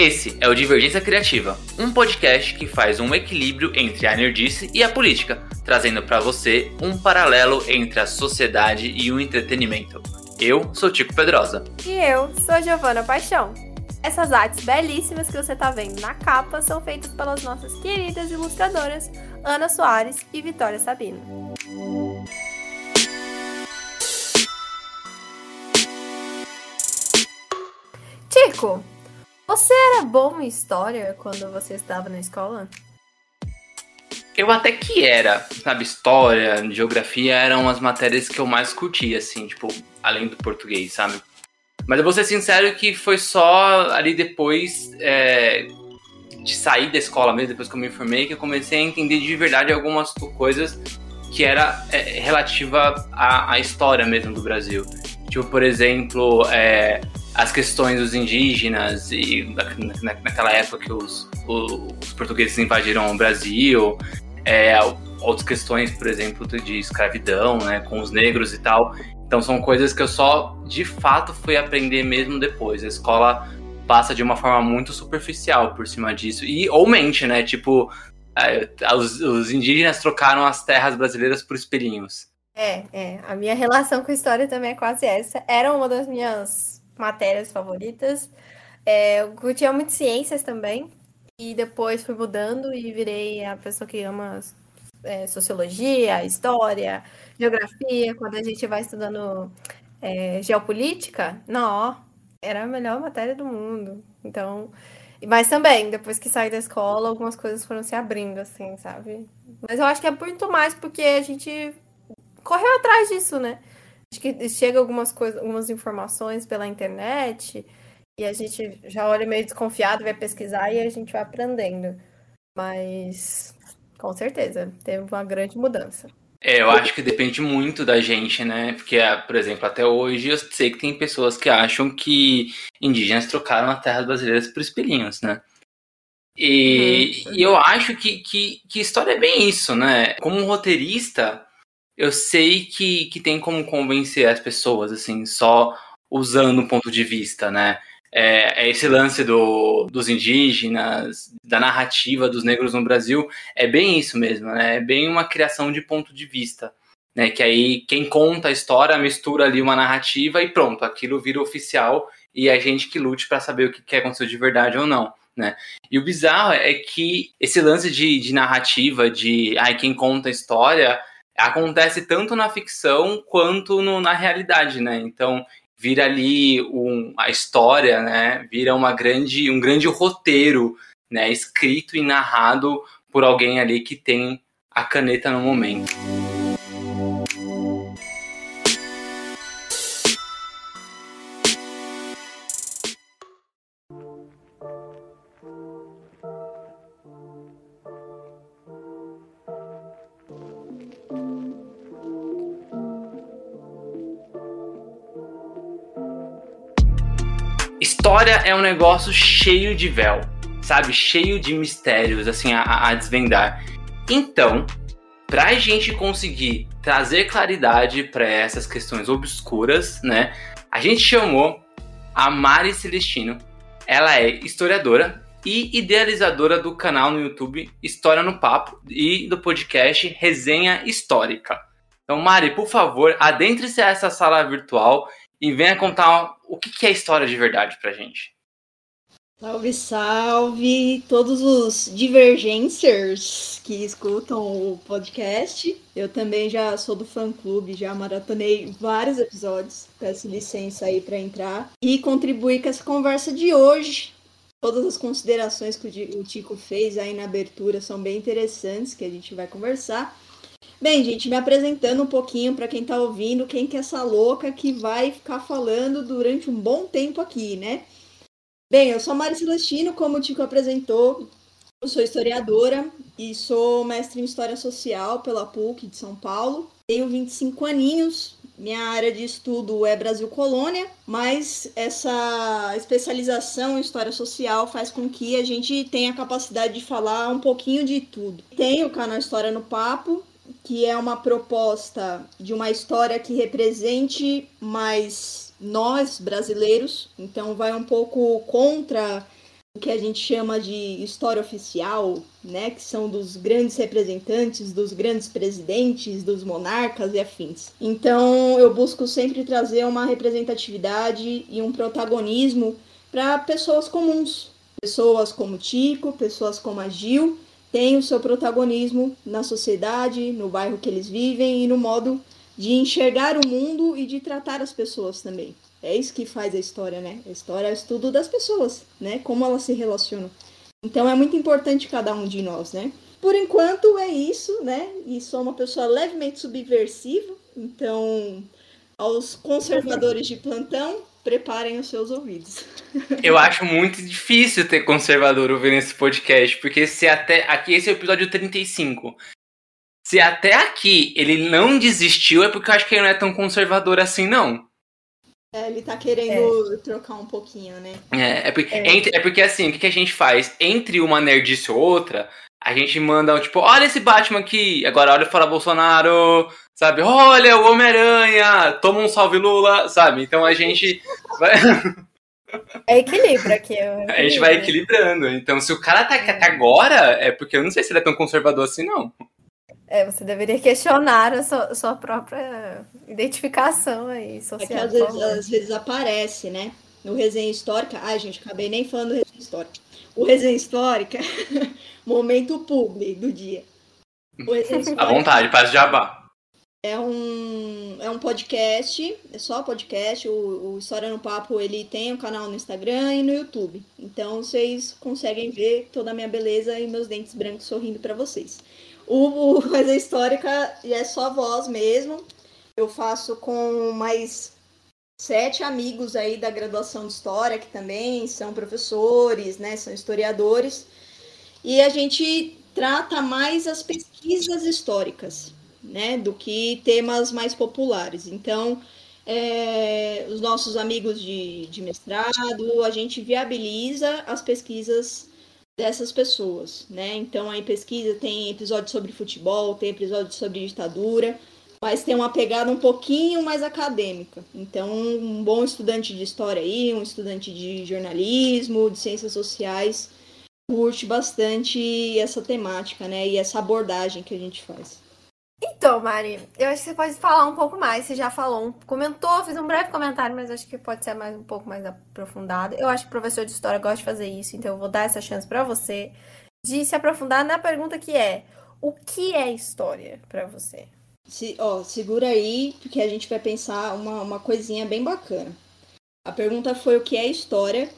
Esse é o Divergência Criativa, um podcast que faz um equilíbrio entre a nerdice e a política, trazendo para você um paralelo entre a sociedade e o entretenimento. Eu sou Tico Pedrosa. E eu sou Giovana Paixão. Essas artes belíssimas que você está vendo na capa são feitas pelas nossas queridas ilustradoras Ana Soares e Vitória Sabino. Tico, você era bom em história quando você estava na escola? Eu até que era, sabe, história, geografia eram as matérias que eu mais curtia, assim, tipo, além do português, sabe? Mas eu vou ser sincero que foi só ali depois é, de sair da escola mesmo, depois que eu me formei, que eu comecei a entender de verdade algumas coisas que era é, relativa à, à, história mesmo do Brasil. Tipo, por exemplo, é, as questões dos indígenas e na, naquela época que os, os, portugueses invadiram o Brasil, é, outras questões, por exemplo, de escravidão, né, com os negros e tal. Então são coisas que eu só de fato fui aprender mesmo depois. A escola passa de uma forma muito superficial por cima disso e ou mente, né? Tipo, é, os, os indígenas trocaram as terras brasileiras por espelhinhos. É, é. A minha relação com história também é quase essa. Era uma das minhas matérias favoritas. É, eu curtia muito ciências também. E depois fui mudando e virei a pessoa que ama é, sociologia, história, geografia. Quando a gente vai estudando é, geopolítica, não, era a melhor matéria do mundo. Então, mas também, depois que saí da escola, algumas coisas foram se abrindo, assim, sabe? Mas eu acho que é muito mais porque a gente correu atrás disso, né? Acho que chega algumas coisas, algumas informações pela internet e a gente já olha meio desconfiado, vai pesquisar e a gente vai aprendendo. Mas com certeza, teve uma grande mudança. É, eu acho que depende muito da gente, né? Porque, por exemplo, até hoje eu sei que tem pessoas que acham que indígenas trocaram as terras brasileiras por espelhinhos, né? E, uhum. e eu acho que, que, que história é bem isso, né? Como roteirista, eu sei que, que tem como convencer as pessoas, assim, só usando um ponto de vista, né? É, é esse lance do, dos indígenas, da narrativa dos negros no Brasil, é bem isso mesmo, né? É bem uma criação de ponto de vista. Né, que aí quem conta a história mistura ali uma narrativa e pronto, aquilo vira oficial e é a gente que lute para saber o que, que aconteceu de verdade ou não. Né? E o bizarro é que esse lance de, de narrativa, de ai, quem conta a história, acontece tanto na ficção quanto no, na realidade, né? Então vira ali um, a história, né? Vira uma grande, um grande roteiro, né? Escrito e narrado por alguém ali que tem a caneta no momento. História é um negócio cheio de véu, sabe? Cheio de mistérios, assim, a, a desvendar. Então, para a gente conseguir trazer claridade para essas questões obscuras, né? A gente chamou a Mari Celestino. Ela é historiadora e idealizadora do canal no YouTube História no Papo e do podcast Resenha Histórica. Então, Mari, por favor, adentre-se a essa sala virtual e venha contar o que é história de verdade pra gente. Salve, salve todos os divergencers que escutam o podcast. Eu também já sou do fã clube, já maratonei vários episódios. Peço licença aí para entrar e contribuir com essa conversa de hoje. Todas as considerações que o Tico fez aí na abertura são bem interessantes que a gente vai conversar. Bem, gente, me apresentando um pouquinho para quem está ouvindo, quem que é essa louca que vai ficar falando durante um bom tempo aqui, né? Bem, eu sou Mari Celestino, como o Tico apresentou, eu sou historiadora e sou mestre em História Social pela PUC de São Paulo. Tenho 25 aninhos, minha área de estudo é Brasil Colônia, mas essa especialização em História Social faz com que a gente tenha a capacidade de falar um pouquinho de tudo. Tenho o canal História no Papo, que é uma proposta de uma história que represente mais nós brasileiros, então vai um pouco contra o que a gente chama de história oficial, né, que são dos grandes representantes, dos grandes presidentes, dos monarcas e afins. Então, eu busco sempre trazer uma representatividade e um protagonismo para pessoas comuns, pessoas como Tico, pessoas como a Gil, têm o seu protagonismo na sociedade, no bairro que eles vivem e no modo de enxergar o mundo e de tratar as pessoas também. É isso que faz a história, né? A história é o estudo das pessoas, né? Como elas se relacionam. Então é muito importante cada um de nós, né? Por enquanto é isso, né? E sou uma pessoa levemente subversiva, então aos conservadores de plantão, preparem os seus ouvidos. Eu acho muito difícil ter conservador ouvindo esse podcast, porque se até aqui esse é o episódio 35. Se até aqui ele não desistiu, é porque eu acho que ele não é tão conservador assim, não. É, ele tá querendo é. trocar um pouquinho, né? É, é porque, é. Entre, é porque assim, o que, a gente faz? Entre uma nerdice ou outra, a gente manda, tipo, olha esse Batman aqui, agora olha fora Bolsonaro, sabe? Olha o Homem-Aranha, toma um salve Lula, sabe? Então a gente vai... É equilíbrio aqui. É equilíbrio. A gente vai equilibrando. Então, se o cara tá aqui até agora, é porque eu não sei se ele é tão conservador assim, não. É, você deveria questionar a sua, sua própria identificação aí, social. É que às vezes, às vezes aparece, né? No resenha histórica. Ai, gente, acabei nem falando do resenha histórica. O resenha histórica, momento publi do dia. O resenha histórica, à vontade, faz jabá. É um, é um podcast, é só podcast. O, o História no Papo ele tem um canal no Instagram e no YouTube. Então vocês conseguem ver toda a minha beleza e meus dentes brancos sorrindo para vocês. O, o Coisa Histórica é só voz mesmo. Eu faço com mais sete amigos aí da graduação de História, que também são professores, né? São historiadores. E a gente trata mais as pesquisas históricas, né? Do que temas mais populares. Então, é, os nossos amigos de, de mestrado, a gente viabiliza as pesquisas dessas pessoas, né? Então, aí pesquisa tem episódio sobre futebol, tem episódio sobre ditadura, mas tem uma pegada um pouquinho mais acadêmica. Então, um bom estudante de história aí, um estudante de jornalismo, de ciências sociais, curte bastante essa temática, né? E essa abordagem que a gente faz. Então, Mari, eu acho que você pode falar um pouco mais. Você já falou, comentou, fez um breve comentário, mas acho que pode ser mais um pouco mais aprofundado. Eu acho que professor de história gosta de fazer isso, então eu vou dar essa chance para você de se aprofundar na pergunta que é: o que é história para você? Se, ó, segura aí, porque a gente vai pensar uma, uma coisinha bem bacana. A pergunta foi o que é história,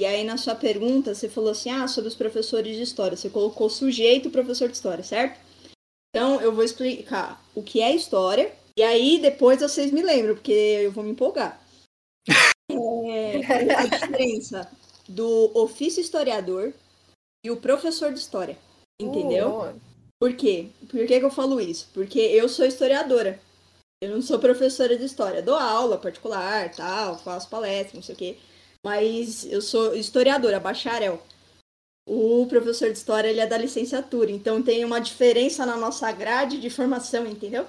e aí na sua pergunta você falou assim: ah, sobre os professores de história. Você colocou sujeito professor de história, certo? Então, eu vou explicar o que é história. E aí, depois vocês me lembram, porque eu vou me empolgar. É, a diferença do ofício historiador e o professor de história. Entendeu? Uh. Por quê? Por que, que eu falo isso? Porque eu sou historiadora. Eu não sou professora de história. Dou aula particular, tal, faço palestra, não sei o quê. Mas eu sou historiadora, bacharel o professor de história ele é da licenciatura, então tem uma diferença na nossa grade de formação, entendeu?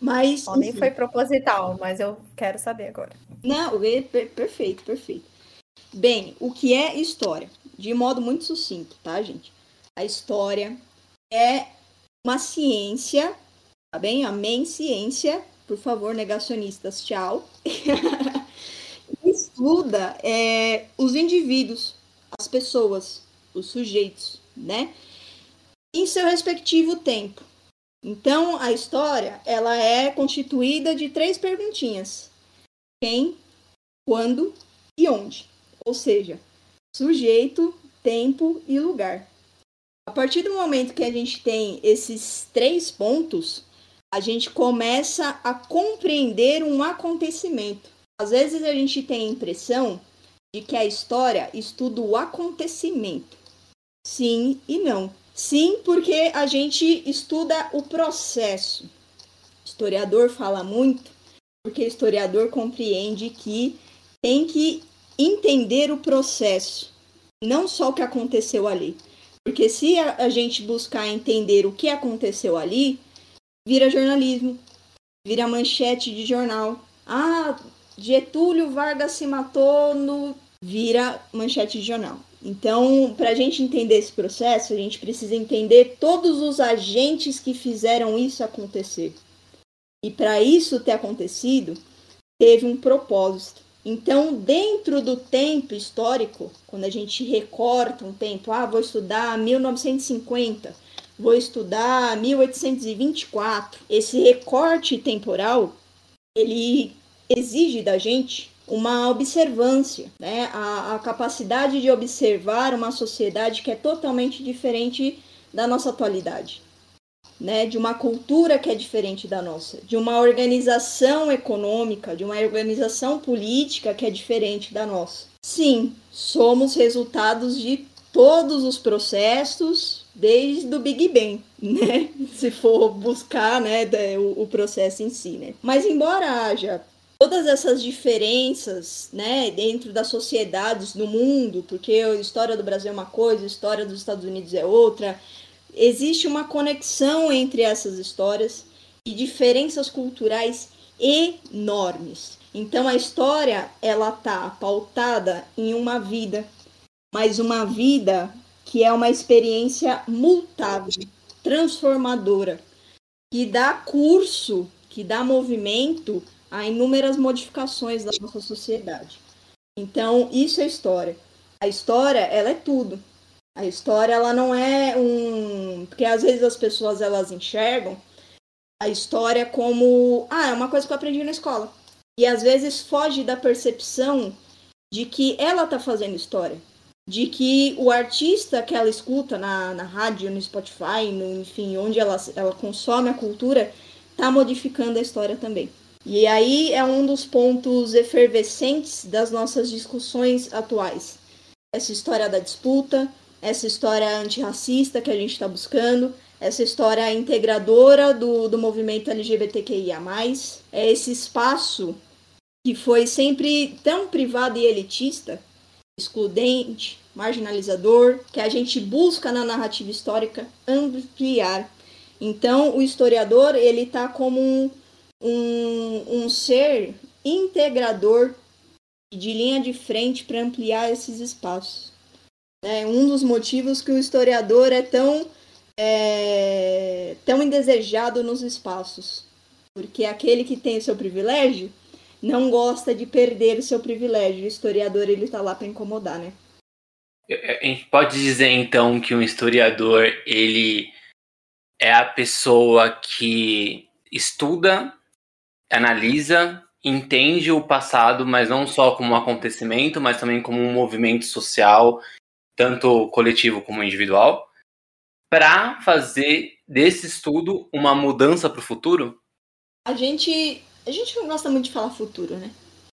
Mas oh, nem foi proposital, mas eu quero saber agora. Não, é perfeito, perfeito. Bem, o que é história? De modo muito sucinto, tá, gente? A história é uma ciência, tá bem? Amém, ciência. Por favor, negacionistas, tchau. Estuda é, os indivíduos, as pessoas, os sujeitos, né? Em seu respectivo tempo. Então, a história, ela é constituída de três perguntinhas: quem, quando e onde. Ou seja, sujeito, tempo e lugar. A partir do momento que a gente tem esses três pontos, a gente começa a compreender um acontecimento. Às vezes a gente tem a impressão de que a história estuda o acontecimento. Sim e não. Sim, porque a gente estuda o processo. Historiador fala muito, porque o historiador compreende que tem que entender o processo, não só o que aconteceu ali. Porque se a, gente buscar entender o que aconteceu ali, vira jornalismo, vira manchete de jornal. Ah, Getúlio Vargas se matou no. vira manchete de jornal. Então, para a gente entender esse processo, a gente precisa entender todos os agentes que fizeram isso acontecer. E para isso ter acontecido, teve um propósito. Então, dentro do tempo histórico, quando a gente recorta um tempo, ah, vou estudar 1950, vou estudar 1824, esse recorte temporal, ele exige da gente uma observância, né? A, a, capacidade de observar uma sociedade que é totalmente diferente da nossa atualidade, né? De uma cultura que é diferente da nossa, de uma organização econômica, de uma organização política que é diferente da nossa. Sim, somos resultados de todos os processos desde o Big Bang, né? Se for buscar, né, o, processo em si, né? Mas embora haja todas essas diferenças, né, dentro das sociedades do mundo, porque a história do Brasil é uma coisa, a história dos Estados Unidos é outra, existe uma conexão entre essas histórias e diferenças culturais enormes. Então a história ela tá pautada em uma vida, mas uma vida que é uma experiência mutável, transformadora, que dá curso, que dá movimento a inúmeras modificações da nossa sociedade. Então, isso é história. A história, ela é tudo. A história, ela não é um... Porque às vezes as pessoas, elas enxergam a história como... Ah, é uma coisa que eu aprendi na escola. E às vezes foge da percepção de que ela está fazendo história. De que o artista que ela escuta na, na rádio, no Spotify, no, enfim, onde ela, ela consome a cultura, está modificando a história também. E aí é um dos pontos efervescentes das nossas discussões atuais. Essa história da disputa, essa história antirracista que a gente está buscando, essa história integradora do, do movimento LGBTQIA. É esse espaço que foi sempre tão privado e elitista, excludente, marginalizador, que a gente busca na narrativa histórica ampliar. Então, o historiador ele está como um um, um ser integrador de linha de frente para ampliar esses espaços. É um dos motivos que o historiador é tão, é, tão indesejado nos espaços. Porque aquele que tem o seu privilégio não gosta de perder o seu privilégio. O historiador ele está lá para incomodar, né? A gente pode dizer então que um historiador ele é a pessoa que estuda analisa, entende o passado, mas não só como um acontecimento, mas também como um movimento social, tanto coletivo como individual, para fazer desse estudo uma mudança para o futuro? A gente, a gente não gosta muito de falar futuro, né?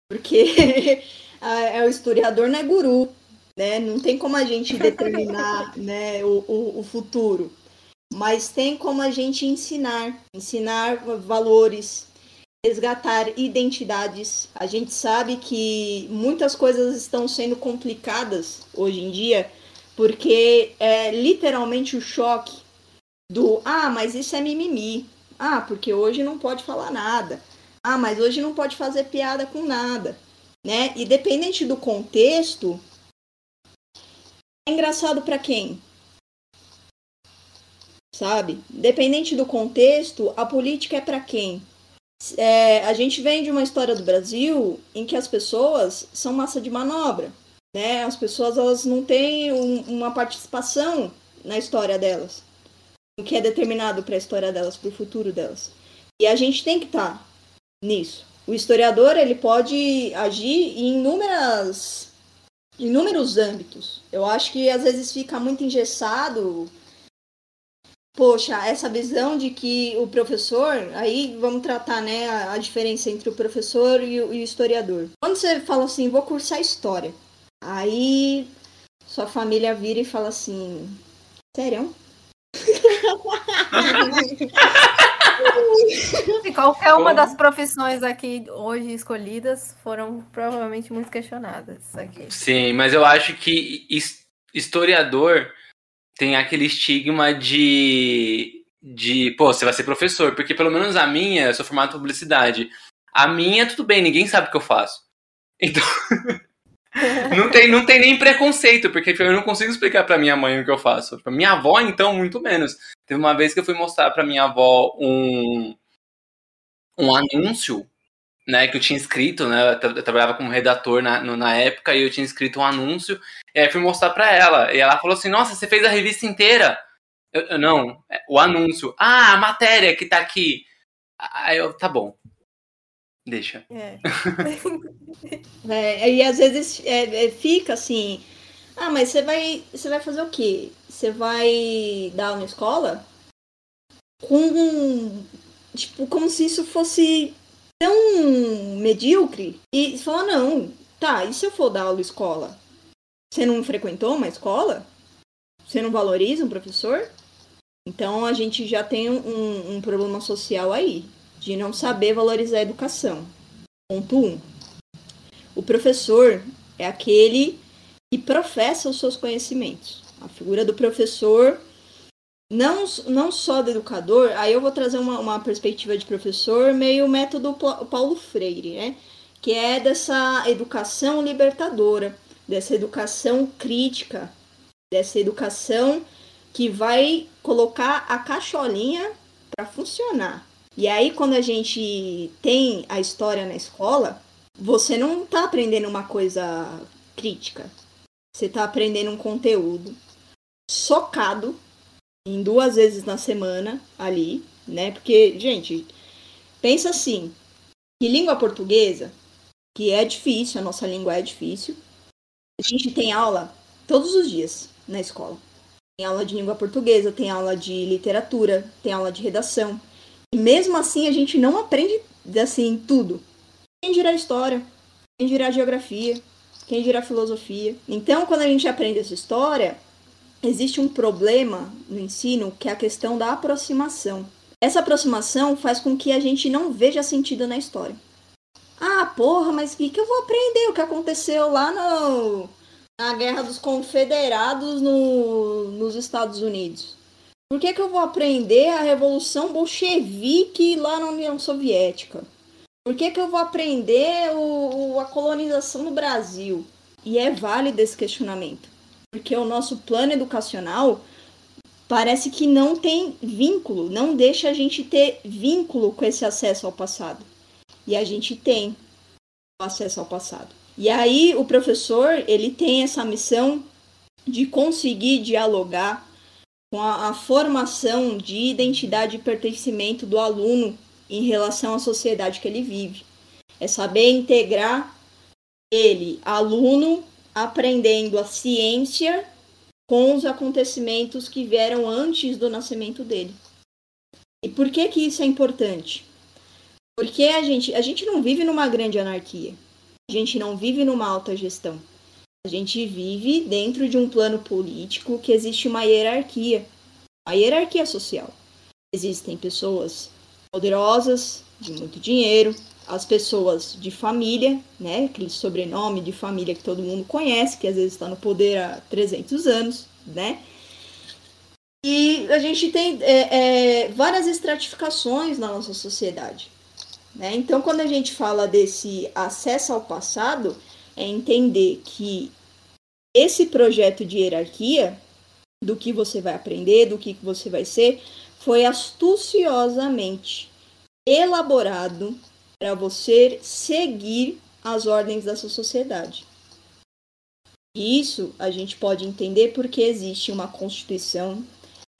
Porque é o historiador não é guru, né? Não tem como a gente determinar né, o, o, o futuro mas tem como a gente ensinar, ensinar valores, resgatar identidades. A gente sabe que muitas coisas estão sendo complicadas hoje em dia, porque é literalmente o choque do ah, mas isso é mimimi. Ah, porque hoje não pode falar nada. Ah, mas hoje não pode fazer piada com nada, né? E dependente do contexto, é engraçado para quem? Sabe? Dependente do contexto, a política é para quem? É, a gente vem de uma história do Brasil em que as pessoas são massa de manobra, né? As pessoas elas não têm um, uma participação na história delas, o que é determinado para a história delas, para o futuro delas. E a gente tem que estar tá nisso. O historiador ele pode agir em inúmeras inúmeros âmbitos. Eu acho que às vezes fica muito engessado poxa, essa visão de que o professor, aí vamos tratar né, a, a diferença entre o professor e o, e o, historiador. Quando você fala assim, vou cursar história, aí sua família vira e fala assim, sério? qualquer uma das profissões aqui hoje escolhidas foram provavelmente muito questionadas aqui. Sim, mas eu acho que historiador tem aquele estigma de, de, pô, você vai ser professor, porque pelo menos a minha, eu sou formado em publicidade. A minha, tudo bem, ninguém sabe o que eu faço. Então, não, tem, não tem nem preconceito, porque eu não consigo explicar para minha mãe o que eu faço. Pra minha avó, então, muito menos. Teve uma vez que eu fui mostrar para minha avó um, um anúncio né, que eu tinha escrito, né, eu trabalhava como redator na, na época e eu tinha escrito um anúncio, e aí fui mostrar para ela, e ela falou assim, nossa, você fez a revista inteira? Eu, eu, não, é, o anúncio. Ah, a matéria que tá aqui. Aí eu, tá bom. Deixa. É. é, e às vezes é, é, fica assim, ah, mas você vai, você vai fazer o quê? Você vai dar aula na escola? Com, tipo, como se isso fosse tão medíocre. E fala, não, tá, e se eu for dar aula escola? Você não frequentou uma escola? Você não valoriza um professor? Então a gente já tem um, um problema social aí, de não saber valorizar a educação. Ponto 1. Um. O professor é aquele que professa os seus conhecimentos. A figura do professor, não, não só do educador, aí eu vou trazer uma, uma perspectiva de professor meio método Paulo Freire, né? Que é dessa educação libertadora, dessa educação crítica, dessa educação que vai colocar a cacholinha para funcionar. E aí, quando a gente tem a história na escola, você não está aprendendo uma coisa crítica. Você está aprendendo um conteúdo socado em duas vezes na semana ali, né? Porque, gente, pensa assim, que língua portuguesa, que é difícil, a nossa língua é difícil, a gente tem aula todos os dias na escola. Tem aula de língua portuguesa, tem aula de literatura, tem aula de redação. E mesmo assim a gente não aprende assim tudo. Quem dirá história? Quem dirá geografia? Quem dirá filosofia? Então, quando a gente aprende essa história, existe um problema no ensino que é a questão da aproximação. Essa aproximação faz com que a gente não veja sentido na história. Ah, porra, mas o que, que eu vou aprender? O que aconteceu lá no, na Guerra dos Confederados no, nos Estados Unidos? Por que, que eu vou aprender a Revolução Bolchevique lá na União Soviética? Por que, que eu vou aprender o, a colonização no Brasil? E é válido esse questionamento, porque o nosso plano educacional parece que não tem vínculo, não deixa a gente ter vínculo com esse acesso ao passado. E a gente tem acesso ao passado. E aí o professor, ele tem essa missão de conseguir dialogar com a, a formação de identidade e pertencimento do aluno em relação à sociedade que ele vive. É saber integrar ele, aluno, aprendendo a ciência com os acontecimentos que vieram antes do nascimento dele. E por que que isso é importante? Porque a gente, a gente não vive numa grande anarquia. A gente não vive numa alta gestão. A gente vive dentro de um plano político que existe uma hierarquia, a hierarquia social. Existem pessoas poderosas, de muito dinheiro, as pessoas de família, né, aquele sobrenome de família que todo mundo conhece, que às vezes está no poder há 300 anos, né? E a gente tem é, é, várias estratificações na nossa sociedade. Né? Então, quando a gente fala desse acesso ao passado, é entender que esse projeto de hierarquia, do que você vai aprender, do que você vai ser, foi astuciosamente elaborado para você seguir as ordens dessa sociedade. E isso a gente pode entender porque existe uma constituição,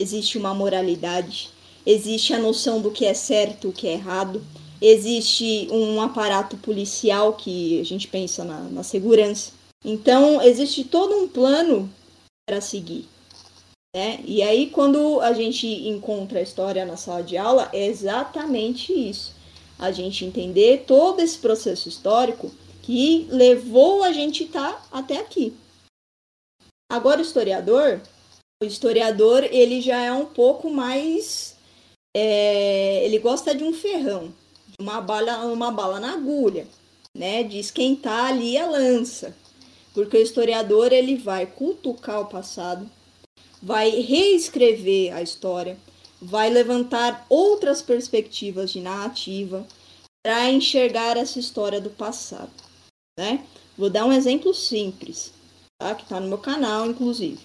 existe uma moralidade, existe a noção do que é certo o que é errado, existe um aparato policial que a gente pensa na, na segurança. Então, existe todo um plano para seguir. Né? E aí, quando a gente encontra a história na sala de aula, é exatamente isso. A gente entender todo esse processo histórico que levou a gente estar tá até aqui. Agora, o historiador, o historiador, ele já é um pouco mais. É, ele gosta de um ferrão uma bala, uma bala na agulha, né? De esquentar ali a lança. Porque o historiador ele vai cutucar o passado, vai reescrever a história, vai levantar outras perspectivas de narrativa para enxergar essa história do passado, né? Vou dar um exemplo simples, tá? que está no meu canal, inclusive.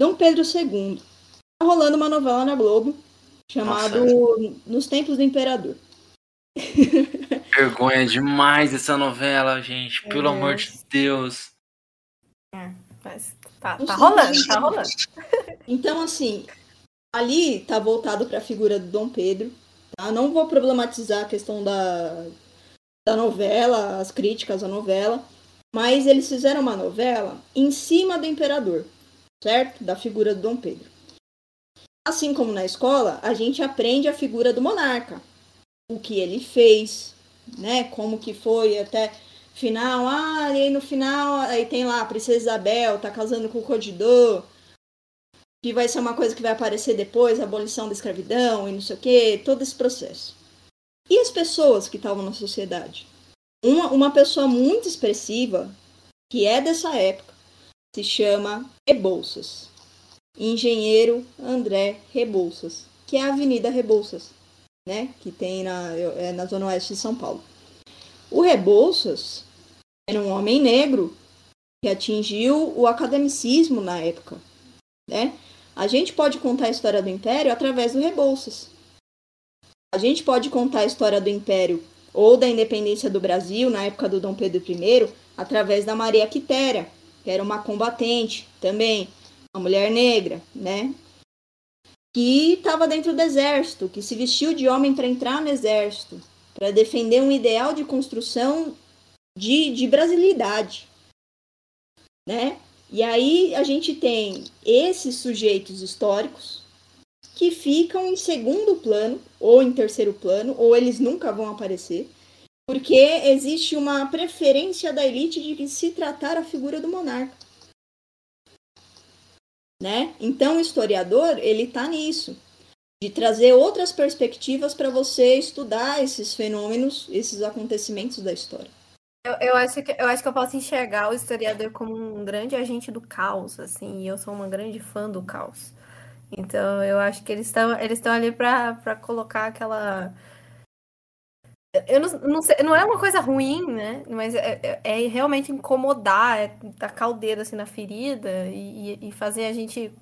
Dom Pedro II. Tá rolando uma novela na Globo chamado Nossa. Nos Tempos do Imperador. Vergonha demais essa novela, gente. Pelo é. amor de Deus. É, mas tá, tá rolando, tá rolando. Então, assim, ali tá voltado para a figura do Dom Pedro. Tá? Não vou problematizar a questão da, da novela, as críticas à novela, mas eles fizeram uma novela em cima do imperador, certo? Da figura do Dom Pedro. Assim como na escola, a gente aprende a figura do monarca, o que ele fez, né? Como que foi até final. Ah, e aí no final, aí tem lá a Princesa Isabel, tá casando com o Codidor, que vai ser uma coisa que vai aparecer depois, a abolição da escravidão e não sei o que, todo esse processo. E as pessoas que estavam na sociedade? Uma, uma pessoa muito expressiva, que é dessa época, se chama Rebouças. Engenheiro André Rebouças, que é a Avenida Rebouças, né? Que tem na, é, na zona oeste de São Paulo. O Rebouças era um homem negro que atingiu o academicismo na época, né? A gente pode contar a história do Império através do Rebouças. A gente pode contar a história do Império ou da independência do Brasil na época do Dom Pedro I através da Maria Quitéria, que era uma combatente também, uma mulher negra, né? Que estava dentro do exército, que se vestiu de homem para entrar no exército, para defender um ideal de construção de, de brasilidade, né? E aí a gente tem esses sujeitos históricos que ficam em segundo plano, ou em terceiro plano, ou eles nunca vão aparecer, porque existe uma preferência da elite de se tratar a figura do monarca. Né? Então o historiador, ele está nisso, de trazer outras perspectivas para você estudar esses fenômenos, esses acontecimentos da história. Eu, eu, acho que, eu acho que eu posso enxergar o historiador como um grande agente do caos, assim, e eu sou uma grande fã do caos. Então, eu acho que eles estão eles estão ali para colocar aquela. Eu não, não, sei, não é uma coisa ruim, né? Mas é, é, é realmente incomodar, é o dedo assim na ferida e, e fazer a gente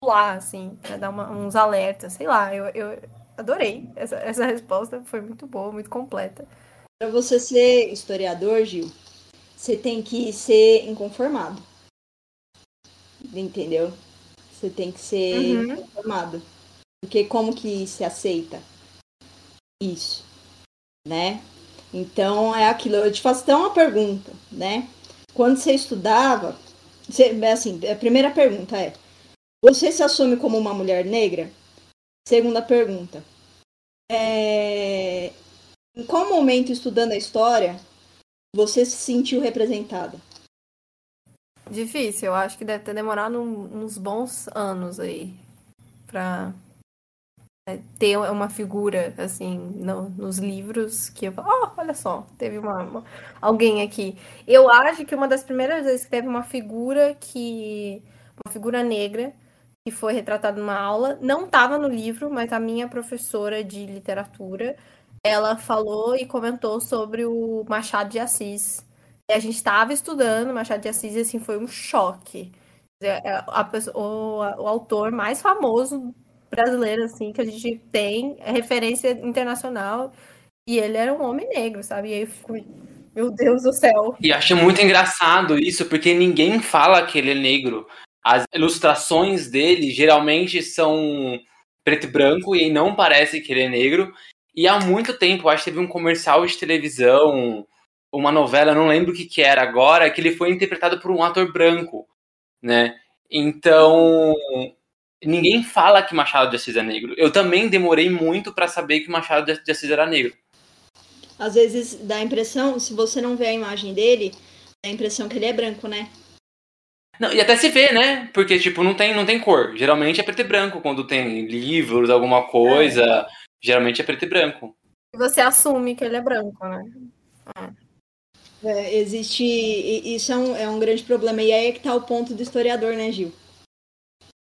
pular, assim, pra dar uma, uns alertas. Sei lá, eu, eu adorei essa, essa resposta, foi muito boa, muito completa. Para você ser historiador, Gil, você tem que ser inconformado. Entendeu? Você tem que ser uhum. inconformado. Porque como que se aceita isso, né? Então é aquilo. Eu te faço até uma pergunta, né? Quando você estudava, você, assim, a primeira pergunta é: você se assume como uma mulher negra? Segunda pergunta: é, em qual momento, estudando a história, você se sentiu representada? Difícil, eu acho que deve ter demorado uns bons anos aí para é, ter uma figura assim no, nos livros que eu falo, oh, olha só, teve uma, uma, alguém aqui. Eu acho que uma das primeiras vezes que teve uma figura que uma figura negra que foi retratada numa aula, não estava no livro, mas a minha professora de literatura ela falou e comentou sobre o Machado de Assis. E a gente estava estudando Machado de Assis e assim foi um choque. É, pessoa, o, o, autor mais famoso brasileiro assim que a gente tem é referência internacional e ele era um homem negro, sabe? E aí eu fico, meu Deus do céu. E acho muito engraçado isso porque ninguém fala que ele é negro. As ilustrações dele geralmente são preto e branco e não parece que ele é negro. E há muito tempo, acho que teve um comercial de televisão, uma novela, não lembro o que, que era agora, que ele foi interpretado por um ator branco, né? Então, ninguém fala que Machado de Assis é negro. Eu também demorei muito para saber que Machado de Assis era negro. Às vezes dá a impressão, se você não vê a imagem dele, dá a impressão que ele é branco, né? Não, e até se vê, né? Porque, tipo, não tem, não tem cor. Geralmente é preto e branco quando tem livros, alguma coisa. É geralmente é preto e branco. Você assume que ele é branco, né? É. é existe. Isso é um, é um grande problema. E aí é que tá o ponto do historiador, né, Gil?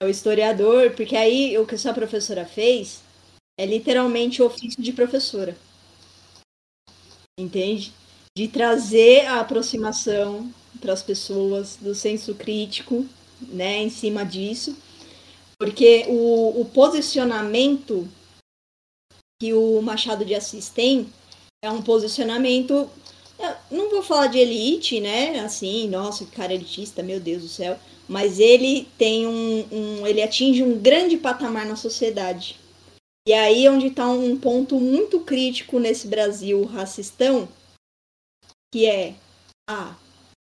É o historiador, porque aí o que sua professora fez é literalmente o ofício de professora. Entende? de trazer a aproximação para as pessoas do senso crítico, né, em cima disso, porque o, o posicionamento que o Machado de Assis tem é um posicionamento, não vou falar de elite, né, assim, nossa, que cara elitista, meu Deus do céu, mas ele tem um, um ele atinge um grande patamar na sociedade. E aí é onde está um ponto muito crítico nesse Brasil racistão, que é, ah,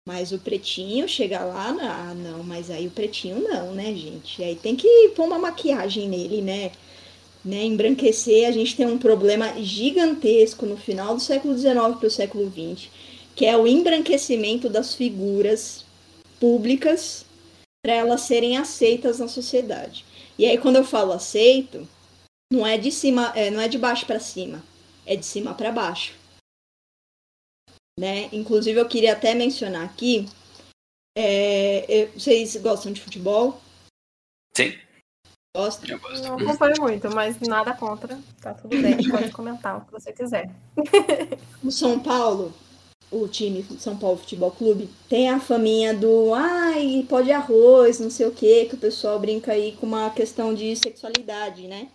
mas o pretinho chega lá, ah, não, mas aí o pretinho não, né, gente? Aí tem que pôr uma maquiagem nele, né? Né? Embranquecer, a gente tem um problema gigantesco no final do século XIX para o século XX, que é o embranquecimento das figuras públicas para elas serem aceitas na sociedade. E aí, quando eu falo aceito, não é de cima, é, não é de baixo para cima, é de cima para baixo né? Inclusive eu queria até mencionar aqui, é, vocês gostam de futebol? Sim. Gostam? Eu gosto. Não acompanho muito, mas nada contra. Tá tudo bem, pode comentar o que você quiser. O São Paulo, o time São Paulo Futebol Clube, tem a faminha do ai, pode arroz, não sei o que, que o pessoal brinca aí com uma questão de sexualidade, né?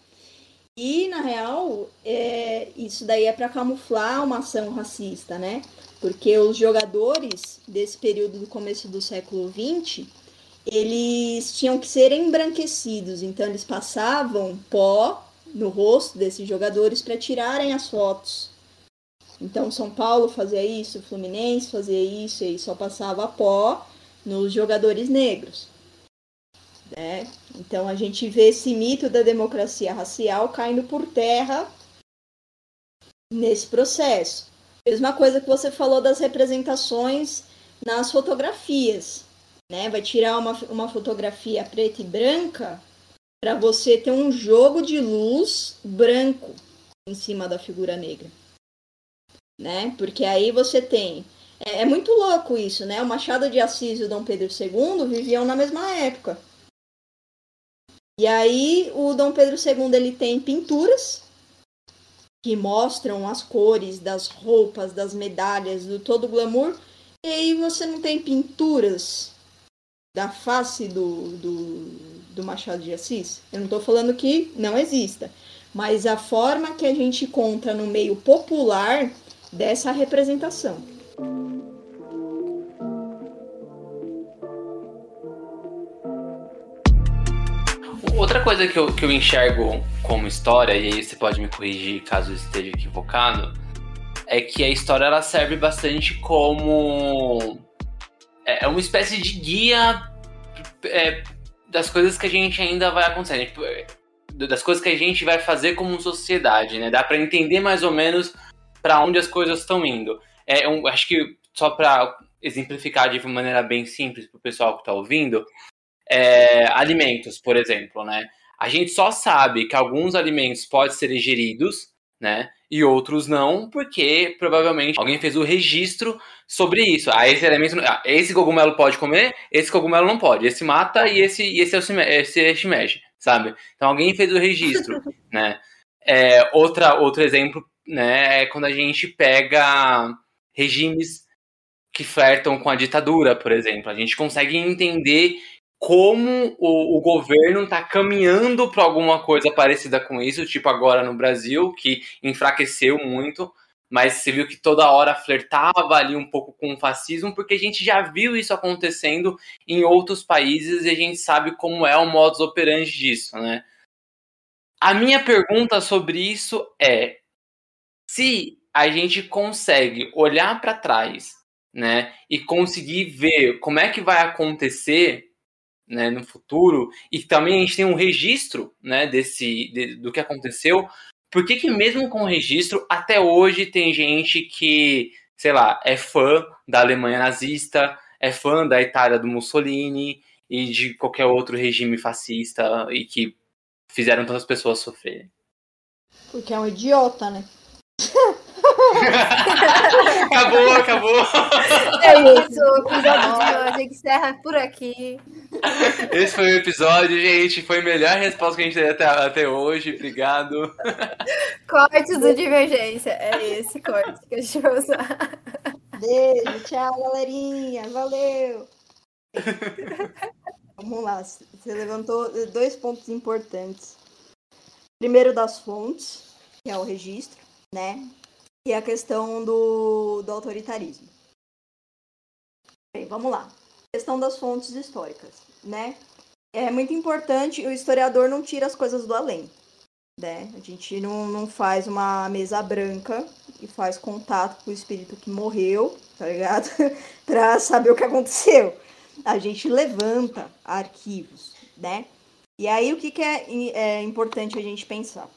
E, na real, é, isso daí é para camuflar uma ação racista, né? Porque os jogadores desse período do começo do século XX, eles tinham que ser embranquecidos, então eles passavam pó no rosto desses jogadores para tirarem as fotos. Então São Paulo fazia isso, Fluminense fazia isso, e só passava pó nos jogadores negros. Né? Então a gente vê esse mito da democracia racial caindo por terra nesse processo. Mesma coisa que você falou das representações nas fotografias. Né? Vai tirar uma, uma fotografia preta e branca para você ter um jogo de luz branco em cima da figura negra. Né? Porque aí você tem. É, é muito louco isso, né? O Machado de Assis e o Dom Pedro II viviam na mesma época. E aí o Dom Pedro II ele tem pinturas que mostram as cores das roupas, das medalhas, do todo o glamour. E aí você não tem pinturas da face do, do, do Machado de Assis. Eu não estou falando que não exista, mas a forma que a gente conta no meio popular dessa representação. Outra coisa que eu, que eu enxergo como história, e aí você pode me corrigir caso eu esteja equivocado, é que a história ela serve bastante como. É, é uma espécie de guia é, das coisas que a gente ainda vai acontecer. Tipo, é, das coisas que a gente vai fazer como sociedade, né? Dá para entender mais ou menos para onde as coisas estão indo. É, eu acho que só para exemplificar de maneira bem simples para o pessoal que está ouvindo, é, alimentos, por exemplo, né? A gente só sabe que alguns alimentos podem ser ingeridos, né? E outros não, porque provavelmente alguém fez o registro sobre isso. Ah, esse elemento, ah, esse cogumelo pode comer, esse cogumelo não pode. Esse mata e esse e esse é esse é shimeji, sabe? Então alguém fez o registro, né? É, outra, outro exemplo, né, é quando a gente pega regimes que flertam com a ditadura, por exemplo. A gente consegue entender como o, o governo está caminhando para alguma coisa parecida com isso, tipo agora no Brasil, que enfraqueceu muito, mas você viu que toda hora flertava ali um pouco com o fascismo, porque a gente já viu isso acontecendo em outros países e a gente sabe como é o modus operandi disso, né? A minha pergunta sobre isso é: se a gente consegue olhar para trás, né, e conseguir ver como é que vai acontecer né, no futuro, e também a gente tem um registro né, desse, de, do que aconteceu, por que, que mesmo com o registro, até hoje tem gente que, sei lá, é fã da Alemanha nazista, é fã da Itália do Mussolini e de qualquer outro regime fascista e que fizeram tantas pessoas sofrerem? Porque é um idiota, né? acabou, acabou. É isso, o episódio de hoje encerra por aqui. Esse foi o episódio, gente. Foi a melhor resposta que a gente teve até, até hoje. Obrigado. Cortes do Divergência. É esse corte que a gente vai usar. Beijo, tchau, galerinha. Valeu. Vamos lá, você levantou dois pontos importantes. Primeiro das fontes, que é o registro, né? E a questão do, do autoritarismo. Bem, vamos lá. Questão das fontes históricas, né? É muito importante, o historiador não tira as coisas do além, né? A gente não, não faz uma mesa branca e faz contato com o espírito que morreu, tá ligado? para saber o que aconteceu. A gente levanta arquivos, né? E aí o que, que é, é importante a gente pensar?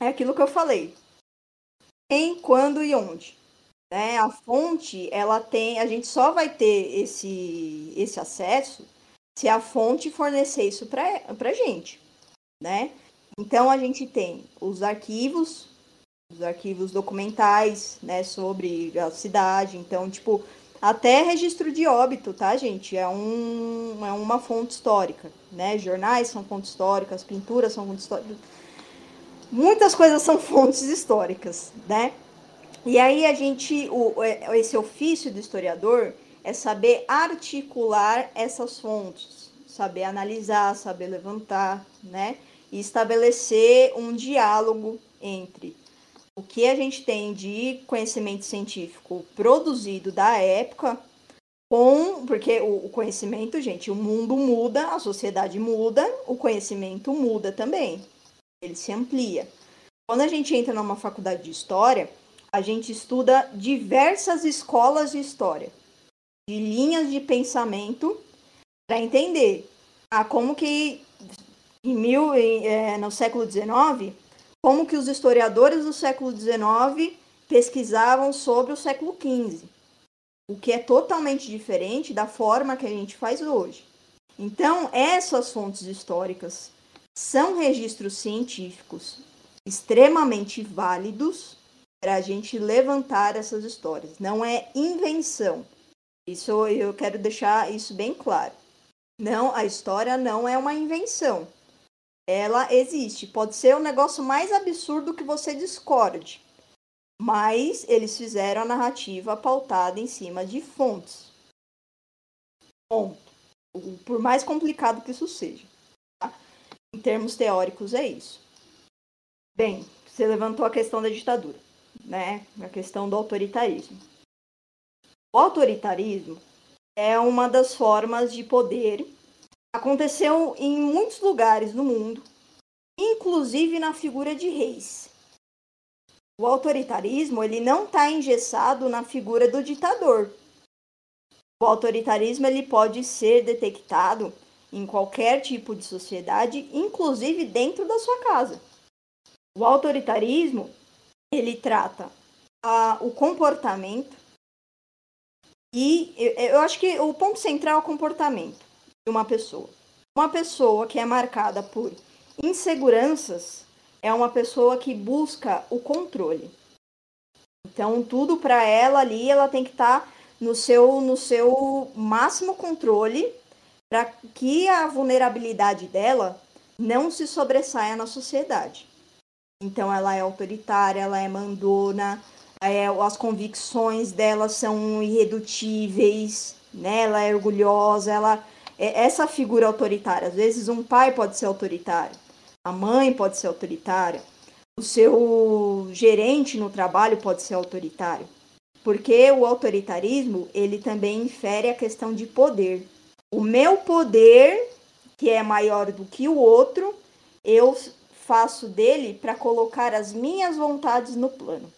É aquilo que eu falei. Quem, quando e onde. Né? A fonte, ela tem. A gente só vai ter esse, esse acesso se a fonte fornecer isso para a gente. Né? Então a gente tem os arquivos, os arquivos documentais, né, sobre a cidade. Então, tipo, até registro de óbito, tá, gente? É, um, é uma fonte histórica, né? Jornais são fontes históricas, pinturas são fontes históricas. Muitas coisas são fontes históricas, né? E aí a gente, o, é, esse ofício do historiador é saber articular essas fontes, saber analisar, saber levantar, né? E estabelecer um diálogo entre o que a gente tem de conhecimento científico produzido da época com porque o, conhecimento, gente, o mundo muda, a sociedade muda, o conhecimento muda também. Ele se amplia. Quando a gente entra numa faculdade de história, a gente estuda diversas escolas de história, de linhas de pensamento para entender a como que em mil, em, é, no século XIX como que os historiadores do século XIX pesquisavam sobre o século XV, o que é totalmente diferente da forma que a gente faz hoje. Então, essas fontes históricas são registros científicos extremamente válidos para a gente levantar essas histórias. Não é invenção. Isso eu quero deixar isso bem claro. Não, a história não é uma invenção ela existe. Pode ser o negócio mais absurdo que você discorde, mas eles fizeram a narrativa pautada em cima de fontes. Ponto. Por mais complicado que isso seja. Tá? Em termos teóricos, é isso. Bem, você levantou a questão da ditadura, né? A questão do autoritarismo. O autoritarismo é uma das formas de poder Aconteceu em muitos lugares do mundo, inclusive na figura de reis. O autoritarismo ele não está engessado na figura do ditador. O autoritarismo ele pode ser detectado em qualquer tipo de sociedade, inclusive dentro da sua casa. O autoritarismo ele trata a, o comportamento e eu, acho que o ponto central é o comportamento de uma pessoa. Uma pessoa que é marcada por inseguranças é uma pessoa que busca o controle. Então, tudo para ela ali, ela tem que estar tá no seu no seu máximo controle para que a vulnerabilidade dela não se sobressaia na sociedade. Então, ela é autoritária, ela é mandona, é, as convicções dela são irredutíveis, né? ela é orgulhosa, ela é essa figura autoritária. Às vezes um pai pode ser autoritário, a mãe pode ser autoritária, o seu gerente no trabalho pode ser autoritário. Porque o autoritarismo, ele também infere a questão de poder. O meu poder, que é maior do que o outro, eu faço dele para colocar as minhas vontades no plano.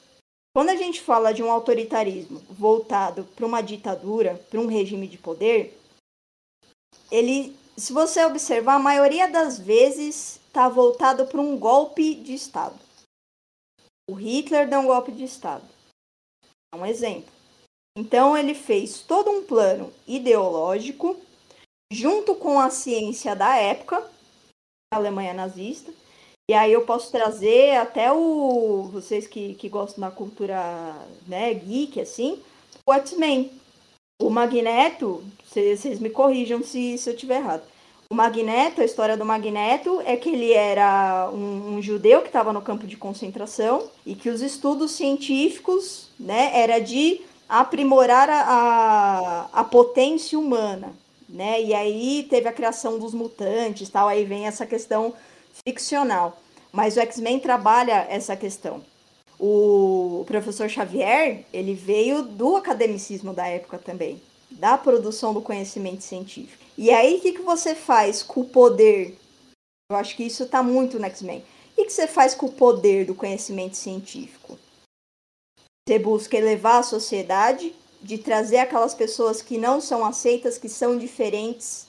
Quando a gente fala de um autoritarismo voltado para uma ditadura, para um regime de poder, ele, se você observar, a maioria das vezes está voltado para um golpe de Estado. O Hitler deu um golpe de Estado. É um exemplo. Então ele fez todo um plano ideológico junto com a ciência da época, a Alemanha nazista. E aí eu posso trazer até o vocês que, que gostam da cultura né, geek assim, o X-Men. O Magneto, vocês me corrijam se, se eu estiver errado. O Magneto, a história do Magneto é que ele era um, um judeu que estava no campo de concentração e que os estudos científicos, né, era de aprimorar a, a, a potência humana, né? E aí teve a criação dos mutantes, tal, aí vem essa questão ficcional. Mas o X-Men trabalha essa questão. O professor Xavier, ele veio do academicismo da época também, da produção do conhecimento científico. E aí, o que, que você faz com o poder? Eu acho que isso está muito no X-Men. O que, que você faz com o poder do conhecimento científico? Você busca elevar a sociedade, de trazer aquelas pessoas que não são aceitas, que são diferentes,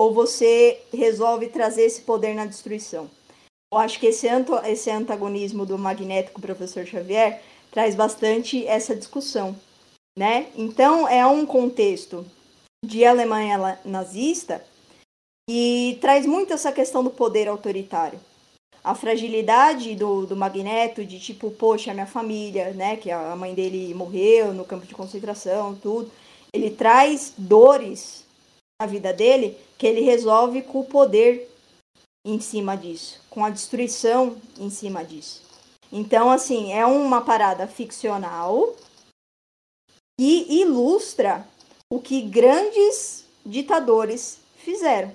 ou você resolve trazer esse poder na destruição? Eu acho que esse, esse antagonismo do Magneto com o professor Xavier traz bastante essa discussão, né? Então, é um contexto de Alemanha nazista e traz muito essa questão do poder autoritário. A fragilidade do, do Magneto, de tipo, poxa, minha família, né? Que a mãe dele morreu no campo de concentração, tudo. Ele traz dores na vida dele que ele resolve com o poder em cima disso, com a destruição em cima disso. Então, assim, é uma parada ficcional que ilustra o que grandes ditadores fizeram.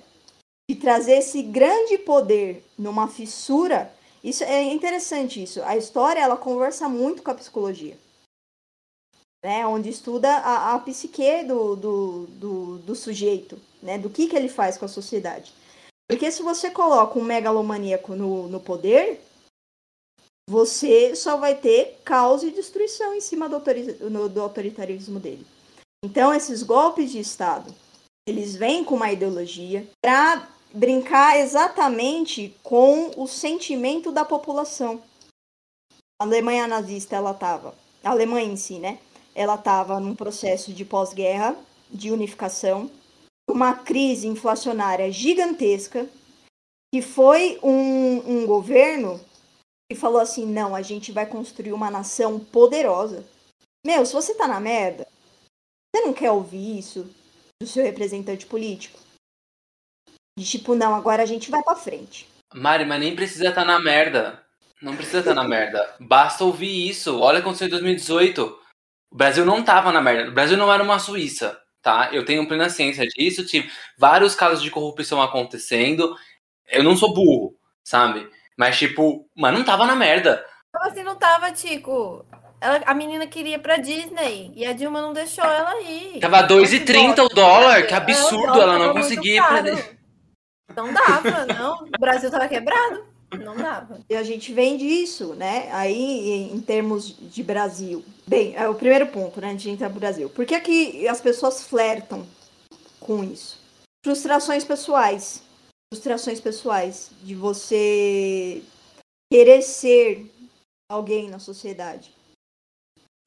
De trazer esse grande poder numa fissura. Isso é interessante isso. A história ela conversa muito com a psicologia. Né, onde estuda a, a psique do, do, do, do sujeito, né, do que, que ele faz com a sociedade. Porque se você coloca um megalomaníaco no, no poder, você só vai ter caos e destruição em cima do, autori no, do autoritarismo dele. Então, esses golpes de Estado, eles vêm com uma ideologia para brincar exatamente com o sentimento da população. A Alemanha nazista, ela estava, a Alemanha em si, né? Ela estava num processo de pós-guerra, de unificação, uma crise inflacionária gigantesca, que foi um, um governo que falou assim: não, a gente vai construir uma nação poderosa. Meu, se você tá na merda, você não quer ouvir isso do seu representante político? De tipo, não, agora a gente vai pra frente. Mari, mas nem precisa estar tá na merda. Não precisa estar tá na merda. Basta ouvir isso. Olha o que aconteceu em 2018. O Brasil não tava na merda. O Brasil não era uma Suíça tá? Eu tenho plena ciência disso, tive vários casos de corrupção acontecendo. Eu não sou burro, sabe? Mas, tipo, mas não tava na merda. Como assim não tava, Tico? Ela, a menina queria ir pra Disney e a Dilma não deixou ela ir. Tava 2,30 o dólar, que absurdo, ela não conseguia ir pra Não dava, não. O Brasil tava quebrado. Não dava. E a gente vem disso, né? Aí, em termos de Brasil. Bem, é o primeiro ponto, né? De entrar pro Brasil. Por que, que as pessoas flertam com isso? Frustrações pessoais. Frustrações pessoais. De você querer ser alguém na sociedade.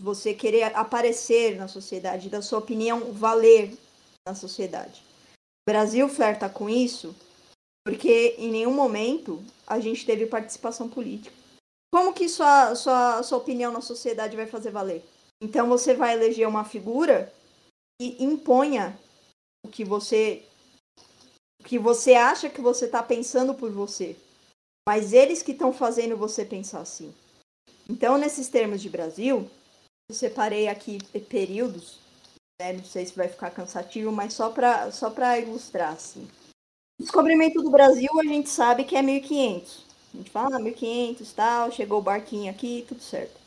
Você querer aparecer na sociedade, da sua opinião valer na sociedade. O Brasil flerta com isso porque em nenhum momento a gente teve participação política. Como que sua, sua, sua opinião na sociedade vai fazer valer? Então você vai eleger uma figura que imponha o que você o que você acha que você está pensando por você. Mas eles que estão fazendo você pensar assim. Então, nesses termos de Brasil, eu separei aqui períodos, né? não sei se vai ficar cansativo, mas só para só ilustrar assim. Descobrimento do Brasil, a gente sabe que é 1500. A gente fala 1500 ah, tal, chegou o barquinho aqui, tudo certo.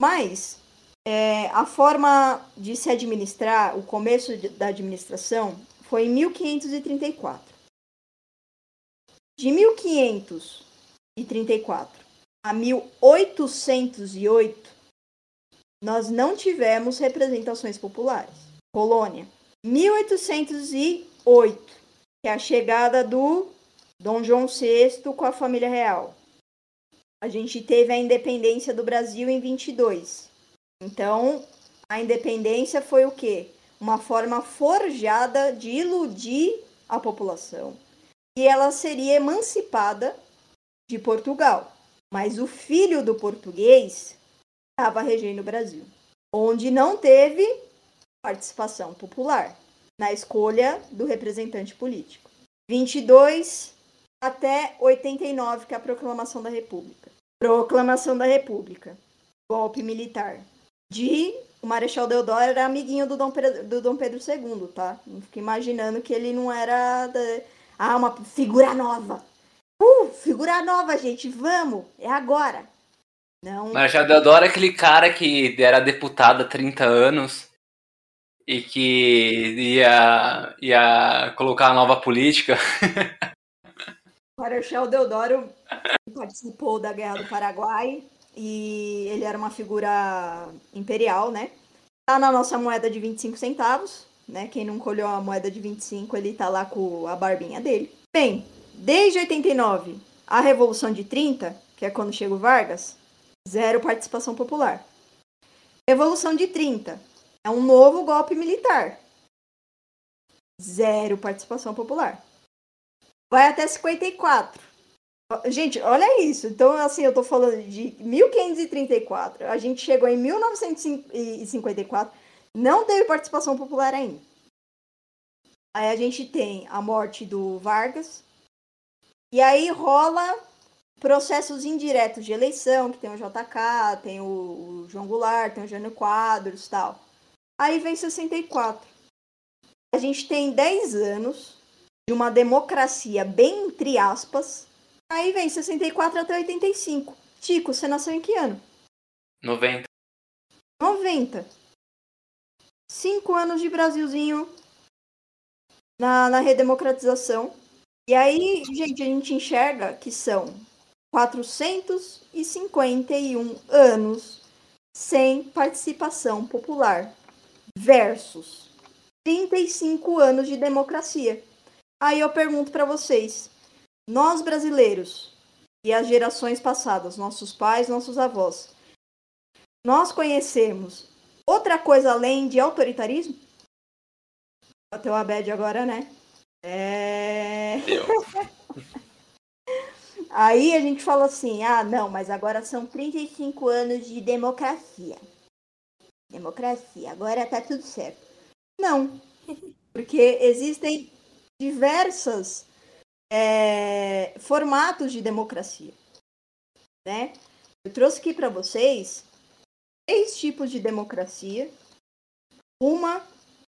Mas é, a forma de se administrar, o começo de, da administração, foi em 1534. De 1534 a 1808, nós não tivemos representações populares. Colônia. 1808 que é a chegada do Dom João VI com a família real. A gente teve a independência do Brasil em 22. Então, a independência foi o quê? Uma forma forjada de iludir a população. E ela seria emancipada de Portugal. Mas o filho do português estava regendo o Brasil, onde não teve participação popular na escolha do representante político. 22 até 89, que é a proclamação da República. Proclamação da República. Golpe militar. De o Marechal Deodoro era amiguinho do Dom, Pedro, do Dom Pedro II, tá? Não imaginando que ele não era. Da... Ah, uma figura nova. Uh, figura nova, gente, vamos, é agora. Não. Marechal Deodoro é aquele cara que era deputado há 30 anos e que ia, ia colocar a nova política. Marechal Deodoro participou da Guerra do Paraguai e ele era uma figura imperial, né? Tá na nossa moeda de 25 centavos, né? Quem não colheu a moeda de 25, ele tá lá com a barbinha dele. Bem, desde 89, a Revolução de 30, que é quando chega o Vargas, zero participação popular. Revolução de 30 é um novo golpe militar. Zero participação popular. Vai até 54. Gente, olha isso. Então, assim, eu tô falando de 1534. A gente chegou em 1954. Não teve participação popular ainda. Aí a gente tem a morte do Vargas. E aí rola processos indiretos de eleição, que tem o JK, tem o, João Goulart, tem o Jânio Quadros tal. Aí vem 64. A gente tem 10 anos de uma democracia bem entre aspas, Aí vem 64 até 85. Tico, você nasceu em que ano? 90. 90. Cinco anos de Brasilzinho na, na redemocratização. E aí, gente, a gente enxerga que são 451 anos sem participação popular versus 35 anos de democracia. Aí eu pergunto para vocês, nós brasileiros e as gerações passadas, nossos pais, nossos avós, nós conhecemos outra coisa além de autoritarismo? Até o Abed agora, né? É. Aí a gente fala assim: ah, não, mas agora são 35 anos de democracia. Democracia, agora tá tudo certo. Não, porque existem diversas é, formatos de democracia. Né? Eu trouxe aqui para vocês três tipos de democracia. Uma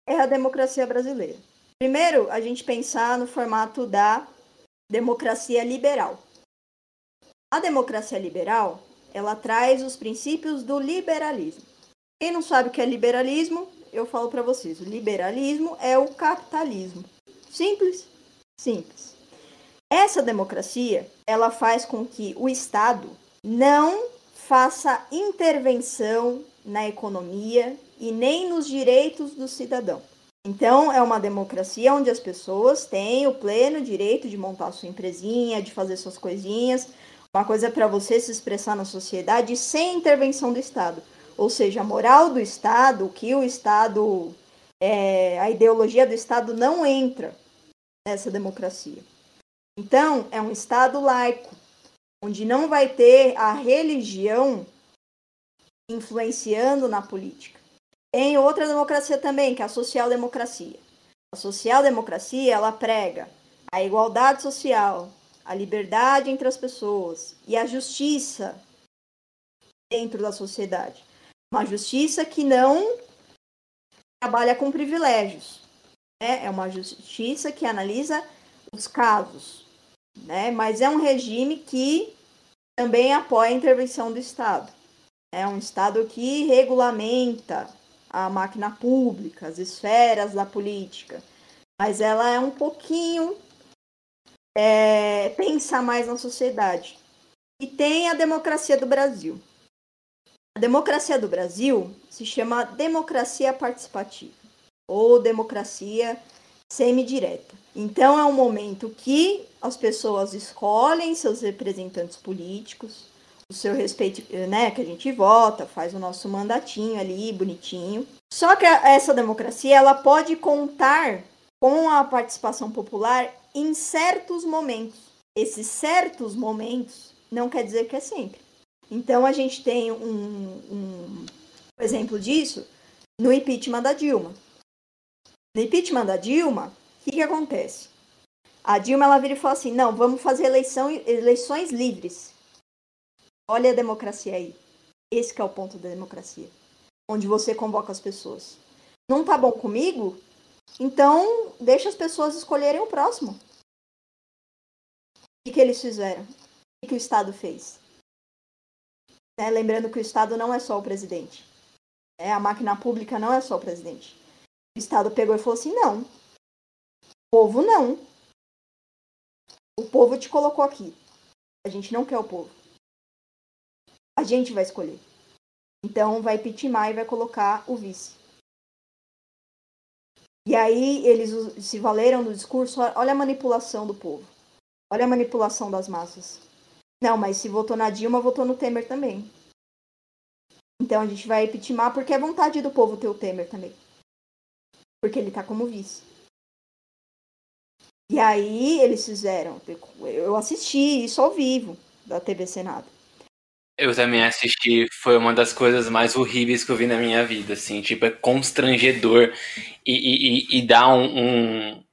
é a democracia brasileira. Primeiro, a gente pensar no formato da democracia liberal. A democracia liberal, ela traz os princípios do liberalismo. Quem não sabe o que é liberalismo, eu falo para vocês. Liberalismo é o capitalismo. Simples, simples. Essa democracia, ela faz com que o Estado não faça intervenção na economia e nem nos direitos do cidadão. Então, é uma democracia onde as pessoas têm o pleno direito de montar sua empresinha, de fazer suas coisinhas, uma coisa para você se expressar na sociedade sem intervenção do Estado. Ou seja, a moral do Estado, que o Estado, é, a ideologia do Estado não entra nessa democracia. Então, é um Estado laico, onde não vai ter a religião influenciando na política. Tem outra democracia também, que é a social-democracia. A social-democracia, ela prega a igualdade social, a liberdade entre as pessoas e a justiça dentro da sociedade. Uma justiça que não trabalha com privilégios. Né? É uma justiça que analisa os casos, né? Mas é um regime que também apoia a intervenção do Estado. É um Estado que regulamenta a máquina pública, as esferas da política, mas ela é um pouquinho é, pensa mais na sociedade. E tem a democracia do Brasil. A democracia do Brasil se chama democracia participativa ou democracia semidireta. Então é um momento que as pessoas escolhem seus representantes políticos, o seu respeito, né, que a gente vota, faz o nosso mandatinho ali, bonitinho. Só que essa democracia, ela pode contar com a participação popular em certos momentos. Esses certos momentos não quer dizer que é sempre. Então a gente tem um, um exemplo disso no impeachment da Dilma. No impeachment da Dilma, o que, que acontece? A Dilma ela vira e fala assim: não, vamos fazer eleição, eleições livres. Olha a democracia aí. Esse é o ponto da democracia. onde você convoca as pessoas. Não tá bom comigo? Então, deixa as pessoas escolherem o próximo. O que, que eles fizeram? O que, que o Estado fez? Né? Lembrando que o Estado não é só o presidente. É, a máquina pública não é só o presidente. O Estado pegou e falou assim: não. O povo não. O povo te colocou aqui. A gente não quer o povo. A gente vai escolher. Então vai pitimar e vai colocar o vice. E aí eles se valeram do discurso, olha a manipulação do povo. Olha a manipulação das massas. Não, mas se votou na Dilma, votou no Temer também. Então a gente vai pitimar porque é vontade do povo ter o Temer também. Porque ele tá como vice. E aí eles fizeram. Eu assisti isso ao vivo da TV Senado. Eu também assisti, foi uma das coisas mais horríveis que eu vi na minha vida, assim, tipo, é constrangedor e, e, e dá um. um...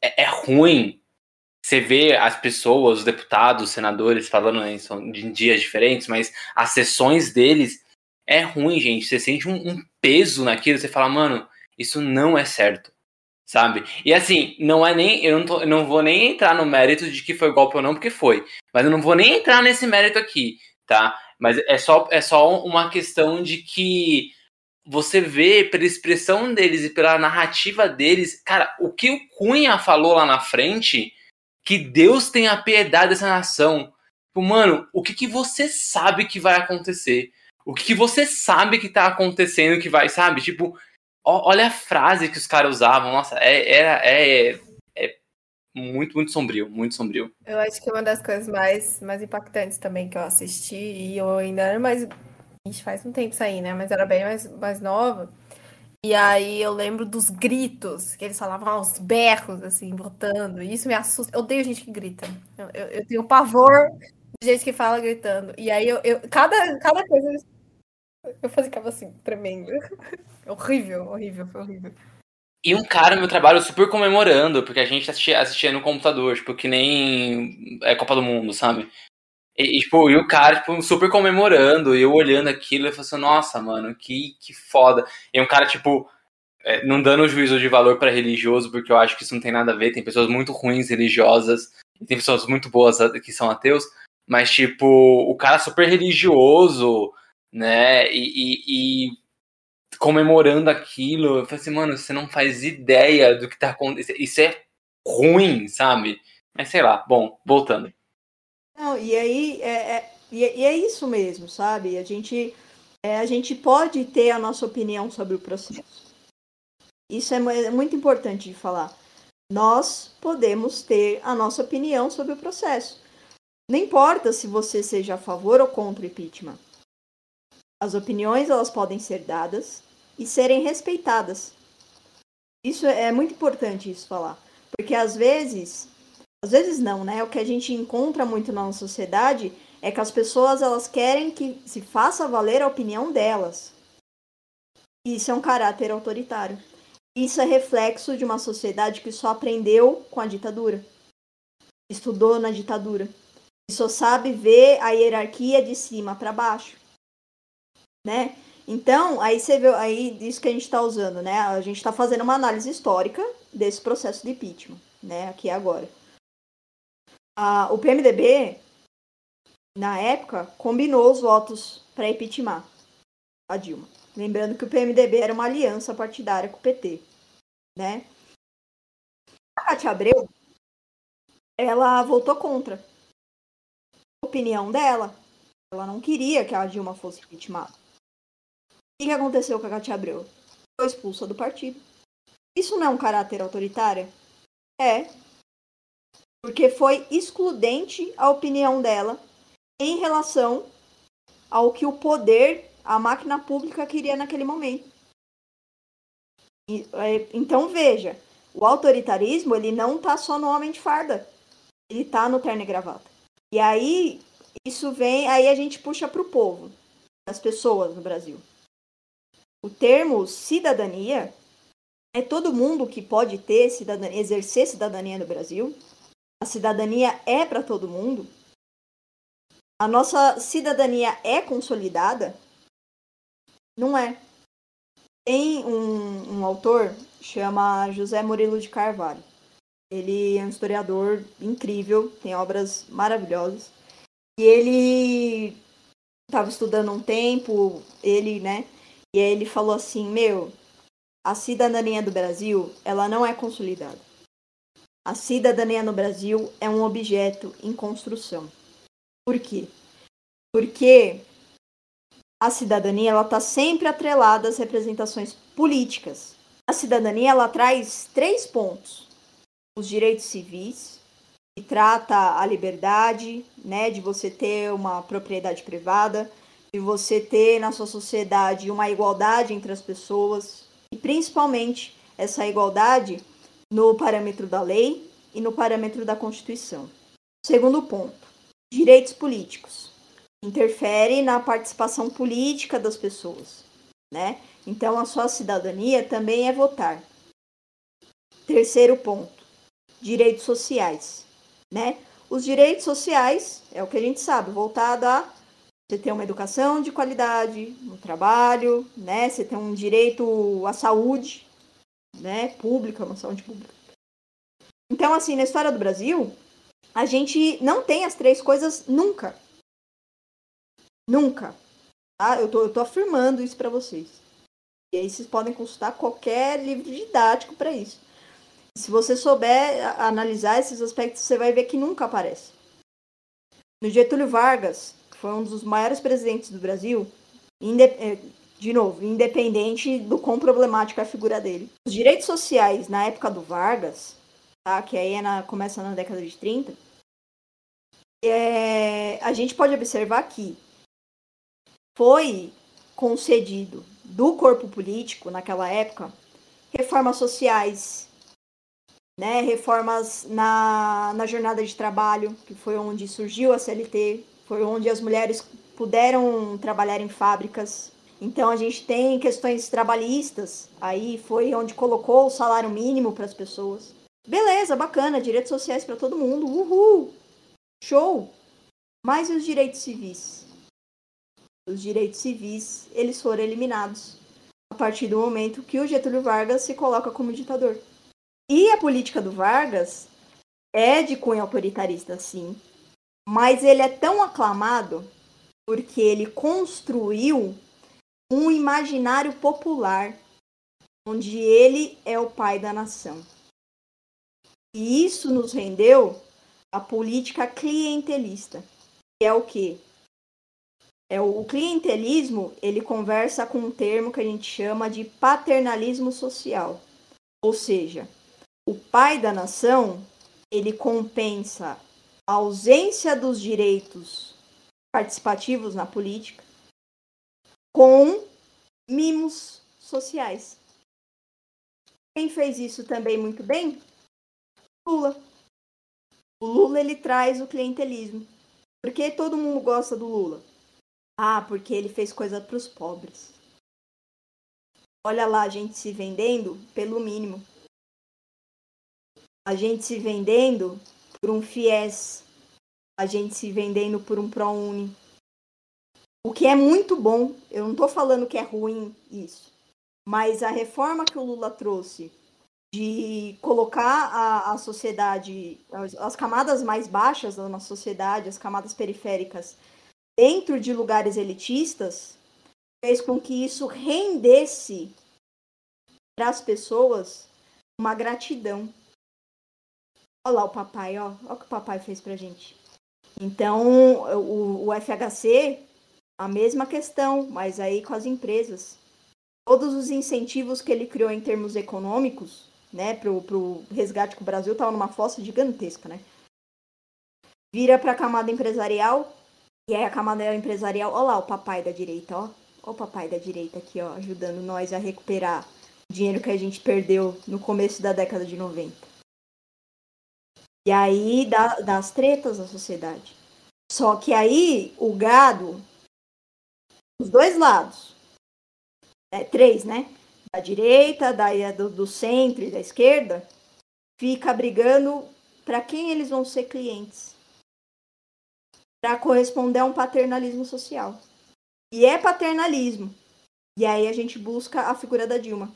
É, é, ruim você ver as pessoas, os deputados, os senadores falando né, de dias diferentes, mas as sessões deles é ruim, gente. Você sente um, um peso naquilo, você fala, mano, isso não é certo sabe? E assim, não é nem. Eu não, tô, eu não vou nem entrar no mérito de que foi golpe ou não, porque foi. Mas eu não vou nem entrar nesse mérito aqui tá? Mas é só, é só uma questão de que você vê pela expressão deles e pela narrativa deles, cara, o que o Cunha falou lá na frente, que Deus tenha piedade dessa nação. Tipo, mano, o que, que você sabe que vai acontecer? O que, que você sabe que tá acontecendo que vai, sabe? Tipo, ó, olha a frase que os caras usavam. Nossa, é, é, é, muito, muito sombrio, muito sombrio. Eu acho que uma das coisas mais, mais impactantes também que eu assisti, e eu ainda era mais. Ixi, faz um tempo isso aí, né? Mas era bem mais, mais nova. E aí eu lembro dos gritos, que eles falavam aos berros, assim, votando. E isso me assusta. Eu odeio gente que grita. Eu, eu, eu tenho pavor de gente que fala gritando. E aí eu, eu cada, cada coisa eu ficava assim, tremendo. horrível, horrível, foi horrível. E um cara no meu trabalho super comemorando, porque a gente assistia, assistia no computador, tipo, que nem é Copa do Mundo, sabe? E, e, tipo, e o cara, tipo, super comemorando, eu olhando aquilo, eu falei assim, nossa, mano, que, que foda. E um cara, tipo, é, não dando juízo de valor para religioso, porque eu acho que isso não tem nada a ver, tem pessoas muito ruins religiosas, e tem pessoas muito boas que são ateus, mas, tipo, o cara super religioso, né, e, e, e comemorando aquilo. Eu falei assim, mano, você não faz ideia do que tá acontecendo. Isso é ruim, sabe? Mas sei lá, bom, voltando. Não, e aí é, é, e é isso mesmo, sabe? A gente, é, a gente pode ter a nossa opinião sobre o processo. Isso é, é muito importante de falar. Nós podemos ter a nossa opinião sobre o processo. Não importa se você seja a favor ou contra o impeachment. As opiniões elas podem ser dadas, e serem respeitadas. Isso é muito importante isso falar, porque às vezes, às vezes não, né? O que a gente encontra muito na nossa sociedade é que as pessoas elas querem que se faça valer a opinião delas. Isso é um caráter autoritário. Isso é reflexo de uma sociedade que só aprendeu com a ditadura, estudou na ditadura, e só sabe ver a hierarquia de cima para baixo, né? Então, aí você vê, aí isso que a gente está usando, né? A gente está fazendo uma análise histórica desse processo de impeachment, né? Aqui agora. Ah, o PMDB, na época, combinou os votos para impeachment a Dilma. Lembrando que o PMDB era uma aliança partidária com o PT, né? A Cátia Abreu, ela votou contra. A opinião dela, ela não queria que a Dilma fosse impeachmentada que, que aconteceu com a Katia Abreu? Foi expulsa do partido. Isso não é um caráter autoritário? É. Porque foi excludente a opinião dela em relação ao que o poder, a máquina pública queria naquele momento. É, então veja, o autoritarismo ele não está só no homem de farda, ele está no terno e gravata. E aí isso vem, aí a gente puxa para o povo, as pessoas no Brasil. O termo cidadania é todo mundo que pode ter cidadania, exercer cidadania no Brasil. A cidadania é para todo mundo. A nossa cidadania é consolidada. Não é. Tem um, um autor, chama José Murilo de Carvalho. Ele é um historiador incrível, tem obras maravilhosas. E ele estava estudando um tempo, ele, né? E aí ele falou assim: Meu, a cidadania do Brasil, ela não é consolidada. A cidadania no Brasil é um objeto em construção. Por quê? Porque a cidadania ela está sempre atrelada às representações políticas. A cidadania ela traz três pontos: os direitos civis, que trata a liberdade, né, de você ter uma propriedade privada, de você ter na sua sociedade uma igualdade entre as pessoas e principalmente essa igualdade no parâmetro da lei e no parâmetro da Constituição. Segundo ponto, direitos políticos. Interfere na participação política das pessoas, né? Então a sua cidadania também é votar. Terceiro ponto, direitos sociais né? Os direitos sociais é o que a gente sabe, voltado a você ter uma educação de qualidade, um trabalho, né? Você ter um direito à saúde, né? Pública, uma saúde pública. Então, assim, na história do Brasil, a gente não tem as três coisas nunca. Nunca. Tá? Eu, tô, eu tô afirmando isso para vocês. E aí vocês podem consultar qualquer livro didático para isso. Se você souber analisar esses aspectos, você vai ver que nunca aparece. No Getúlio Vargas, que foi um dos maiores presidentes do Brasil, é, de novo, independente do quão problemática é a figura dele. Os direitos sociais na época do Vargas, tá, que aí é na, começa na década de 30, é, a gente pode observar que foi concedido do corpo político naquela época reformas sociais, né, reformas na, na jornada de trabalho, que foi onde surgiu a CLT, foi onde as mulheres puderam trabalhar em fábricas. Então a gente tem questões trabalhistas, aí foi onde colocou o salário mínimo para as pessoas. Beleza, bacana, direitos sociais para todo mundo, uhul, show. Mas e os direitos civis? Os direitos civis, eles foram eliminados a partir do momento que o Getúlio Vargas se coloca como ditador. E a política do Vargas é de cunho autoritarista, sim. Mas ele é tão aclamado porque ele construiu um imaginário popular onde ele é o pai da nação. E isso nos rendeu a política clientelista, que é o quê? É o, o clientelismo, ele conversa com um termo que a gente chama de paternalismo social. Ou seja, o pai da nação, ele compensa a ausência dos direitos participativos na política com mimos sociais. Quem fez isso também muito bem? Lula. O Lula ele traz o clientelismo. Por que todo mundo gosta do Lula? Ah, porque ele fez coisa para os pobres. Olha lá a gente se vendendo pelo mínimo a gente se vendendo por um FIES, a gente se vendendo por um ProUni. O que é muito bom, eu não estou falando que é ruim isso, mas a reforma que o Lula trouxe de colocar a, a sociedade, as, as camadas mais baixas da nossa sociedade, as camadas periféricas, dentro de lugares elitistas, fez com que isso rendesse para as pessoas uma gratidão Olha lá o papai, ó. Olha o que o papai fez pra gente. Então, o, o FHC, a mesma questão, mas aí com as empresas. Todos os incentivos que ele criou em termos econômicos, né, pro, pro resgate que o Brasil tava numa fossa gigantesca, né? Vira pra camada empresarial, e aí a camada empresarial, olha lá o papai da direita, ó. Olha o papai da direita aqui, ó, ajudando nós a recuperar o dinheiro que a gente perdeu no começo da década de 90. E aí dá, dá as tretas da sociedade. Só que aí o gado, os dois lados, é, três, né? Da direita, da, do, do centro e da esquerda, fica brigando para quem eles vão ser clientes. Para corresponder a um paternalismo social. E é paternalismo. E aí a gente busca a figura da Dilma.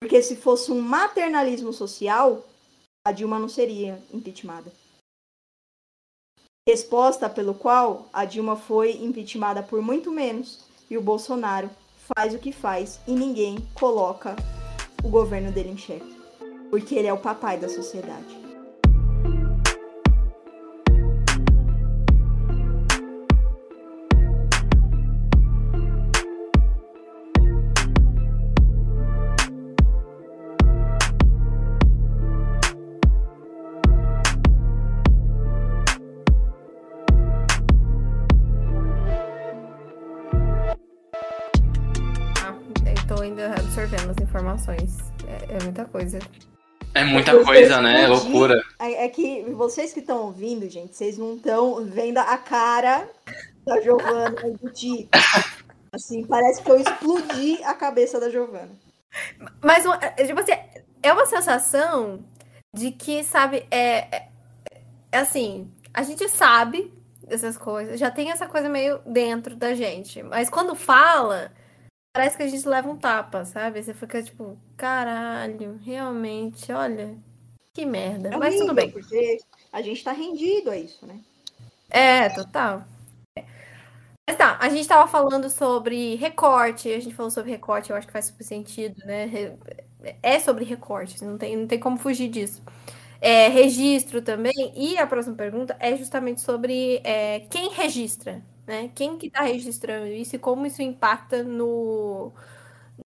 Porque se fosse um maternalismo social, a Dilma não seria impeachmentada. Resposta pelo qual a Dilma foi impeachmentada por muito menos e o Bolsonaro faz o que faz e ninguém coloca o governo dele em xeque. Porque ele é o papai da sociedade. Informações. É, é muita coisa. É muita coisa, né? É loucura. É, é, que vocês que estão ouvindo, gente, vocês não estão vendo a cara da Giovana e do Tico. Assim, parece que eu explodi a cabeça da Giovana. Mas, é, tipo assim, é uma sensação de que, sabe, é, é, é assim, a gente sabe dessas coisas, já tem essa coisa meio dentro da gente, mas quando fala parece que a gente leva um tapa, sabe? Você fica tipo, caralho, realmente, olha, que merda. É Mas tudo bem. Porque a gente tá rendido a isso, né? É, total. Mas tá, a gente tava falando sobre recorte, a gente falou sobre recorte, eu acho que faz super sentido, né? É sobre recorte, não tem, não tem como fugir disso. É, registro também, e a próxima pergunta é justamente sobre é, quem registra, né? Quem que está registrando isso e como isso impacta no,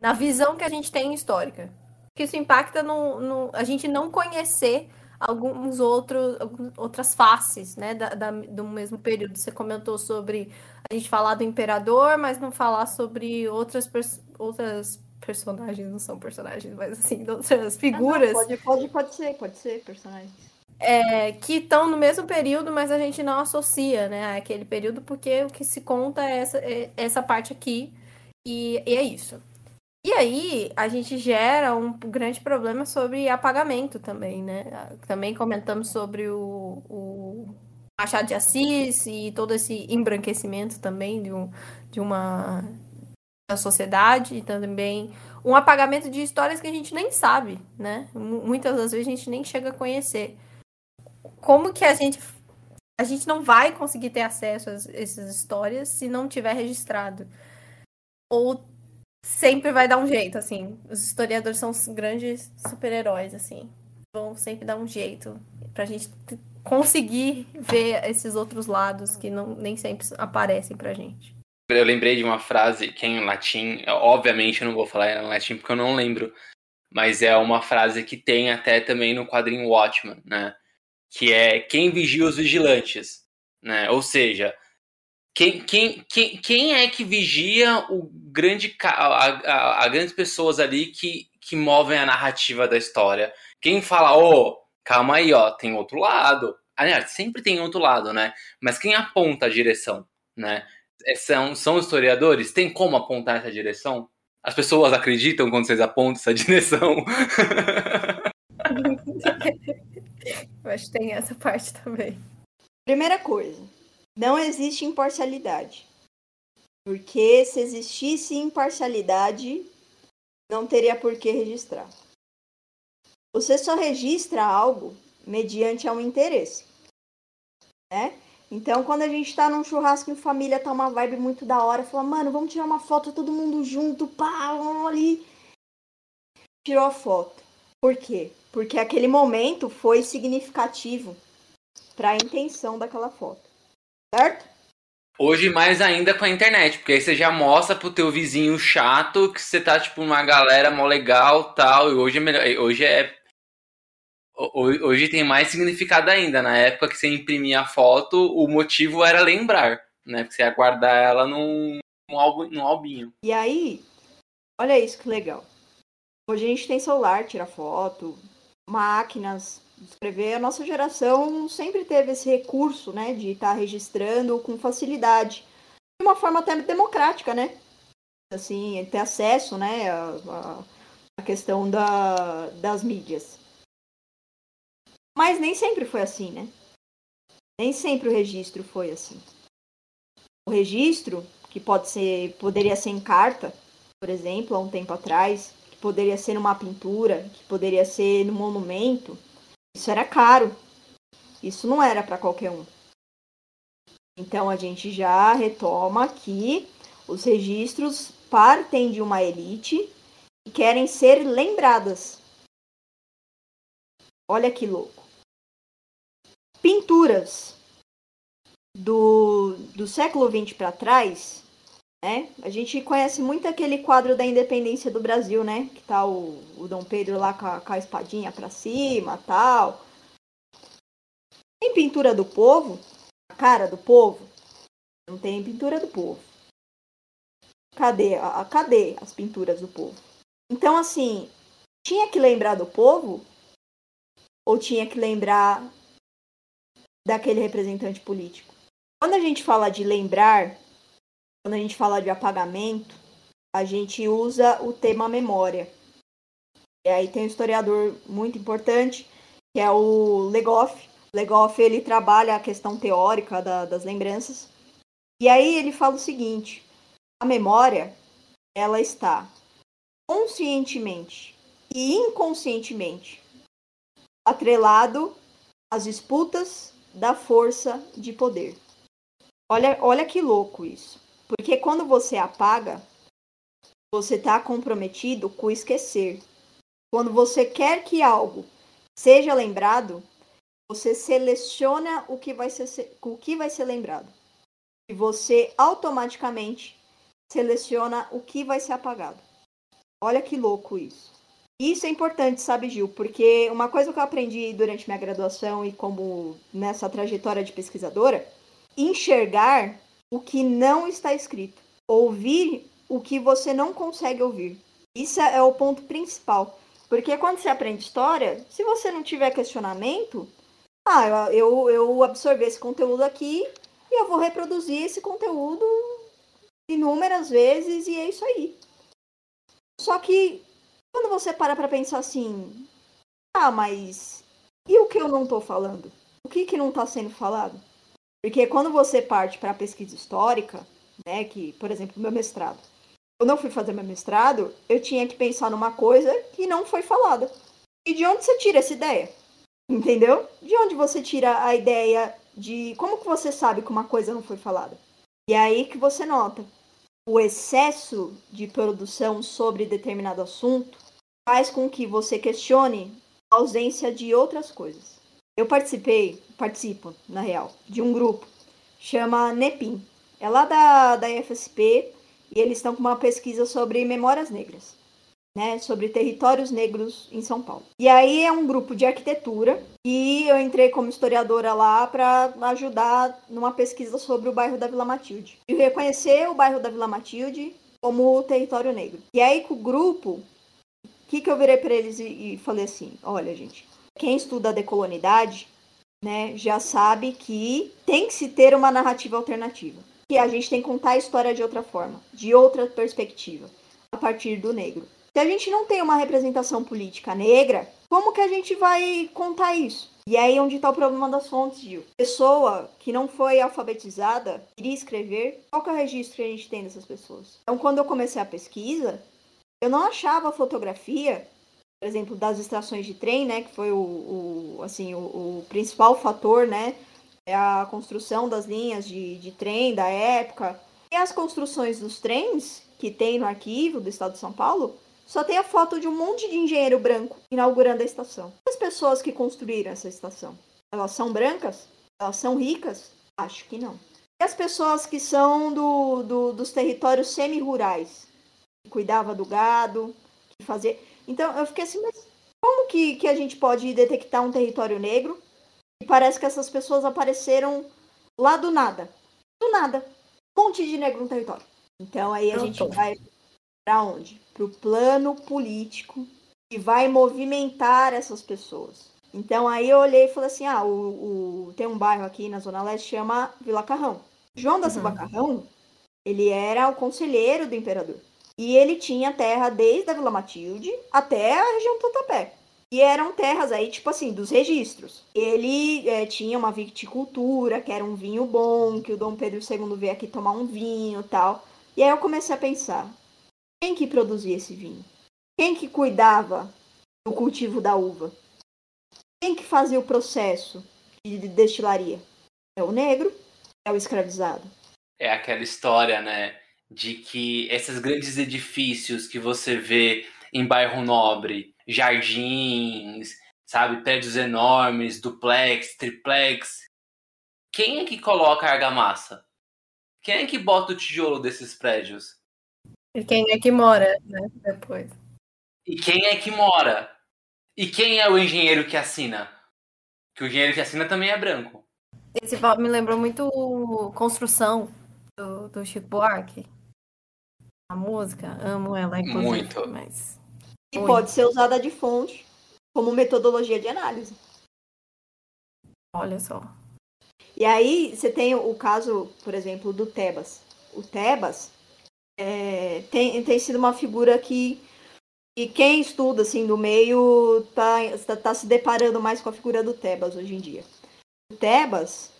na visão que a gente tem histórica. Que isso impacta no, no a gente não conhecer alguns outros outras faces, né, da, da, do mesmo período. Você comentou sobre a gente falar do imperador, mas não falar sobre outras outras personagens, não são personagens, mas assim, outras figuras. Ah, não, pode, pode, pode ser, pode ser personagens é, que estão no mesmo período, mas a gente não associa, né, aquele período, porque o que se conta é essa, é essa parte aqui, e, e, é isso. E aí, a gente gera um grande problema sobre apagamento também, né? Também comentamos sobre o, o Machado de Assis e todo esse embranquecimento também de, um, de uma da sociedade e também um apagamento de histórias que a gente nem sabe, né? Muitas das vezes a gente nem chega a conhecer como que a gente a gente não vai conseguir ter acesso a essas histórias se não tiver registrado. Ou sempre vai dar um jeito, assim. Os historiadores são grandes super-heróis, assim. Vão sempre dar um jeito pra gente conseguir ver esses outros lados que não, nem sempre aparecem pra gente. Eu lembrei de uma frase que é em latim, obviamente eu não vou falar em latim porque eu não lembro, mas é uma frase que tem até também no quadrinho Watchman, né? Que é quem vigia os vigilantes, né? Ou seja, quem, quem, quem, quem é que vigia o grande a, a, a, grandes pessoas ali que, que movem a narrativa da história? Quem fala, ô, oh, calma aí, ó, tem outro lado. Aliás, sempre tem outro lado, né? Mas quem aponta a direção, né? É, são, são historiadores? Tem como apontar essa direção? As pessoas acreditam quando vocês apontam essa direção? Eu acho que tem essa parte também. Primeira coisa, não existe imparcialidade. Porque se existisse imparcialidade, não teria por que registrar. Você só registra algo mediante um interesse. Né? Então, quando a gente tá num churrasco em família, tá uma vibe muito da hora, fala, mano, vamos tirar uma foto todo mundo junto, pá, vamos ali. Tirou a foto. Por quê? Porque aquele momento foi significativo para a intenção daquela foto. Certo? Hoje mais ainda com a internet, porque aí você já mostra pro teu vizinho chato que você tá tipo numa galera mó legal, tal, e hoje é melhor, hoje é hoje tem mais significado ainda. Na época que você imprimia a foto, o motivo era lembrar, né? Porque você ia guardar ela num, num, álbum, num albinho. E aí, olha isso que legal. Hoje a gente tem celular, tira foto, máquinas escrever, a nossa geração sempre teve esse recurso, né, de estar tá registrando com facilidade, de uma forma até democrática, né, assim, ter acesso, né, a, a questão da, das mídias. Mas nem sempre foi assim, né? Nem sempre o registro foi assim. O registro, que pode ser, poderia ser em carta, por exemplo, há um tempo atrás, que poderia ser numa pintura, que poderia ser no monumento, isso era caro. Isso não era para qualquer um. Então a gente já retoma aqui os registros partem de uma elite e querem ser lembradas. Olha que louco. Pinturas do, do século XX para trás, né? A gente conhece muito aquele quadro da independência do Brasil, né? Que tá o, o Dom Pedro lá com a, com a espadinha para cima, tal. Tem pintura do povo, a cara do povo. Não tem pintura do povo. Cadê? A, cadê as pinturas do povo? Então, assim, tinha que lembrar do povo ou tinha que lembrar daquele representante político? Quando a gente fala de lembrar, quando a gente fala de apagamento, a gente usa o tema memória. E aí tem um historiador muito importante, que é o Legoff. Legoff, ele trabalha a questão teórica da, das lembranças. E aí ele fala o seguinte, a memória, ela está conscientemente e inconscientemente atrelado às disputas da força de poder. Olha, olha que louco isso. Porque quando você apaga, você está comprometido com esquecer. Quando você quer que algo seja lembrado, você seleciona o que vai ser, o que vai ser lembrado. E você automaticamente seleciona o que vai ser apagado. Olha que louco isso. Isso é importante, sabe, Gil? Porque uma coisa que eu aprendi durante minha graduação e como nessa trajetória de pesquisadora, enxergar o que não está escrito, ouvir o que você não consegue ouvir. Isso é o ponto principal. Porque quando você aprende história, se você não tiver questionamento, ah, eu, eu absorvi esse conteúdo aqui e eu vou reproduzir esse conteúdo inúmeras vezes e é isso aí. Só que quando você para para pensar assim, ah, mas e o que eu não estou falando? O que que não está sendo falado? Porque quando você parte para a pesquisa histórica, né, que, por exemplo, meu mestrado, eu fui fazer meu mestrado, eu tinha que pensar numa coisa que não foi falada. E de onde você tira essa ideia? Entendeu? De onde você tira a ideia de como que você sabe que uma coisa não foi falada? E é aí que você nota o excesso de produção sobre determinado assunto faz com que você questione a ausência de outras coisas. Eu participei, participo, na real, de um grupo, chama NEPIM. É lá da, da FSP e eles estão com uma pesquisa sobre memórias negras né, sobre territórios negros em São Paulo. E aí é um grupo de arquitetura e eu entrei como historiadora lá para ajudar numa pesquisa sobre o bairro da Vila Matilde. E reconhecer o bairro da Vila Matilde como território negro. E aí com o grupo, o que, que eu virei para eles e, e falei assim, olha gente, quem estuda a decolonidade, né, já sabe que tem que se ter uma narrativa alternativa. Que a gente tem que contar a história de outra forma, de outra perspectiva, a partir do negro. Se a gente não tem uma representação política negra, como que a gente vai contar isso? E aí onde está o problema das fontes, Gil. Pessoa que não foi alfabetizada, queria escrever, qual que é o registro que a gente tem dessas pessoas? Então, quando eu comecei a pesquisa, eu não achava fotografia, por exemplo, das estações de trem, né, que foi o, o assim, o, o, principal fator, né, é a construção das linhas de, de trem da época. E as construções dos trens que tem no arquivo do Estado de São Paulo, só tem a foto de um monte de engenheiro branco inaugurando a estação. As pessoas que construíram essa estação, elas são brancas? Elas são ricas? Acho que não. E as pessoas que são do, do dos territórios semi-rurais, que cuidava do gado, que fazia... Então, eu fiquei assim, mas como que, que a gente pode detectar um território negro? E parece que essas pessoas apareceram lá do nada. Do nada. Um monte de negro no território. Então, aí a eu gente tô. vai para onde? Para o plano político que vai movimentar essas pessoas. Então aí eu olhei e falei assim: ah, o, o tem um bairro aqui na Zona Leste chama Vila Carrão. João da Silva uhum. Carrão, ele era o conselheiro do imperador. E ele tinha terra desde a Vila Matilde até a região do Totapé. E eram terras aí, tipo assim, dos registros. Ele é, tinha uma viticultura, que era um vinho bom, que o Dom Pedro II veio aqui tomar um vinho tal. E aí eu comecei a pensar, Quem que produzia esse vinho? Quem que cuidava do cultivo da uva? Quem que fazia o processo de destilaria? É o negro, é o escravizado. É aquela história, né, de que esses grandes edifícios que você vê em bairro nobre, jardins, sabe, prédios enormes, duplex, triplex, quem é que coloca a argamassa? Quem é que bota o tijolo desses prédios? E quem é que mora, né? Depois. E quem é que mora? E quem é o engenheiro que assina? Que o engenheiro que assina também é branco. Esse me lembrou muito Construção do, do Chico Buarque. A música, amo ela, inclusive. Muito. Mas... E pode ser usada de fonte como metodologia de análise. Olha só. E aí você tem o caso, por exemplo, do Tebas. O Tebas é, tem, tem sido uma figura que, que quem estuda assim do meio tá, tá, tá se deparando mais com a figura do Tebas hoje em dia. O Tebas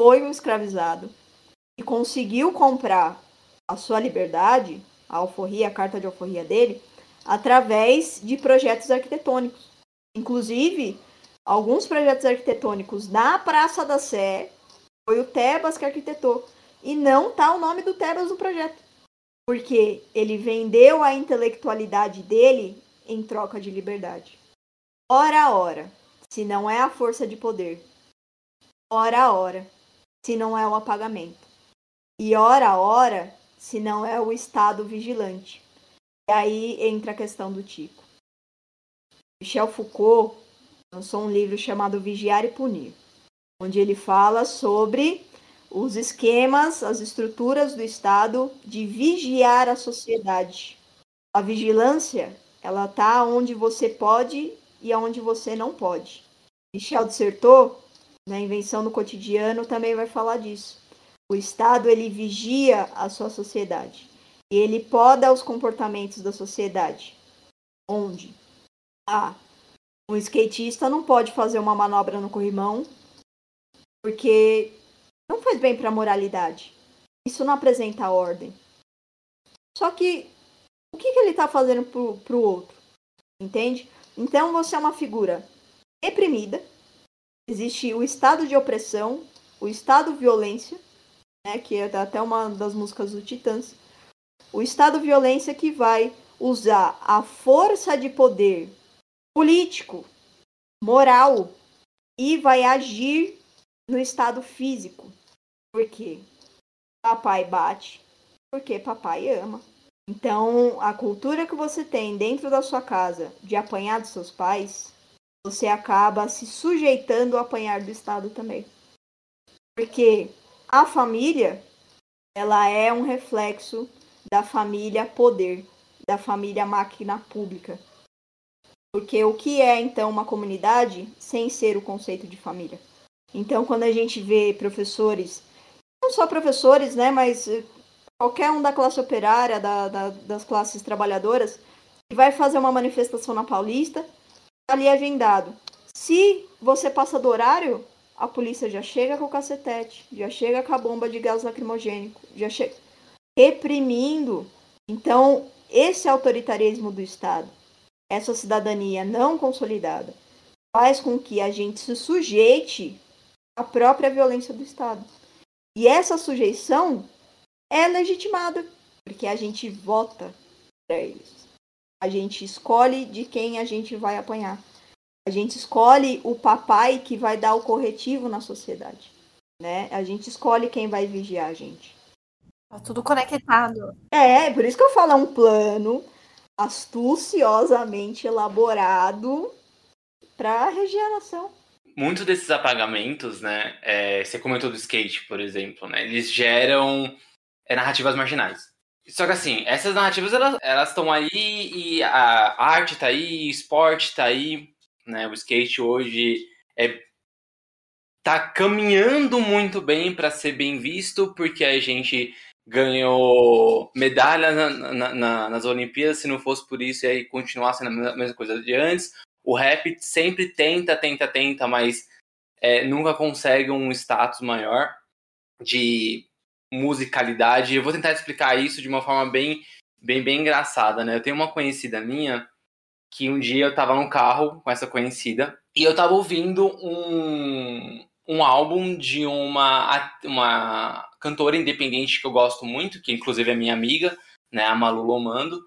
foi um escravizado e conseguiu comprar a sua liberdade, a alforria, a carta de alforria dele, através de projetos arquitetônicos. Inclusive, alguns projetos arquitetônicos na Praça da Sé, foi o Tebas que arquitetou. E não tá o nome do Tebas no projeto. Porque ele vendeu a intelectualidade dele em troca de liberdade. Ora, ora, se não é a força de poder. Ora, ora, se não é o apagamento. E ora, ora, se não é o Estado vigilante. E aí entra a questão do Tico. Michel Foucault lançou um livro chamado Vigiar e Punir, onde ele fala sobre os esquemas, as estruturas do Estado de vigiar a sociedade. A vigilância, ela tá onde você pode e aonde você não pode. Michel dissertou, na Invenção do Cotidiano, também vai falar disso. O Estado, ele vigia a sua sociedade. E ele poda os comportamentos da sociedade. Onde? Ah, um skatista não pode fazer uma manobra no corrimão porque não faz bem para a moralidade. Isso não apresenta ordem. Só que o que, que ele está fazendo para o outro? Entende? Então você é uma figura reprimida. Existe o estado de opressão, o estado violência, né, que é até uma das músicas do Titãs. O estado violência que vai usar a força de poder político, moral e vai agir no estado físico. Por quê? Papai bate porque papai ama. Então, a cultura que você tem dentro da sua casa de apanhar dos seus pais, você acaba se sujeitando a apanhar do Estado também. Porque a família, ela é um reflexo da família poder, da família máquina pública. Porque o que é então uma comunidade sem ser o conceito de família? Então, quando a gente vê professores, não só professores, né, mas eh, qualquer um da classe operária, da, da, das classes trabalhadoras, que vai fazer uma manifestação na Paulista, tá ali agendado. Se você passa do horário, a polícia já chega com o cacetete, já chega com a bomba de gás lacrimogênico, já chega reprimindo. Então, esse autoritarismo do Estado, essa cidadania não consolidada, faz com que a gente se sujeite à própria violência do Estado. E essa sujeição é legitimada, porque a gente vota para eles. A gente escolhe de quem a gente vai apanhar. A gente escolhe o papai que vai dar o corretivo na sociedade. Né? A gente escolhe quem vai vigiar a gente. Tá tudo conectado. É, por isso que eu falo, é um plano astuciosamente elaborado para reger a nação. Muitos desses apagamentos, né? É, você comentou do skate, por exemplo, né? Eles geram é, narrativas marginais. Só que assim, essas narrativas elas estão aí e a arte tá aí, o esporte tá aí, né? O skate hoje é tá caminhando muito bem para ser bem visto, porque a gente ganhou medalha na, na, na, nas Olimpíadas, se não fosse por isso, aí continuar sendo a mesma coisa de antes. O rap sempre tenta, tenta, tenta, mas é, nunca consegue um status maior de musicalidade. Eu vou tentar explicar isso de uma forma bem bem, bem engraçada, né? Eu tenho uma conhecida minha que um dia eu tava no carro com essa conhecida e eu tava ouvindo um, um álbum de uma, uma cantora independente que eu gosto muito, que inclusive é minha amiga, né, a Malu Lomando.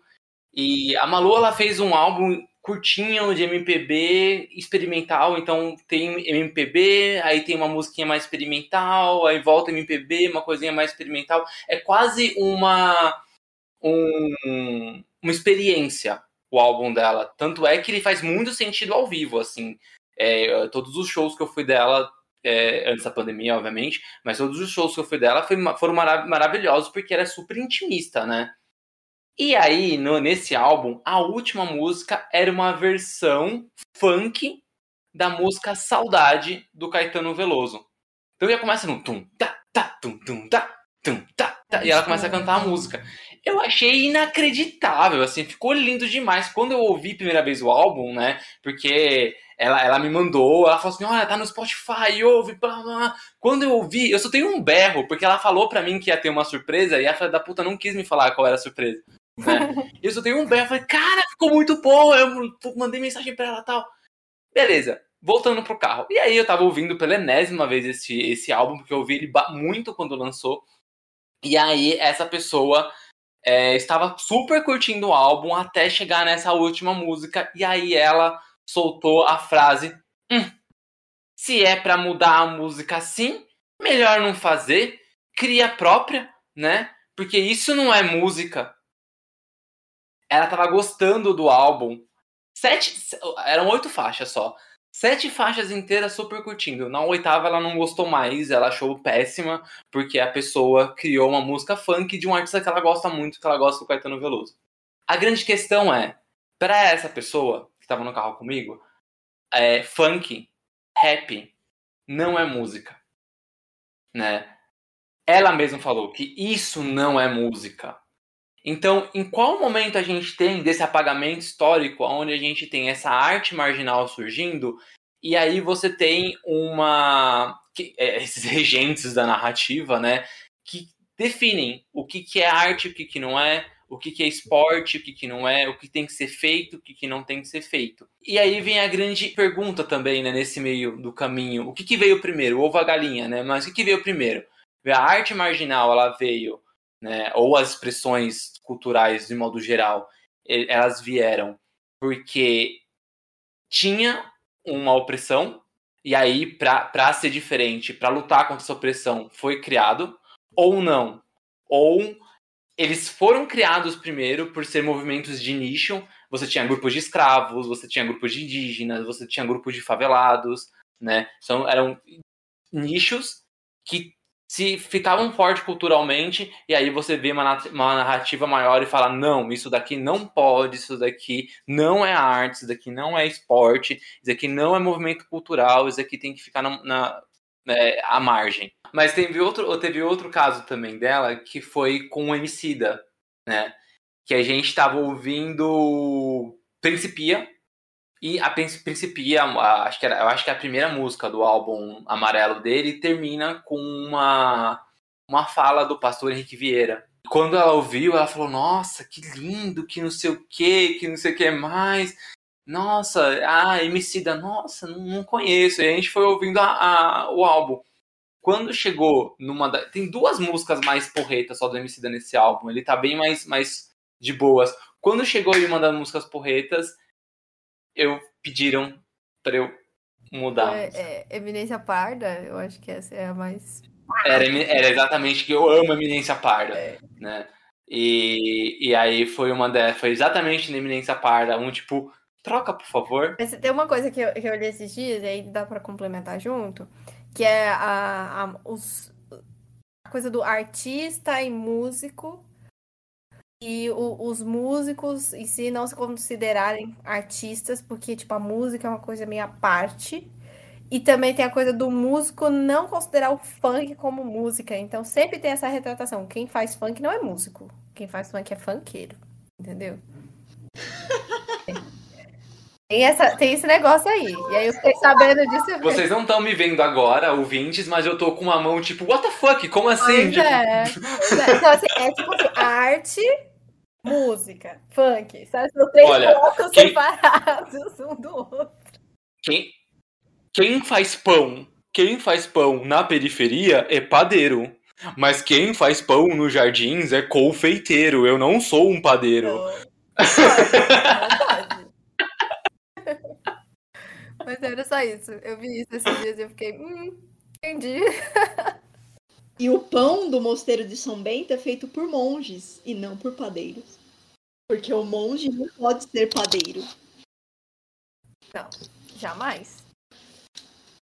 E a Malu ela fez um álbum curtinho de MPB experimental, então tem MPB, aí tem uma musiquinha mais experimental, aí volta MPB, uma coisinha mais experimental. É quase uma um, uma experiência o álbum dela. Tanto é que ele faz muito sentido ao vivo, assim. É, todos os shows que eu fui dela, é, antes da pandemia, obviamente, mas todos os shows que eu fui dela foi, foram marav maravilhosos porque ela é super intimista, né? E aí, no, nesse álbum, a última música era uma versão funk da música Saudade do Caetano Veloso. Então já começa no tum, tá, tá, tum, tum, tá, tum, tá, tá, e ela começa a cantar a música. Eu achei inacreditável, assim, ficou lindo demais. Quando eu ouvi a primeira vez o álbum, né? Porque ela, ela me mandou, ela falou assim: olha, tá no Spotify, ouve, blá, blá. Quando eu ouvi, eu só tenho um berro, porque ela falou pra mim que ia ter uma surpresa e a filha da puta não quis me falar qual era a surpresa. Né? eu só tenho um berro, falei, cara, ficou muito bom. Eu mandei mensagem pra ela e tal. Beleza, voltando pro carro. E aí eu tava ouvindo pela enésima vez esse, esse álbum, porque eu ouvi ele muito quando lançou. E aí essa pessoa é, estava super curtindo o álbum até chegar nessa última música e aí ela soltou a frase: hum, se é para mudar a música assim, melhor não fazer, cria própria, né? Porque isso não é música. Ela estava gostando do álbum. Sete, eram oito faixas só. Sete faixas inteiras super curtindo. Na oitava ela não gostou mais, ela achou péssima, porque a pessoa criou uma música funk de um artista que ela gosta muito, que ela gosta do Caetano Veloso. A grande questão é, para essa pessoa que estava no carro comigo, é, funk, rap, não é música. Né? Ela mesma falou que isso não é música. Então, em qual momento a gente tem desse apagamento histórico, onde a gente tem essa arte marginal surgindo, e aí você tem uma. Que, é, esses regentes da narrativa, né? Que definem o que, que é arte, o que, que não é, o que, que é esporte, o que, que não é, o que tem que ser feito, o que, que não tem que ser feito. E aí vem a grande pergunta também, né, nesse meio do caminho. O que, que veio primeiro? O ovo a galinha, né? Mas o que, que veio primeiro? A arte marginal, ela veio, né? Ou as expressões culturais de modo geral, elas vieram porque tinha uma opressão e aí para ser diferente, para lutar contra essa opressão, foi criado ou não, ou eles foram criados primeiro por ser movimentos de nicho. Você tinha grupos de escravos, você tinha grupos de indígenas, você tinha grupos de favelados, né? São, eram nichos que se ficavam fortes culturalmente, e aí você vê uma, narrativa maior e fala: não, isso daqui não pode, isso daqui não é arte, isso daqui não é esporte, isso daqui não é movimento cultural, isso daqui tem que ficar na, na é, à margem. Mas teve outro, teve outro caso também dela, que foi com o Emicida, né? Que a gente estava ouvindo Principia, e a Principia, acho que era, eu acho que é a primeira música do álbum Amarelo dele termina com uma, uma fala do pastor Henrique Vieira. Quando ela ouviu, ela falou: Nossa, que lindo, que não sei o que, que não sei o que mais. Nossa, ah, Emicida, nossa, não, não conheço. E a gente foi ouvindo a, a, o álbum. Quando chegou numa. Da... Tem duas músicas mais porretas só do Emicida nesse álbum. Ele tá bem mais, mais de boas. Quando chegou em uma das músicas porretas, eu pediram para eu mudar. É, é, Eminência Parda, eu acho que essa é a mais. Era, era exatamente que eu amo Eminência Parda, é. né? E, e aí foi uma dessas, foi exatamente na Eminência Parda, um tipo, troca, por favor. Mas tem uma coisa que eu, que eu li esses dias, e aí dá para complementar junto, que é a, a, os, a coisa do artista e músico e o, os músicos em si não se considerarem artistas, porque, tipo, a música é uma coisa meio à parte. E também tem a coisa do músico não considerar o funk como música. Então sempre tem essa retratação. Quem faz funk não é músico. Quem faz funk é funkeiro. Entendeu? Tem, essa, tem esse negócio aí. E aí eu fiquei sabendo disso. Vocês não estão me vendo agora, ouvintes, mas eu tô com uma mão tipo, what the fuck? Como assim? Pois é. Pois é. Então, assim, é tipo assim, arte música, funk. São os três Olha, blocos quem- separados um do outro. Quem, quem faz pão, quem faz pão na periferia é padeiro. Mas quem faz pão nos jardins é confeiteiro. Eu não sou um padeiro. Não, não pode. Mas era só isso. Eu vi isso esses dias e eu fiquei, hum, entendi. E o pão do mosteiro de São Bento é feito por monges e não por padeiros. Porque o monge não pode ser padeiro. Jamais.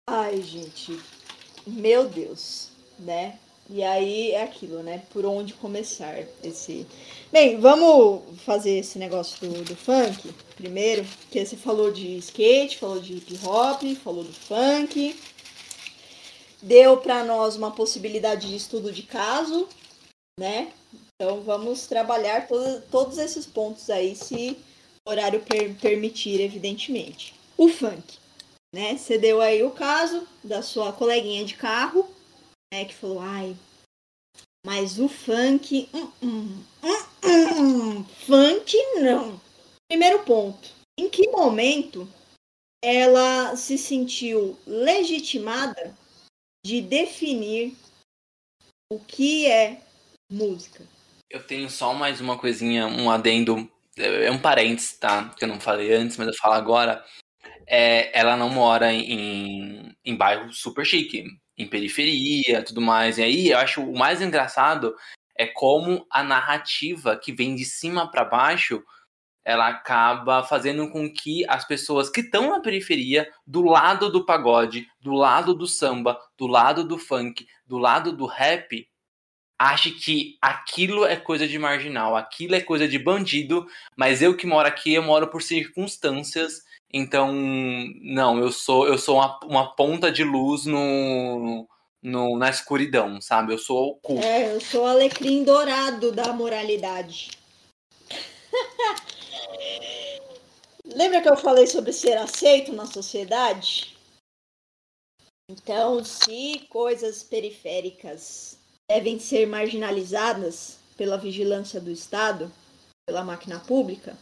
Ai, gente. Meu Deus, né? E aí é aquilo, né? Por onde começar esse. Bem, vamos fazer esse negócio do, do funk primeiro. Porque você falou de skate, falou de hip hop, falou do funk. Deu para nós uma possibilidade de estudo de caso, né? Então vamos trabalhar todo- todos esses pontos aí, se o horário per- permitir, evidentemente. O funk né? Você deu aí o caso da sua coleguinha de carro, né? Que falou, ai, mas o funk, hum, hum, hum, hum, funk não. Primeiro ponto, em que momento ela se sentiu legitimada de definir o que é música? Eu tenho só mais uma coisinha, um adendo, é um parênteses, tá? Que eu não falei antes, mas eu falo agora. É, ela não mora em, em bairro super chique, em periferia, tudo mais. E aí eu acho o mais engraçado é como a narrativa que vem de cima para baixo, ela acaba fazendo com que as pessoas que estão na periferia, do lado do pagode, do lado do samba, do lado do funk, do lado do rap, ache que aquilo é coisa de marginal, aquilo é coisa de bandido, mas eu que moro aqui, eu moro por circunstâncias, então não, eu sou eu sou uma, uma ponta de luz no, no na escuridão, sabe? Eu sou oculto. É, eu sou o alecrim dourado da moralidade. Lembra que eu falei sobre ser aceito na sociedade? Então, se coisas periféricas devem ser marginalizadas pela vigilância do Estado, pela máquina pública,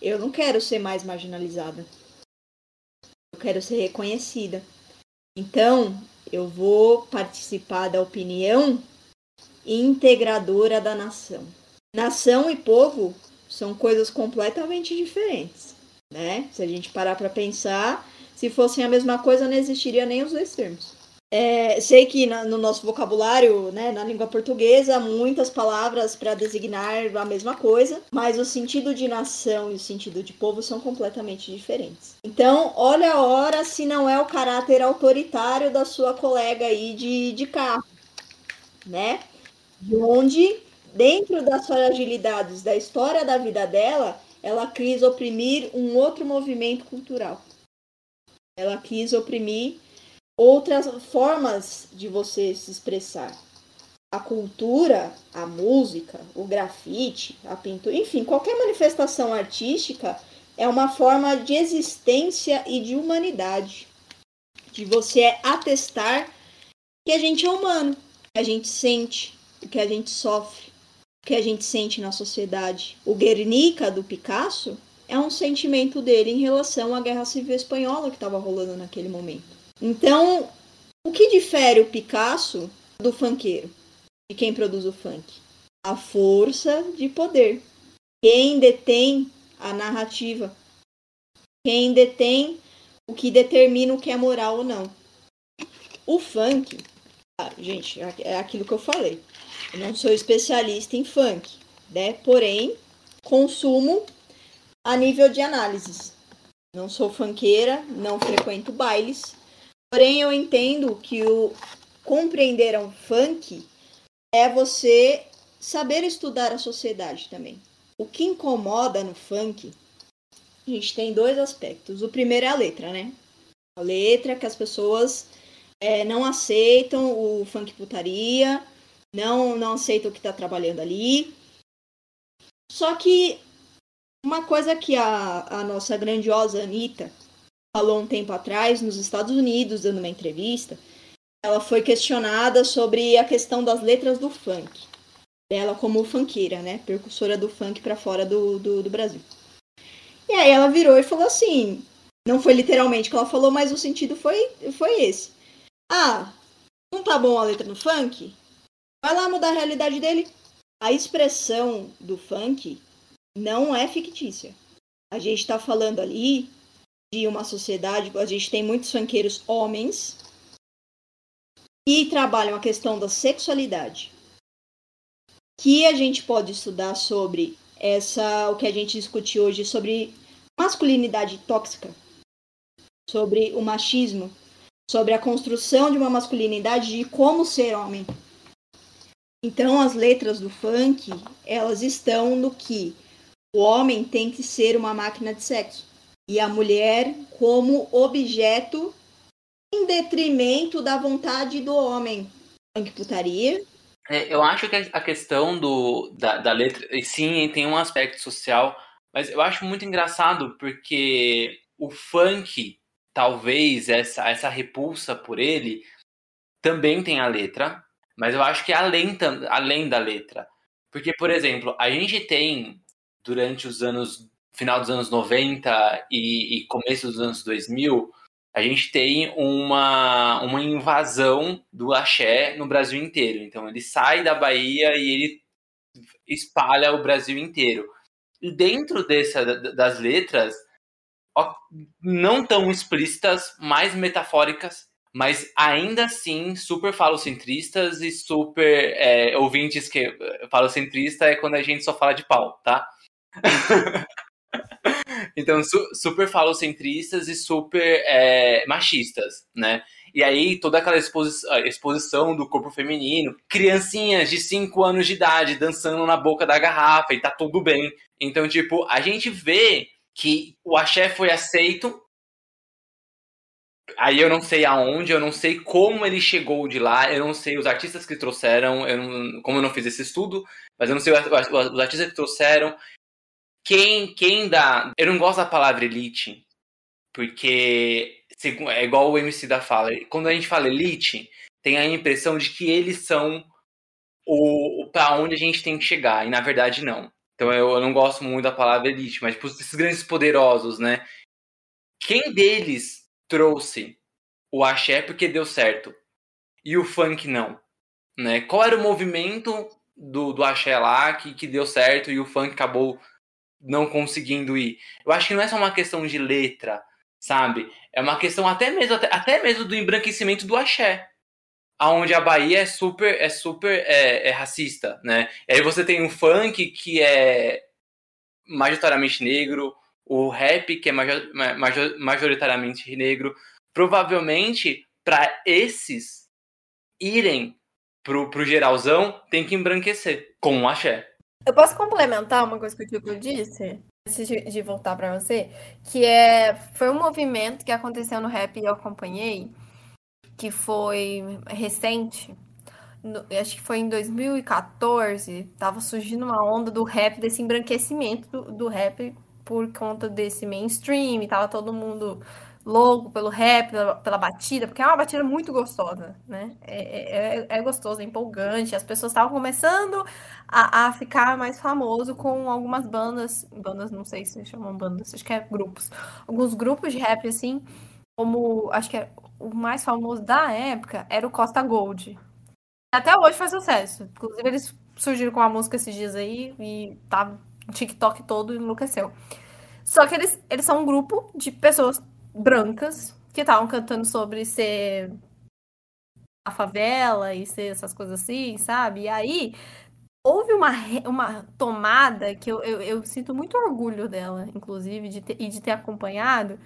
eu não quero ser mais marginalizada. Eu quero ser reconhecida. Então, eu vou participar da opinião integradora da nação. Nação e povo são coisas completamente diferentes, né? Se a gente parar para pensar, se fossem a mesma coisa, não existiria nem os dois termos. É, sei que na- no nosso vocabulário, né, na língua portuguesa, há muitas palavras para designar a mesma coisa, mas o sentido de nação e o sentido de povo são completamente diferentes. Então, olha a hora se não é o caráter autoritário da sua colega aí de, de carro, né? De onde, dentro das fragilidades da história da vida dela, ela quis oprimir um outro movimento cultural. Ela quis oprimir outras formas de você se expressar. A cultura, a música, o grafite, a pintura, enfim, qualquer manifestação artística é uma forma de existência e de humanidade. De você atestar que a gente é humano, que a gente sente, que a gente sofre, que a gente sente na sociedade. O Guernica do Picasso é um sentimento dele em relação à Guerra Civil Espanhola que estava rolando naquele momento. Então, o que difere o Picasso do funkeiro, de quem produz o funk? A força de poder. Quem detém a narrativa. Quem detém o que determina o que é moral ou não. O funk, gente, é aquilo que eu falei. Eu não sou especialista em funk, né? Porém, consumo a nível de análises. Não sou funkeira, não frequento bailes, Porém, eu entendo que o compreender um funk é você saber estudar a sociedade também. O que incomoda no funk, a gente tem dois aspectos. O primeiro é a letra, né? A letra que as pessoas é, não aceitam o funk putaria, não, não aceitam o que está trabalhando ali. Só que uma coisa que a, a nossa grandiosa Anitta falou um tempo atrás nos Estados Unidos, dando uma entrevista, ela foi questionada sobre a questão das letras do funk. Ela como funkeira, né? Percussora do funk para fora do, do, do Brasil. E aí ela virou e falou assim: não foi literalmente que ela falou, mas o sentido foi, foi esse. Ah, não tá bom a letra no funk? Vai lá mudar a realidade dele. A expressão do funk não é fictícia. A gente tá falando ali de uma sociedade, a gente tem muitos funkeiros homens que trabalham a questão da sexualidade. Que a gente pode estudar sobre essa o que a gente discutiu hoje sobre masculinidade tóxica sobre o machismo, sobre a construção de uma masculinidade de como ser homem. Então, as letras do funk, elas estão no que o homem tem que ser uma máquina de sexo e a mulher como objeto em detrimento da vontade do homem. Funk putaria. É, eu acho que a questão do, da, da letra, sim, tem um aspecto social, mas eu acho muito engraçado porque o funk talvez essa, essa repulsa por ele também tem a letra, mas eu acho que é além, além da letra. Porque, por exemplo, a gente tem, durante os anos, final dos anos 90 e, e começo dos anos 2000, a gente tem uma, uma invasão do axé no Brasil inteiro. Então, ele sai da Bahia e ele espalha o Brasil inteiro. E dentro dessa, das letras, não tão explícitas, mais metafóricas, mas ainda assim super falocentristas e super é, ouvintes que falocentrista é quando a gente só fala de pau, tá? então, su super falocentristas e super é, machistas, né? E aí, toda aquela exposi exposição do corpo feminino, criancinhas de 5 anos de idade dançando na boca da garrafa e tá tudo bem. Então, tipo, a gente vê que o axé foi aceito. Aí eu não sei aonde, eu não sei como ele chegou de lá, eu não sei os artistas que trouxeram, eu não, como eu não fiz esse estudo, mas eu não sei os, artistas que trouxeram. Quem, quem dá. Eu não gosto da palavra elite, porque é igual o MC da fala. Quando a gente fala elite, tem a impressão de que eles são o para onde a gente tem que chegar, e na verdade não. Então eu, eu não gosto muito da palavra elite, mas tipo, esses grandes poderosos, né? Quem deles trouxe o axé porque deu certo e o funk não? Né? Qual era o movimento do, do axé lá que, que deu certo e o funk acabou não conseguindo ir? Eu acho que não é só uma questão de letra, sabe? É uma questão até mesmo, até, até mesmo do embranquecimento do axé aonde a Bahia é super é super é, é, racista, né? E aí você tem o funk que é majoritariamente negro, o rap que é major, major, majoritariamente negro. Provavelmente para esses irem pro, pro geralzão tem que embranquecer com o axé. Eu posso complementar uma coisa que o Tico disse? Antes de, voltar para você, que é foi um movimento que aconteceu no rap e eu acompanhei, que foi recente, no, acho que foi em 2014, tava surgindo uma onda do rap, desse embranquecimento do, do rap por conta desse mainstream, tava todo mundo louco pelo rap, pela, pela, batida, porque é uma batida muito gostosa, né? É, é, é, é gostoso, é empolgante. As pessoas estavam começando a, a, ficar mais famoso com algumas bandas, bandas, não sei se chamam bandas, acho que é grupos. Alguns grupos de rap, assim, como acho que é o mais famoso da época era o Costa Gold. Até hoje faz sucesso. Inclusive, eles surgiram com uma música esses dias aí e tá o TikTok todo enlouqueceu. Só que eles, eles são um grupo de pessoas brancas que estavam cantando sobre ser a favela e ser essas coisas assim, sabe? E aí houve uma, uma tomada que eu, eu, eu sinto muito orgulho dela, inclusive, de ter, e de ter acompanhado,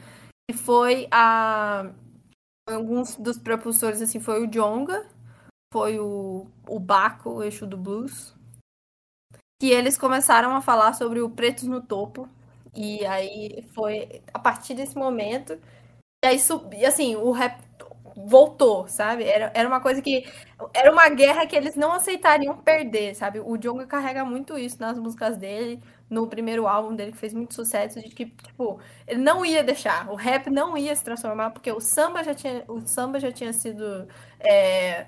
que foi a alguns dos propulsores, assim, foi o Jonga, foi o, o Baco, o eixo do blues, que eles começaram a falar sobre o Pretos no Topo, e aí foi a partir desse momento, e aí, assim, o rap voltou, sabe? Era, era uma coisa que. Era uma guerra que eles não aceitariam perder, sabe? O Djonga carrega muito isso nas músicas dele, no primeiro álbum dele, que fez muito sucesso, de que, tipo, ele não ia deixar, o rap não ia se transformar, porque o samba já tinha, o samba já tinha sido é,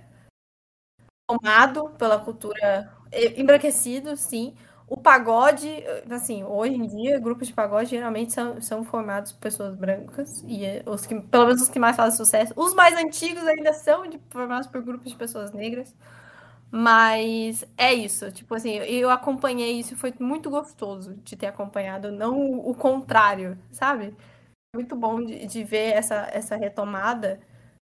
tomado pela cultura embranquecido, sim. O pagode, assim, hoje em dia, grupos de pagode geralmente são, são formados por pessoas brancas, e é, os que, pelo menos os que mais fazem sucesso. Os mais antigos ainda são de, formados por grupos de pessoas negras. Mas é isso, tipo assim, eu acompanhei isso foi muito gostoso de ter acompanhado, não o contrário, sabe? Muito bom de, de ver essa, essa retomada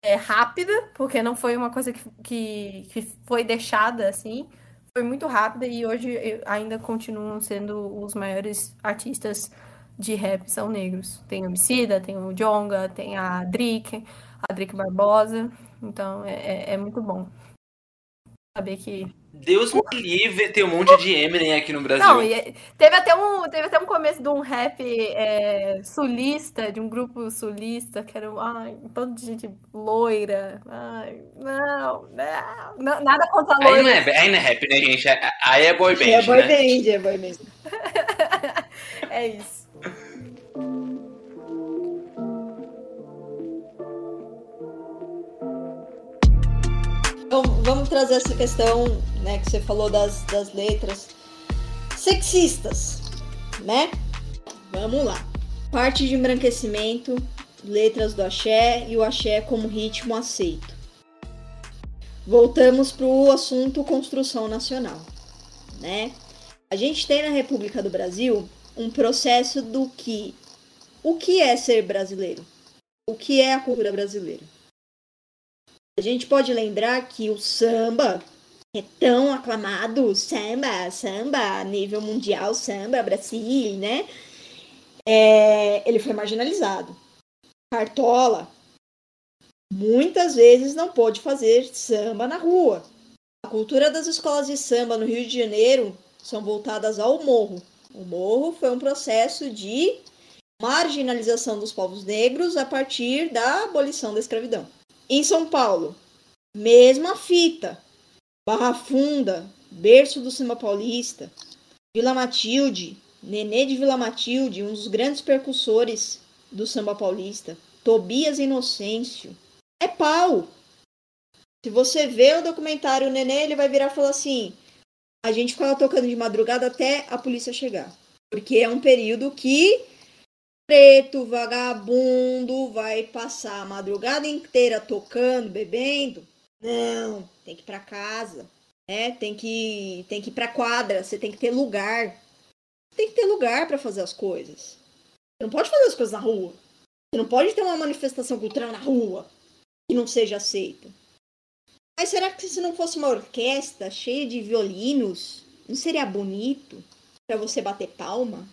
é, rápida, porque não foi uma coisa que, que, que foi deixada assim, foi muito rápida e hoje ainda continuam sendo os maiores artistas de rap são negros. Tem o Emicida, tem o Jonga, tem a Drake, a Drake Barbosa. Então é, é, é muito bom saber que Deus me livre ter um monte de Eminem aqui no Brasil. Não, teve até um, teve até um começo de um rap é, sulista, de um grupo sulista, que era ai, um tanto de gente loira. Ai, não, não, não, nada contra a loira. Aí não, é, aí não é rap, né, gente? Aí é boy band, É boy né? band, é boy band. é isso. Então, vamos trazer essa questão, né, que você falou das, das letras sexistas, né? Vamos lá. Parte de embranquecimento, letras do axé e o axé como ritmo aceito. Voltamos para o assunto construção nacional, né? A gente tem na República do Brasil um processo do que o que é ser brasileiro? O que é a cultura brasileira? A gente pode lembrar que o samba é tão aclamado, samba, samba, nível mundial, samba, Brasil, né? É, ele foi marginalizado. Cartola, muitas vezes não pôde fazer samba na rua. A cultura das escolas de samba no Rio de Janeiro são voltadas ao morro. O morro foi um processo de marginalização dos povos negros a partir da abolição da escravidão. Em São Paulo, mesma fita. Barra Funda, berço do samba paulista. Vila Matilde, Nenê de Vila Matilde, um dos grandes percussores do samba paulista. Tobias Inocêncio. É pau. Se você vê o documentário Nenê, ele vai virar e falar assim: a gente ficava tocando de madrugada até a polícia chegar. Porque é um período que preto, vagabundo, vai passar a madrugada inteira tocando, bebendo. Não, tem que ir para casa, né? Tem que tem que ir para quadra, você tem que ter lugar. Tem que ter lugar para fazer as coisas. Você não pode fazer as coisas na rua. Você não pode ter uma manifestação cultural na rua que não seja aceita. Mas será que se não fosse uma orquestra cheia de violinos, não seria bonito para você bater palma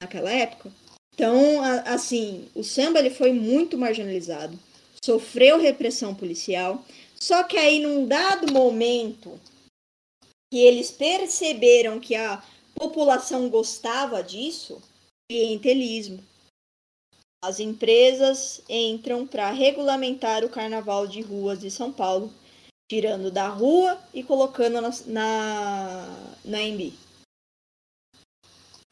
naquela época? Então, assim, o samba ele foi muito marginalizado, sofreu repressão policial, só que aí num dado momento que eles perceberam que a população gostava disso, clientelismo. As empresas entram para regulamentar o carnaval de ruas de São Paulo, tirando da rua e colocando na, na, na Embi.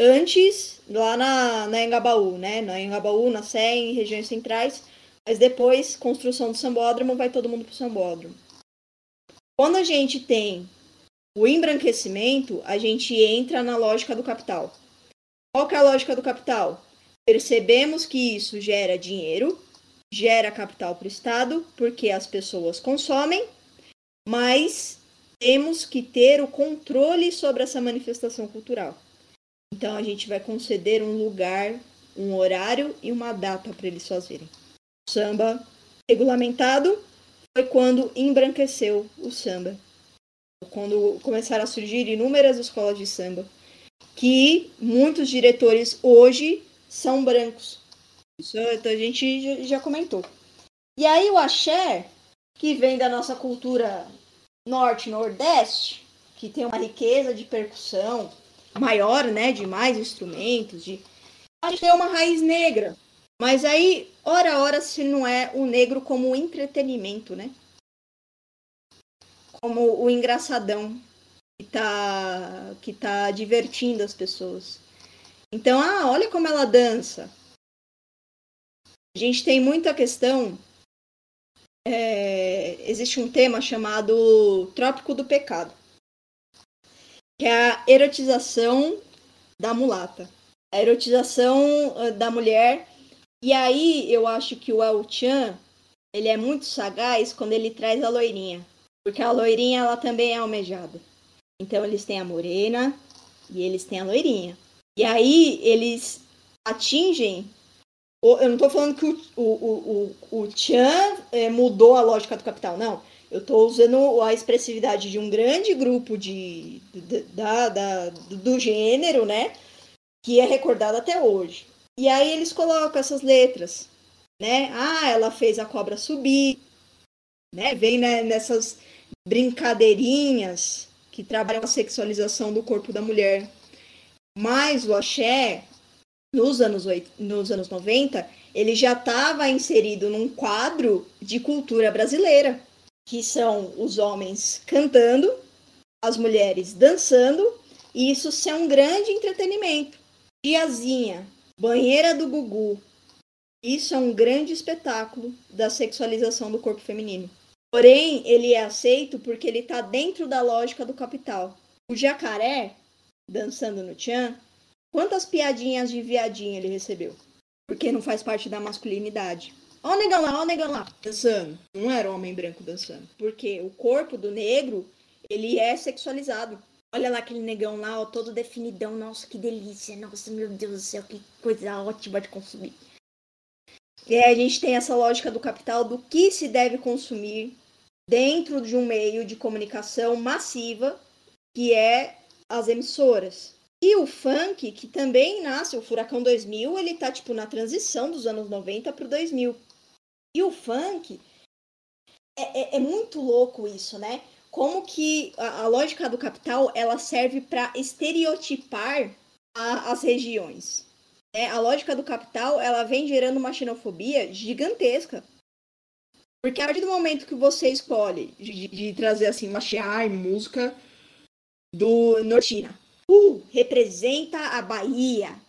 Antes, lá na, na Engabaú, né? Na Engabaú, na Sé, em regiões centrais. Mas depois, construção do sambódromo, vai todo mundo pro sambódromo. Quando a gente tem o embranquecimento, a gente entra na lógica do capital. Qual que é a lógica do capital? Percebemos que isso gera dinheiro, gera capital para o Estado, porque as pessoas consomem, mas temos que ter o controle sobre essa manifestação cultural. Então a gente vai conceder um lugar, um horário e uma data para eles fazerem. O samba regulamentado foi quando embranqueceu o samba. Quando começaram a surgir inúmeras escolas de samba, que muitos diretores hoje são brancos. Isso a gente já comentou. E aí o axé, que vem da nossa cultura norte-nordeste, que tem uma riqueza de percussão, maior, né, de mais instrumentos, de a gente tem uma raiz negra. Mas aí, ora ora se não é o negro como entretenimento, né? Como o engraçadão que tá que tá divertindo as pessoas. Então, ah, olha como ela dança. A gente tem muita questão. É, existe um tema chamado Trópico do Pecado que é a erotização da mulata. A erotização uh, da mulher. E aí eu acho que o El Chan, ele é muito sagaz quando ele traz a loirinha. Porque a loirinha, ela também é almejada. Então eles têm a morena e eles têm a loirinha. E aí eles atingem. Eu não estou falando que o, o, o, o Chan é, mudou a lógica do capital, não. Eu estou usando a expressividade de um grande grupo de, de da, da, do gênero, né? Que é recordado até hoje. E aí eles colocam essas letras, né? Ah, ela fez a cobra subir, né? Vem né, nessas brincadeirinhas que trabalham a sexualização do corpo da mulher. Mas o axé, nos anos, 8, nos anos 90, ele já estava inserido num quadro de cultura brasileira, que são os homens cantando, as mulheres dançando, e isso ser um grande entretenimento. Tiazinha, banheira do Gugu, isso é um grande espetáculo da sexualização do corpo feminino. Porém, ele é aceito porque ele está dentro da lógica do capital. O jacaré, dançando no tchan, quantas piadinhas de viadinho ele recebeu? Porque não faz parte da masculinidade. Ó o negão lá, ó o negão lá, dançando. Não era homem branco dançando. Porque o corpo do negro, ele é sexualizado. Olha lá aquele negão lá, ó, todo definidão. Nossa, que delícia. Nossa, meu Deus do céu, que coisa ótima de consumir. E aí a gente tem essa lógica do capital do que se deve consumir dentro de um meio de comunicação massiva, que é as emissoras. E o funk, que também nasce, o Furacão 2000, ele tá tipo na transição dos anos 90 para o 2000. E o funk é, é, é, muito louco isso, né? Como que a, a lógica do capital ela serve para estereotipar a, as regiões. Né? A lógica do capital ela vem gerando uma xenofobia gigantesca. Porque a partir do momento que você escolhe de, de trazer assim uma chiar música do Nortina, uh, representa a Bahia.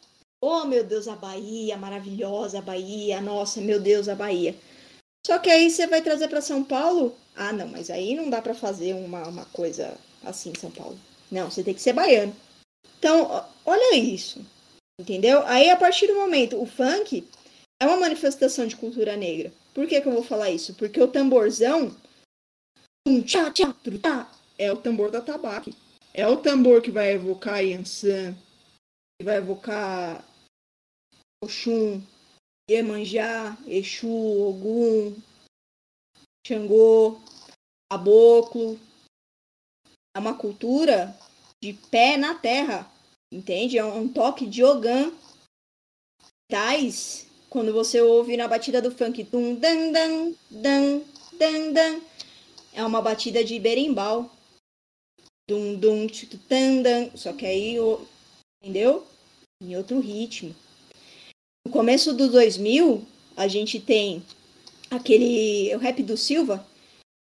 Oh, meu Deus, a Bahia, maravilhosa Bahia. Nossa, meu Deus, a Bahia. Só que aí você vai trazer para São Paulo? Ah, não, mas aí não dá para fazer uma, uma coisa assim em São Paulo. Não, você tem que ser baiano. Então, olha isso. Entendeu? Aí, a partir do momento, o funk é uma manifestação de cultura negra. Por que, que eu vou falar isso? Porque o tamborzão é o tambor da tabaque. É o tambor que vai evocar Yansan, que vai evocar Oxum, Iemanjá, Exu, Ogum, Xangô, Caboclo. É uma cultura de pé na terra, entende? É um toque de Ogã. Tais quando você ouve na batida do funk, tum, dan, dan, dan, dan, dan, é uma batida de berimbau. Dum, dum, dan, dan, só que aí, entendeu? Em outro ritmo. No começo do 2000, a gente tem aquele, o rap do Silva,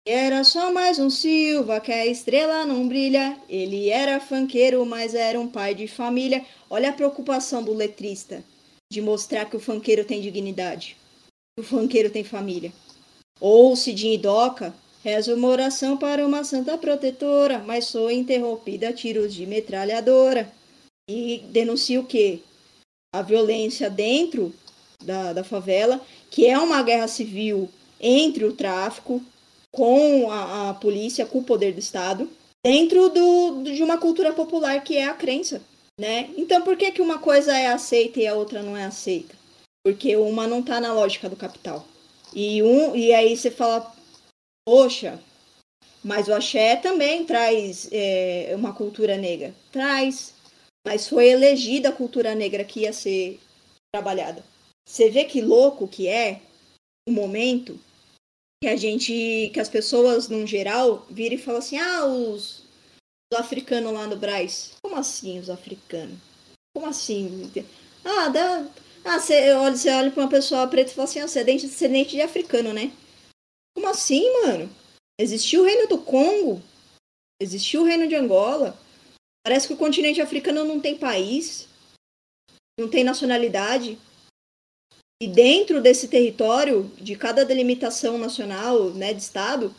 era só mais um Silva, que a estrela não brilha. Ele era fanqueiro, mas era um pai de família. Olha a preocupação do letrista de mostrar que o funkeiro tem dignidade, que o funkeiro tem família. Ou Cidinho Doca, rezo uma oração para uma santa protetora, mas sou interrompida a tiros de metralhadora. E denuncia o quê? A violência dentro da, da favela, que é uma guerra civil entre o tráfico com a, a polícia, com o poder do Estado, dentro do, de uma cultura popular que é a crença né? Então por que, que uma coisa é aceita e a outra não é aceita? Porque uma não está na lógica do capital. E, um, e aí você fala, poxa, mas o axé também traz é, uma cultura negra. Traz. Mas foi elegida a cultura negra que ia ser trabalhada. Você vê que louco que é o momento que a gente, que as pessoas, num geral, viram e falam assim, ah, os, os africanos lá no Braz. Como assim os africanos? Como assim? Ah, dá. Ah, você olha, você olha pra uma pessoa preta e fala assim, ah, você é descendente de africano, né? Como assim, mano? Existiu o reino do Congo? Existiu o reino de Angola? Parece que o continente africano não tem país, não tem nacionalidade. E dentro desse território, de cada delimitação nacional, né, de estado,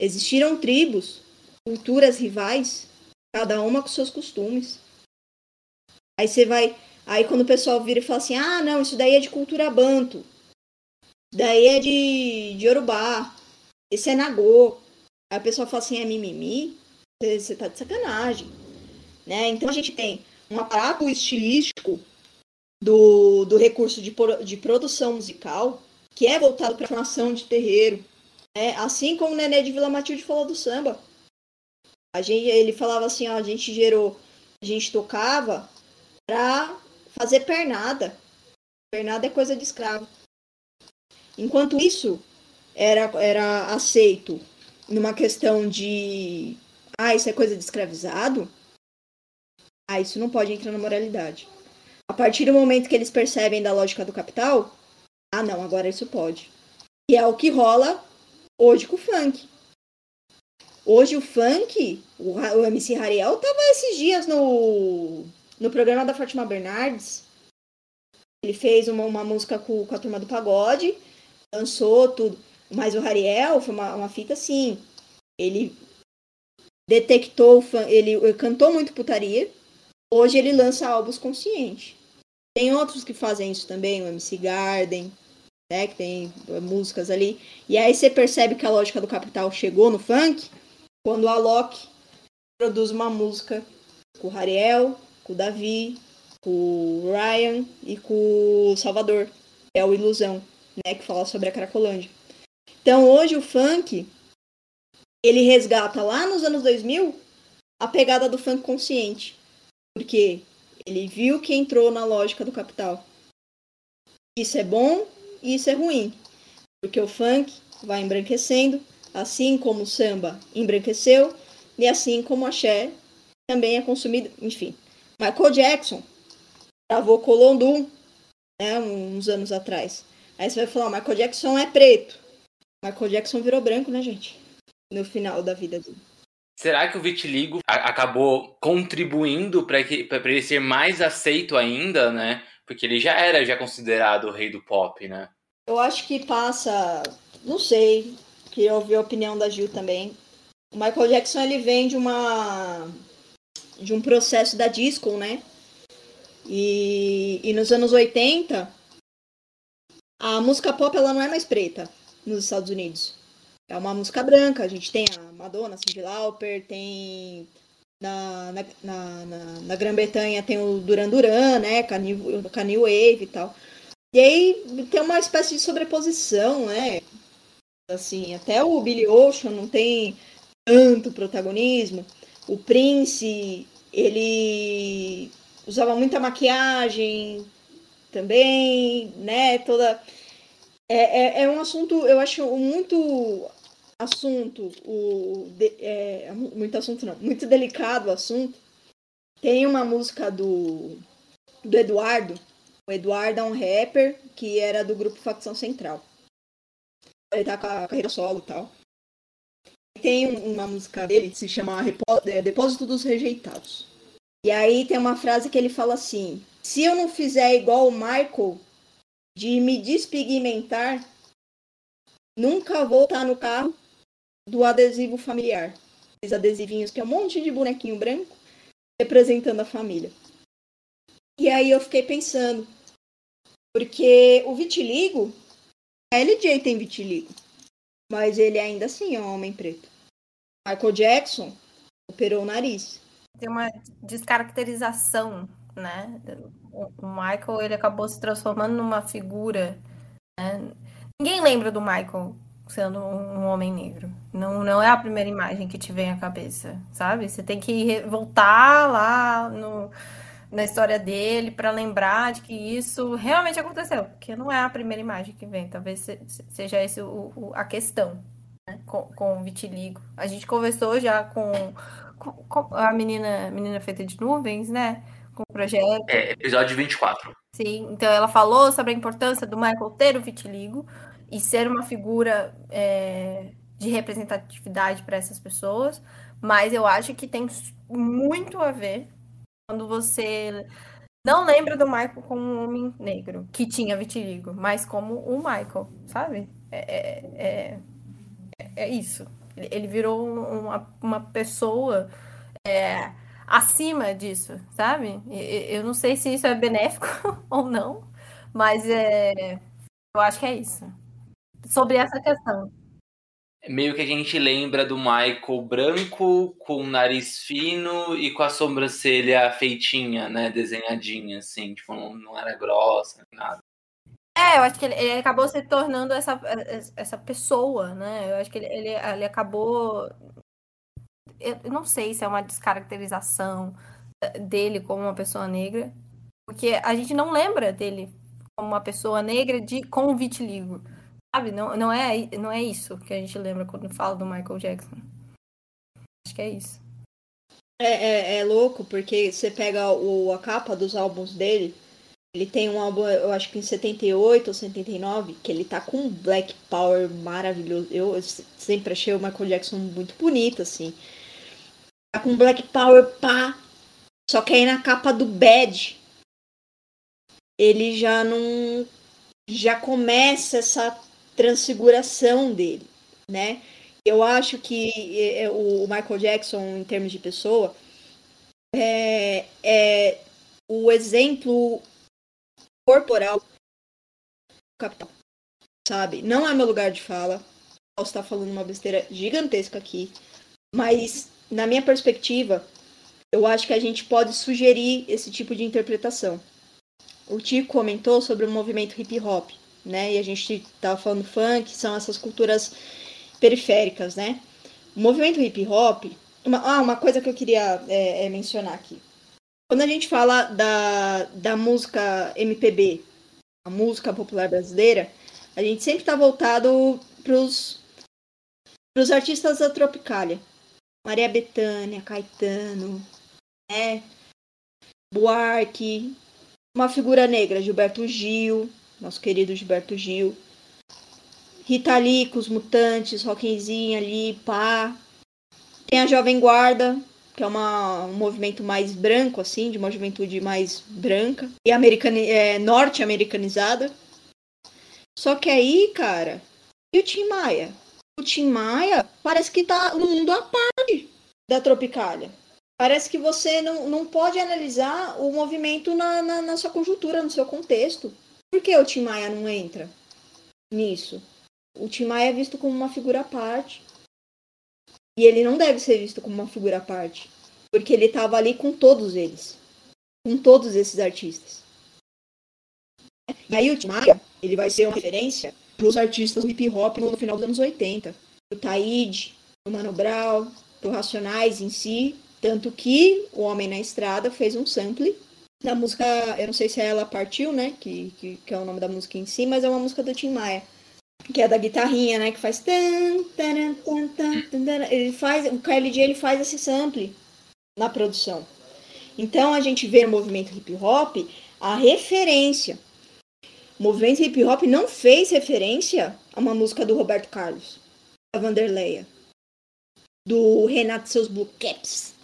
existiram tribos culturas rivais, Cada uma com seus costumes. Aí você vai. Aí quando o pessoal vira e fala assim, ah, não, isso daí é de cultura banto. Daí é de, de Yorubá. Esse é Nagô. Aí o pessoal fala assim, é mimimi. Você tá de sacanagem. Né? Então a gente tem um aparato estilístico do, do recurso de, de produção musical que é voltado para a formação de terreiro. Né? Assim como o Nenê de Vila Matilde falou do samba. A gente, ele falava assim, ó, a gente gerou, a gente tocava para fazer pernada. Pernada é coisa de escravo. Enquanto isso era, era aceito numa questão de ah, isso é coisa de escravizado, ah, isso não pode entrar na moralidade. A partir do momento que eles percebem da lógica do capital, ah, não, agora isso pode. E é o que rola hoje com o funk. Hoje o funk, o, MC Rariel tava esses dias no, no programa da Fátima Bernardes. Ele fez uma, uma música com, com a turma do pagode, dançou tudo. Mas o Rariel foi uma, uma fita assim. Ele detectou, ele cantou muito putaria. Hoje ele lança álbuns conscientes. Tem outros que fazem isso também, o MC Garden, né, que tem músicas ali. E aí você percebe que a lógica do capital chegou no funk quando o Alok produz uma música com o Rariel, com o Davi, com o Ryan e com o Salvador. É o Ilusão, né, que fala sobre a Cracolândia. Então hoje o funk ele resgata lá nos anos 2000 a pegada do funk consciente. Porque ele viu que entrou na lógica do capital. Isso é bom e isso é ruim. Porque o funk vai embranquecendo, assim como o samba embranqueceu, e assim como o axé também é consumido. Enfim, Michael Jackson gravou Colondum né, uns anos atrás. Aí você vai falar, Michael Jackson é preto. Michael Jackson virou branco, né, gente? No final da vida dele. Será que o vitiligo acabou contribuindo para ele ser mais aceito ainda, né? Porque ele já era já considerado o rei do pop, né? Eu acho que passa, não sei, queria ouvir a opinião da Gil também. O Michael Jackson ele vem de uma de um processo da disco, né? E, e nos anos 80 a música pop ela não é mais preta nos Estados Unidos. É uma música branca. A gente tem a Madonna, Cyndi Lauper, tem na, na, na, na, Grã-Bretanha tem o Duran Duran, né? Kanye Wave e tal. E aí tem uma espécie de sobreposição, né? Assim, até o Billy Ocean não tem tanto protagonismo. O Prince, ele usava muita maquiagem também, né? Toda. É, é, é um assunto, eu acho, muito assunto, o, de, é, muito assunto não, muito delicado o assunto. Tem uma música do, do Eduardo. O Eduardo é um rapper que era do grupo Facção Central. Ele tá com a carreira solo e tal. Tem uma música dele que se chama é, Depósito dos Rejeitados. E aí tem uma frase que ele fala assim: Se eu não fizer igual o Michael de me despigmentar, nunca vou estar no carro do adesivo familiar. Os adesivinhos que é um monte de bonequinho branco representando a família. E aí eu fiquei pensando, porque o vitiligo, a LJ tem vitiligo, mas ele ainda assim é um homem preto. Michael Jackson operou o nariz. Tem uma descaracterização, né? O Michael ele acabou se transformando numa figura. Né? Ninguém lembra do Michael sendo um homem negro. Não, não é a primeira imagem que te vem à cabeça, sabe? Você tem que voltar lá no, na história dele para lembrar de que isso realmente aconteceu, porque não é a primeira imagem que vem. Talvez seja esse o, o, a questão né? com, com o vitiligo. A gente conversou já com, com, com a menina, menina feita de nuvens, né? Com o projeto. É, episódio 24. Sim, então ela falou sobre a importância do Michael ter o vitiligo e ser uma figura é, de representatividade para essas pessoas, mas eu acho que tem muito a ver quando você não lembra do Michael como um homem negro que tinha vitiligo, mas como o Michael, sabe? É, é, é, é isso. Ele virou uma, uma pessoa é, acima disso, sabe? Eu não sei se isso é benéfico ou não, mas é, eu acho que é isso. Sobre essa questão. Meio que a gente lembra do Michael branco, com nariz fino e com a sobrancelha feitinha, né? Desenhadinha, assim, tipo, não, não era grossa, nada. É, eu acho que ele, ele, acabou se tornando essa, essa pessoa, né? Eu acho que ele, ele, ele acabou. Eu não sei se é uma descaracterização dele como uma pessoa negra, porque a gente não lembra dele como uma pessoa negra de, com vitiligo. Sabe? Não, não, é, não é isso que a gente lembra quando fala do Michael Jackson. Acho que é isso. É, é, é louco, porque você pega o, a capa dos álbuns dele ele tem um álbum, eu acho que em 78 ou 79, que ele tá com um Black Power maravilhoso. Eu sempre achei o Michael Jackson muito bonito, assim. Tá com Black Power, pá. Só que aí na capa do Bad, ele já não. Já começa essa transfiguração dele, né? Eu acho que é, é, o Michael Jackson, em termos de pessoa, é, é o exemplo corporal capital. Sabe? Não é meu lugar de fala. Posso estar falando uma besteira gigantesca aqui. Mas, na minha perspectiva, eu acho que a gente pode sugerir esse tipo de interpretação. O Tico comentou sobre o movimento hip hop, né? E a gente estava falando funk, são essas culturas periféricas, né? O movimento hip hop. Uma, ah, uma coisa que eu queria é, é mencionar aqui. Quando a gente fala da, da música MPB, a música popular brasileira, a gente sempre está voltado para os artistas da Tropicália. Maria Bethânia, Caetano, né? Buarque, uma figura negra, Gilberto Gil, nosso querido Gilberto Gil. Rita Lee com os Mutantes, Rockenzinho ali, pá. Tem a Jovem Guarda, que é uma, um movimento mais branco, assim, de uma juventude mais branca e é, norte-americanizada. Só que aí, cara, e o Tim Maia? O Tim Maia parece que tá no mundo à parte da Tropicália. Parece que você não, não pode analisar o movimento na, na, na sua conjuntura, no seu contexto. Por que o Tim Maia não entra nisso? O Tim Maia é visto como uma figura à parte. E ele não deve ser visto como uma figura à parte. Porque ele estava ali com todos eles. Com todos esses artistas. E aí o Tim Maia, ele vai ser uma referência para os artistas do hip hop no final dos anos 80. O Taíde, o Mano Brown, o Racionais em si. Tanto que o Homem na Estrada fez um sample da música, eu não sei se é Ela Partiu, né? Que, que, que, é o nome da música em si, mas é uma música do Tim Maia que é da guitarrinha, né? Que faz. Ele faz. O KLJ ele faz esse sample na produção. Então a gente vê no movimento hip hop a referência. O movimento hip hop não fez referência a uma música do Roberto Carlos, da Vanderleia, do Renato seus Blue Caps.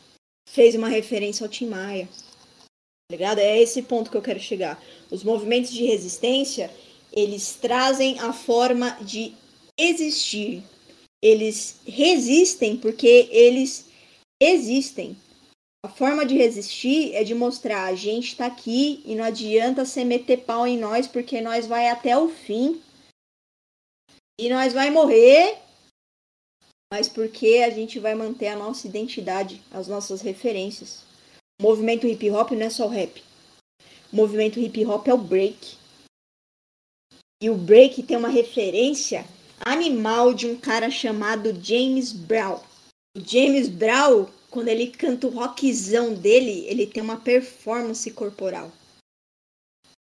Fez uma referência ao Tim Maia. Ligado? É esse ponto que eu quero chegar. Os movimentos de resistência, eles trazem a forma de existir. Eles resistem porque eles existem. A forma de resistir é de mostrar a gente está aqui e não adianta você meter pau em nós porque nós vai até o fim. E nós vai morrer, mas porque a gente vai manter a nossa identidade, as nossas referências. Movimento hip hop não é só o rap. O movimento hip hop é o break. E o break tem uma referência animal de um cara chamado James Brown. O James Brown, quando ele canta o rockzão dele, ele tem uma performance corporal.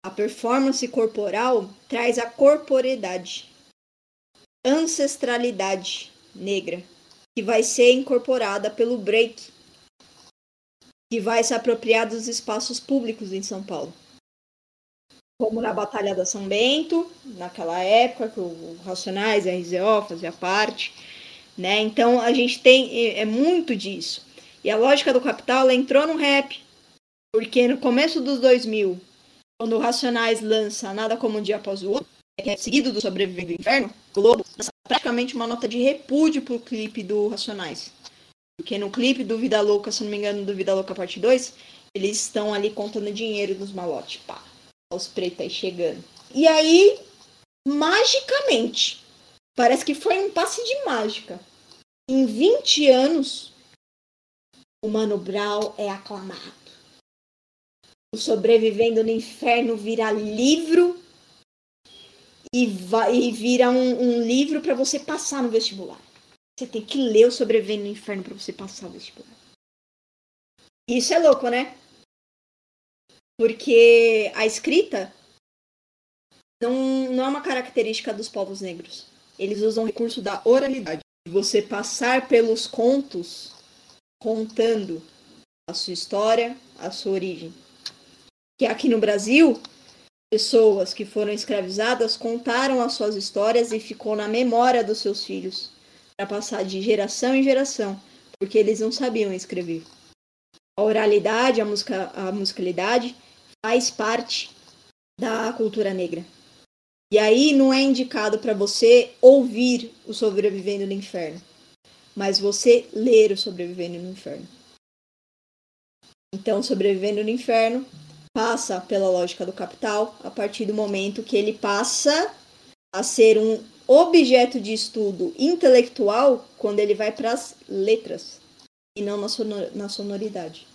A performance corporal traz a corporeidade, ancestralidade negra, que vai ser incorporada pelo break, que vai se apropriar dos espaços públicos em São Paulo como na Batalha da São Bento, naquela época, que o Racionais a RZO fazia parte, né? Então a gente tem é, é muito disso. E a lógica do capital ela entrou no rap, porque no começo dos 2000, quando o Racionais lança Nada Como Um Dia Após o Outro, é seguido do Sobrevivendo do Inferno, o Globo praticamente uma nota de repúdio pro clipe do Racionais. Porque no clipe do Vida Louca, se não me engano, do Vida Louca Parte 2, eles estão ali contando dinheiro dos malotes. Pá, os pretos aí chegando. E aí, magicamente, parece que foi um passe de mágica. Em 20 anos, o Mano Brown é aclamado. O Sobrevivendo no Inferno vira livro e, vai, e vira um, um livro para você passar no vestibular. Você tem que ler o Sobrevivendo no Inferno para você passar no vestibular. Isso é louco, né? Porque a escrita não, não é uma característica dos povos negros. Eles usam o recurso da oralidade. Você passar pelos contos contando a sua história, a sua origem. Que aqui no Brasil, pessoas que foram escravizadas contaram as suas histórias e ficou na memória dos seus filhos para passar de geração em geração, porque eles não sabiam escrever. A oralidade, a, musica, a musicalidade faz parte da cultura negra. E aí não é indicado para você ouvir o Sobrevivendo no Inferno, mas você ler o Sobrevivendo no Inferno. Então, Sobrevivendo no Inferno passa pela lógica do capital a partir do momento que ele passa a ser um objeto de estudo intelectual quando ele vai para as letras e não na, sonor na sonoridade.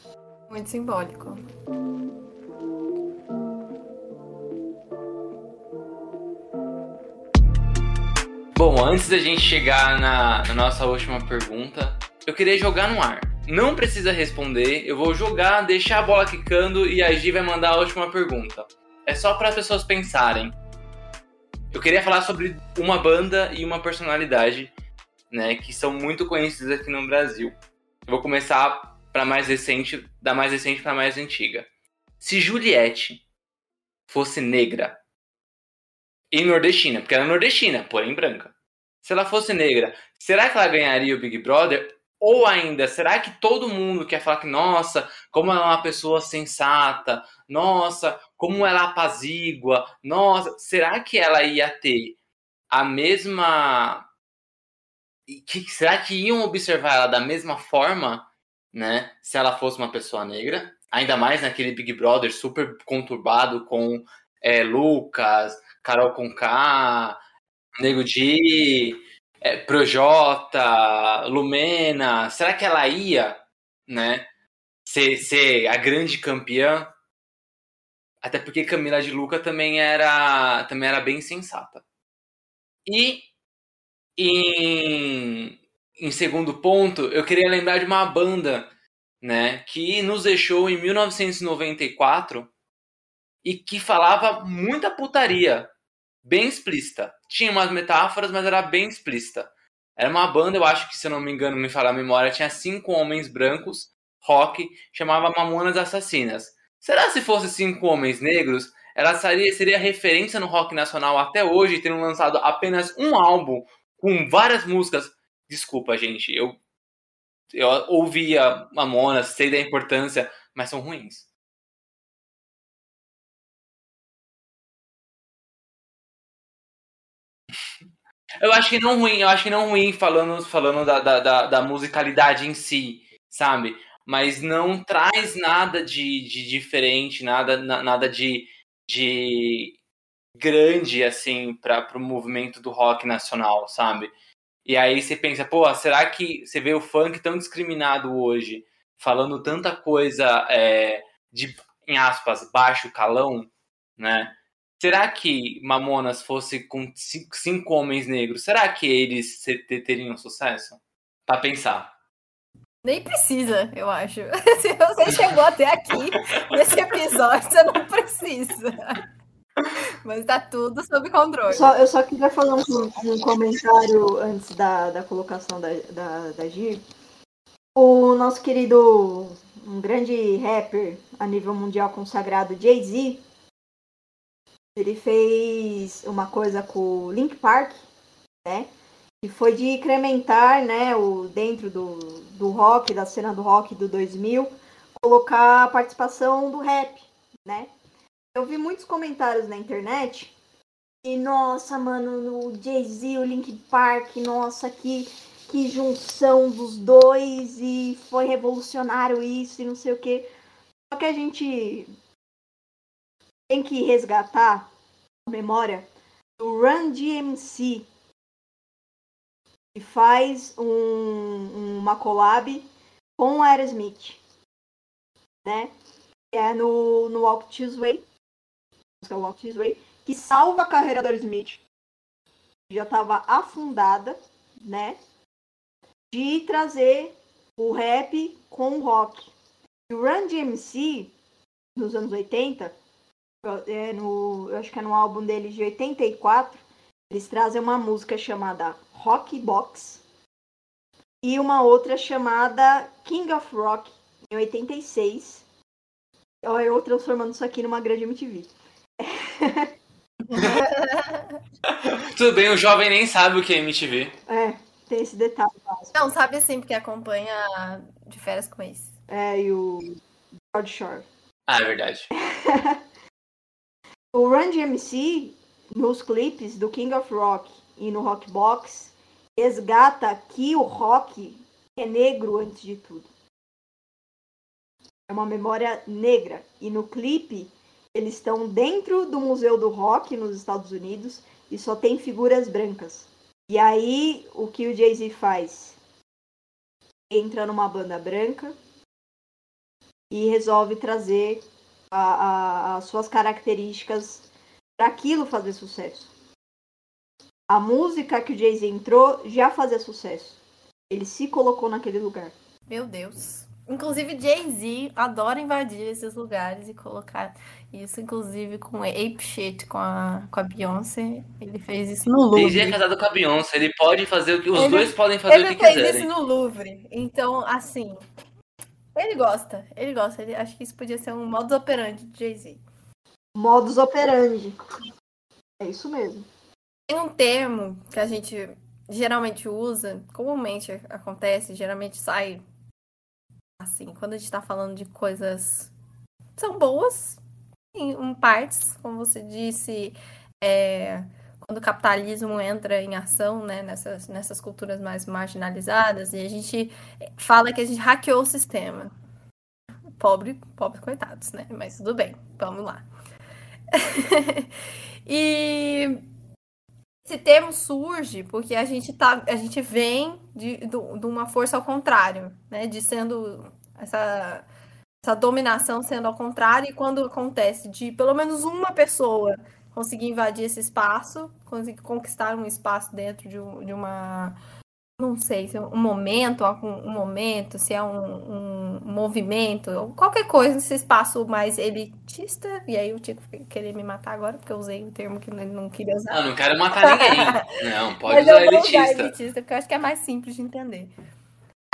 Muito simbólico. Bom, antes da gente chegar na, na nossa última pergunta, eu queria jogar no ar. Não precisa responder, eu vou jogar, deixar a bola quicando e a Gi vai mandar a última pergunta. É só para as pessoas pensarem. Eu queria falar sobre uma banda e uma personalidade, né, que são muito conhecidas aqui no Brasil. Eu vou começar para mais recente, da mais recente para mais antiga. Se Juliette fosse negra e nordestina, porque ela é nordestina, porém branca. Se ela fosse negra, será que ela ganharia o Big Brother? Ou ainda, será que todo mundo quer falar que, nossa, como ela é uma pessoa sensata, nossa, como ela apazigua, nossa, será que ela ia ter a mesma. Que, será que iam observar ela da mesma forma, né? Se ela fosse uma pessoa negra? Ainda mais naquele Big Brother super conturbado com é, Lucas, Carol Conká, Nego Di, é, Projota, Lumena, será que ela ia, né, ser, ser a grande campeã? Até porque Camila de Luca também era, também era bem sensata. E em, em segundo ponto, eu queria lembrar de uma banda, né, que nos deixou em 1994 e que falava muita putaria, bem explícita. Tinha umas metáforas, mas era bem explícita. Era uma banda, eu acho que, se eu não me engano, me falar a memória, tinha cinco homens brancos, rock, chamava Mamonas Assassinas. Será se fosse cinco homens negros, ela seria, seria referência no rock nacional até hoje, tendo lançado apenas um álbum com várias músicas. Desculpa, gente, eu, eu ouvia Mamonas, sei da importância, mas são ruins. Eu acho que não ruim, eu acho que não ruim falando, falando da, da, da, musicalidade em si, sabe? Mas não traz nada de, de diferente, nada, nada de, de grande, assim, para o movimento do rock nacional, sabe? E aí você pensa, pô, será que você vê o funk tão discriminado hoje, falando tanta coisa é, de, em aspas, baixo calão, né? Será que Mamonas fosse com cinco, cinco homens negros? Será que eles teriam sucesso? Pra pensar. Nem precisa, eu acho. Se você chegou até aqui nesse episódio, você não precisa. Mas tá tudo sob controle. Só, eu só queria falar um, um comentário antes da, da colocação da, da, da Gir. O nosso querido, um grande rapper a nível mundial consagrado, Jay-Z, ele fez uma coisa com o Link Park, né? Que foi de incrementar, né, o, dentro do, do rock, da cena do rock do 2000, colocar a participação do rap, né? Eu vi muitos comentários na internet e, nossa, mano, o Jay-Z, o Link Park, nossa, que, que junção dos dois e foi revolucionário isso e não sei o que. Só que a gente tem que resgatar a memória do Run DMC, que faz um, uma collab com o Aerosmith, né? É no, no Walk Tuesday, Walk Tuesday, que salva a carreira do Aerosmith. Já estava afundada, né? De trazer o rap com o rock. E o Run DMC, nos anos 80, é no, eu acho que é no álbum deles de 84, eles trazem uma música chamada Rock Box e uma outra chamada King of Rock, em 86. Olha, eu transformando isso aqui numa grande MTV. Tudo bem, o jovem nem sabe o que é MTV. É, tem esse detalhe. Não, sabe sim, porque acompanha de férias com esse. É, e o George Shore. Ah, é verdade. o Run DMC, nos clipes do King of Rock e no Rock Box, resgata que o rock é negro antes de tudo. É uma memória negra. E no clipe, eles estão dentro do Museu do Rock nos Estados Unidos e só tem figuras brancas. E aí, o que o Jay-Z faz? Entra numa banda branca e resolve trazer a, a, as suas características para aquilo fazer sucesso. A música que o Jay-Z entrou já fazia sucesso. Ele se colocou naquele lugar. Meu Deus. Inclusive, Jay-Z adora invadir esses lugares e colocar isso, inclusive, com Ape Shit, com a, com a Beyoncé. Ele fez isso no Louvre. Jay-Z é casado com a Beyoncé, ele pode fazer o que... Os ele, dois podem fazer o que quiserem. Ele fez isso no Louvre. Então, assim, ele gosta, ele gosta. Ele, acho que isso podia ser um modus operandi de Jay-Z. Modus operandi. É isso mesmo. Tem um termo que a gente geralmente usa, comumente acontece, geralmente sai assim, quando a gente tá falando de coisas são boas, em partes, como você disse, é, quando o capitalismo entra em ação, né, nessas, nessas culturas mais marginalizadas, e a gente fala que a gente hackeou o sistema. Pobre, pobres coitados, né? Mas tudo bem, vamos lá. e esse termo surge porque a gente tá, a gente vem de, de uma força ao contrário, né? De sendo essa, essa dominação sendo ao contrário, e quando acontece de pelo menos uma pessoa conseguir invadir esse espaço, conseguir conquistar um espaço dentro de, de uma. Não sei se é um momento, um momento, se é um, um movimento, qualquer coisa nesse espaço mais elitista. E aí tinha que querer me matar agora, porque eu usei o termo que ele não queria usar. Não, não quero matar ninguém. não, pode Mas usar elitista. Usar elitista, porque eu acho que é mais simples de entender.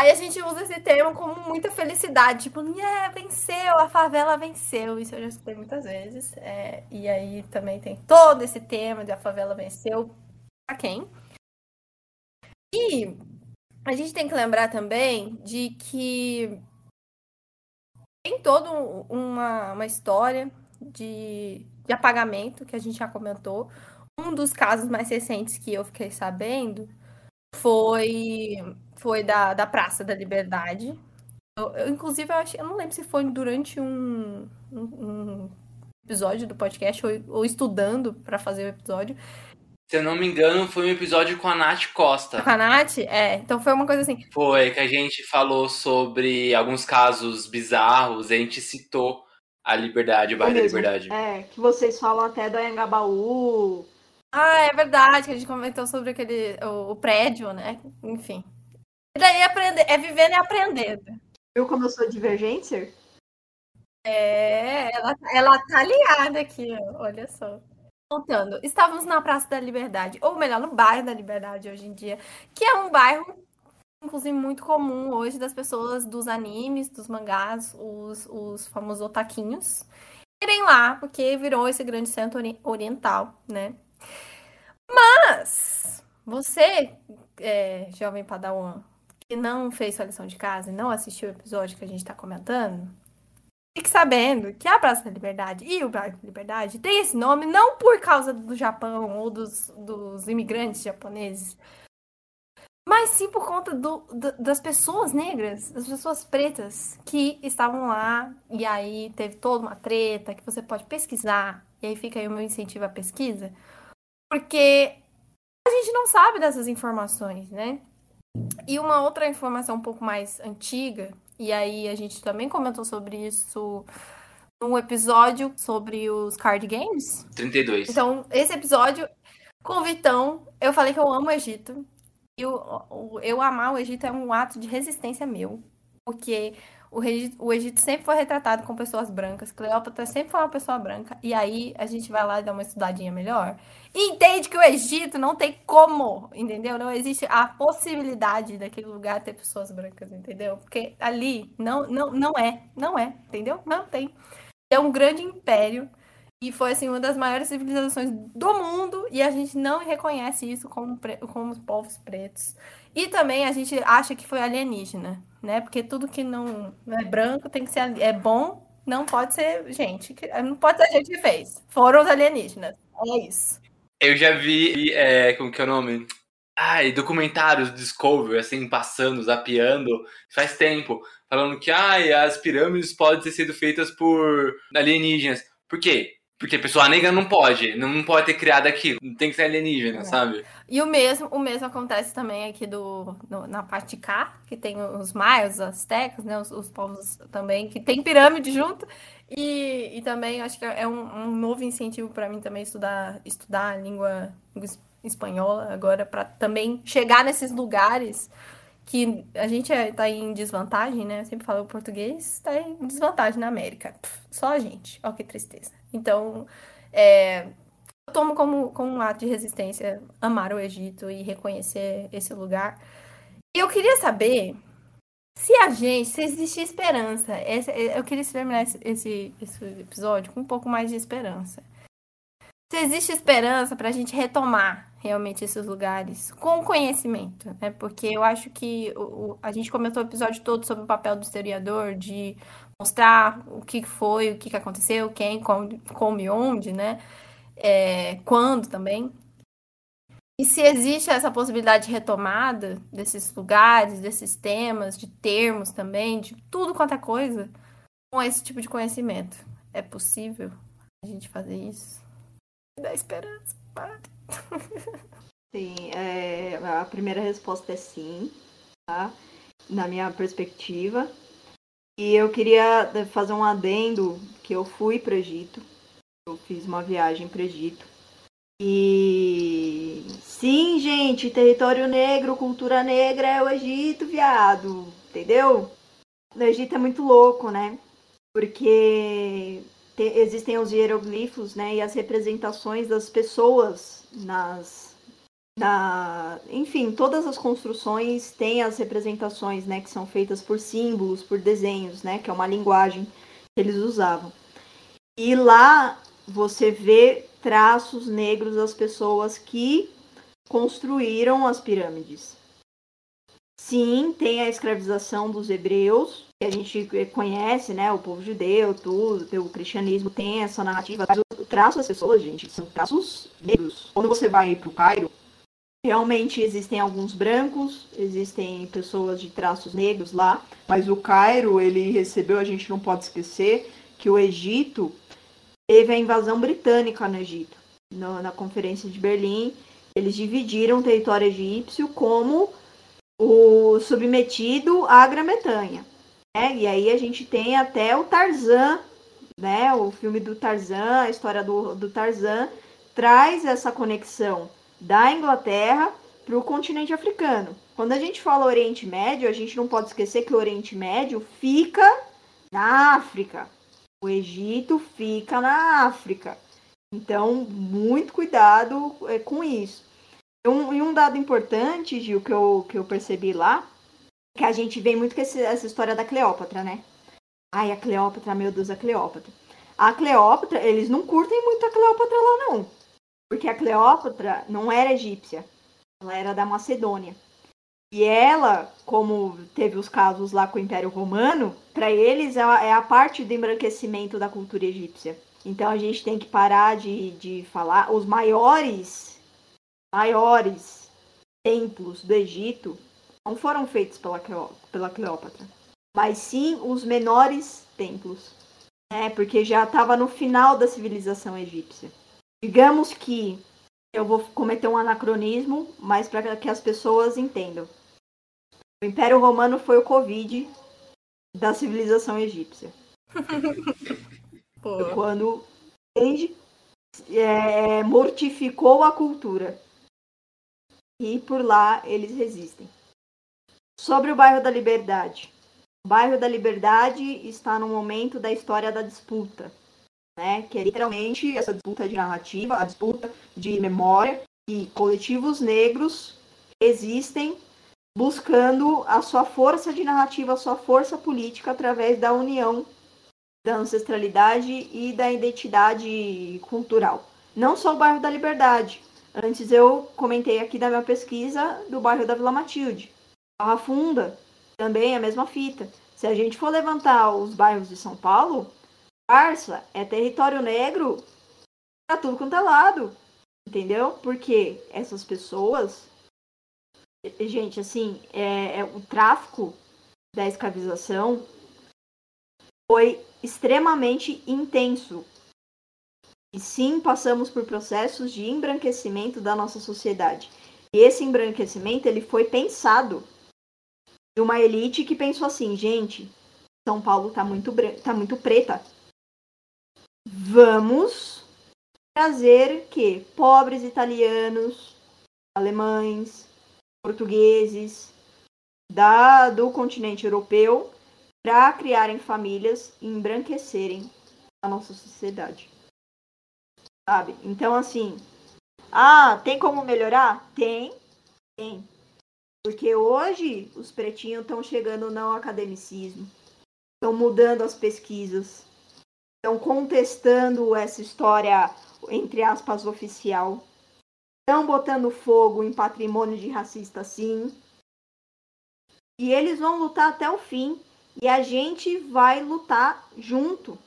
Aí a gente usa esse termo como muita felicidade, tipo, yeah, venceu, a favela venceu. Isso eu já escutei muitas vezes. É, e aí também tem todo esse tema de a favela venceu pra quem. E a gente tem que lembrar também de que tem toda uma, uma história de, de apagamento que a gente já comentou. Um dos casos mais recentes que eu fiquei sabendo foi foi da, da Praça da Liberdade. Eu, eu, inclusive, eu, acho, eu não lembro se foi durante um, um, um episódio do podcast ou, ou estudando para fazer o episódio. Se eu não me engano, foi um episódio com a Nath Costa. Com a Nath? É, então foi uma coisa assim. Foi, que a gente falou sobre alguns casos bizarros, a gente citou a liberdade, o bairro da liberdade. É, que vocês falam até do Anhangabaú. Ah, é verdade, que a gente comentou sobre aquele, o, o prédio, né? Enfim. E daí aprender, é vivendo e aprendendo. Viu como eu sou divergência? É, ela, ela tá aliada aqui, olha só. Voltando, estávamos na Praça da Liberdade, ou melhor, no bairro da Liberdade hoje em dia, que é um bairro, inclusive, muito comum hoje das pessoas dos animes, dos mangás, os, os famosos otaquinhos, irem lá, porque virou esse grande centro oriental, né? Mas, você, é, jovem padawan, não fez sua lição de casa e não assistiu o episódio que a gente está comentando, fique sabendo que a Praça da Liberdade e o Bairro da Liberdade tem esse nome não por causa do Japão ou dos, dos imigrantes japoneses, mas sim por conta do, do, das pessoas negras, das pessoas pretas que estavam lá, e aí teve toda uma treta que você pode pesquisar, e aí fica aí o meu incentivo à pesquisa, porque a gente não sabe dessas informações, né? E uma outra informação um pouco mais antiga, e aí a gente também comentou sobre isso num episódio sobre os card games. 32. Então, esse episódio com o Vitão, eu falei que eu amo o Egito. E o, eu amar o Egito é um ato de resistência meu. Porque o Egito, o Egito sempre foi retratado com pessoas brancas. Cleópatra sempre foi uma pessoa branca. E aí a gente vai lá e dá uma estudadinha melhor. E entende que o Egito não tem como, entendeu? Não existe a possibilidade daquele lugar ter pessoas brancas, entendeu? Porque ali não, não, não é, não é, entendeu? Não tem. É um grande império e foi assim uma das maiores civilizações do mundo e a gente não reconhece isso como, como povos pretos. E também a gente acha que foi alienígena, né? Porque tudo que não, não é branco tem que ser é bom, não pode ser gente, não pode ser gente que fez. Foram os alienígenas. É isso. Eu já vi, é, como que é o nome? Ai, documentários Discovery, assim, passando, zapeando, faz tempo, falando que ai, as pirâmides podem ter sido feitas por alienígenas. Por quê? Porque a pessoa negra não pode, não pode ter criado aquilo, tem que ser alienígena, é. sabe? E o mesmo, o mesmo acontece também aqui do, no, na parte cá, que tem os maias, os astecas, né, os, os, povos também, que tem pirâmide junto. E, e também acho que é um, um novo incentivo para mim também estudar, estudar a língua, língua espanhola agora, para também chegar nesses lugares que a gente está é, em desvantagem, né? Eu sempre falo português está em desvantagem na América. Só a gente. Ó, que tristeza. Então, é, eu tomo como, como um ato de resistência amar o Egito e reconhecer esse lugar. E eu queria saber se a gente, se existe esperança. Esse, eu queria terminar esse, esse, esse episódio com um pouco mais de esperança. Se existe esperança para a gente retomar realmente esses lugares com conhecimento, né? Porque eu acho que o, a gente comentou o episódio todo sobre o papel do historiador, de mostrar o que foi, o que aconteceu, quem, como, como e onde, né? É, quando também. E se existe essa possibilidade de retomada desses lugares, desses temas, de termos também, de tudo quanto é coisa, com esse tipo de conhecimento. É possível a gente fazer isso? Dá esperança, para. Sim, é, a primeira resposta é sim, tá? Na minha perspectiva. E eu queria fazer um adendo que eu fui para o Egito. Fiz uma viagem para o Egito. E sim, gente, território negro, cultura negra é o Egito, viado. Entendeu? O Egito é muito louco, né? Porque te, existem os hieroglifos, né? E as representações das pessoas nas na, enfim, todas as construções têm as representações, né, que são feitas por símbolos, por desenhos, né, que é uma linguagem que eles usavam. E lá você vê traços negros das pessoas que construíram as pirâmides. Sim, tem a escravização dos hebreus, que a gente conhece, né, o povo judeu, tudo, o cristianismo tem essa narrativa. Mas o traço das pessoas, gente, são traços negros. Quando você vai para o Cairo, Realmente existem alguns brancos, existem pessoas de traços negros lá, mas o Cairo, ele recebeu, a gente não pode esquecer, que o Egito teve a invasão britânica no Egito. No, na Conferência de Berlim, eles dividiram o território egípcio como o submetido à Grã-Bretanha. Né? E aí a gente tem até o Tarzan, né? o filme do Tarzan, a história do, do Tarzan, traz essa conexão da Inglaterra para o continente africano. Quando a gente fala Oriente Médio, a gente não pode esquecer que o Oriente Médio fica na África. O Egito fica na África. Então, muito cuidado é, com isso. E um, e um, dado importante, Gil, que eu, que eu percebi lá, que a gente vê muito com esse, essa história da Cleópatra, né? Ai, a Cleópatra, meu Deus, a Cleópatra. A Cleópatra, eles não curtem muito a Cleópatra lá, não. Porque a Cleópatra não era egípcia, ela era da Macedônia. E ela, como teve os casos lá com o Império Romano, para eles é a parte do embranquecimento da cultura egípcia. Então a gente tem que parar de, de falar. Os maiores, maiores templos do Egito não foram feitos pela, pela Cleópatra, mas sim os menores templos, né? Porque já estava no final da civilização egípcia. Digamos que eu vou cometer um anacronismo, mas para que as pessoas entendam. O Império Romano foi o Covid da civilização egípcia. Quando entende, é, mortificou a cultura. E por lá eles resistem. Sobre o bairro da Liberdade. O bairro da Liberdade está no momento da história da disputa, né? Que é literalmente essa disputa de narrativa, a disputa de memória e coletivos negros existem buscando a sua força de narrativa, a sua força política através da união da ancestralidade e da identidade cultural. Não só o bairro da Liberdade. Antes eu comentei aqui da minha pesquisa do bairro da Vila Matilde. Barra Funda, também a mesma fita. Se a gente for levantar os bairros de São Paulo, Barça é território negro para tudo quanto é lado. Entendeu? Porque essas pessoas. Gente, assim, é, é o tráfico da escravização foi extremamente intenso. E sim, passamos por processos de embranquecimento da nossa sociedade. E esse embranquecimento ele foi pensado de uma elite que pensou assim, gente, São Paulo tá muito, tá muito preta. Vamos trazer que pobres italianos, alemães, portugueses da do continente europeu para criarem famílias e embranquecerem a nossa sociedade. Sabe? Então assim, ah, tem como melhorar? Tem, tem. Porque hoje os pretinhos estão chegando no academicismo, estão mudando as pesquisas, estão contestando essa história, entre aspas, oficial, estão botando fogo em patrimônio de racista, sim. E eles vão lutar até o fim. E a gente vai lutar junto.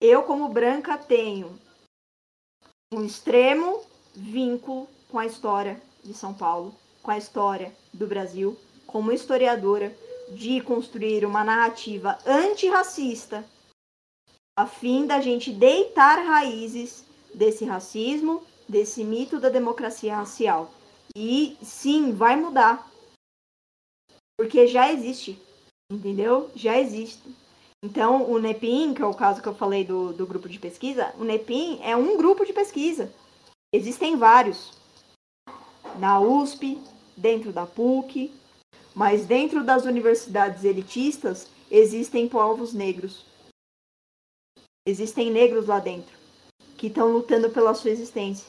Eu, como branca, tenho um extremo vínculo com a história de São Paulo com a história do Brasil, como historiadora, de construir uma narrativa antirracista, a fim da gente deitar raízes desse racismo, desse mito da democracia racial. E sim, vai mudar. Porque já existe, entendeu? Já existe. Então, o NEPIM, que é o caso que eu falei do, do grupo de pesquisa, o NEPIM é um grupo de pesquisa. Existem vários. Na USP, dentro da PUC, mas dentro das universidades elitistas existem povos negros. Existem negros lá dentro que estão lutando pela sua existência,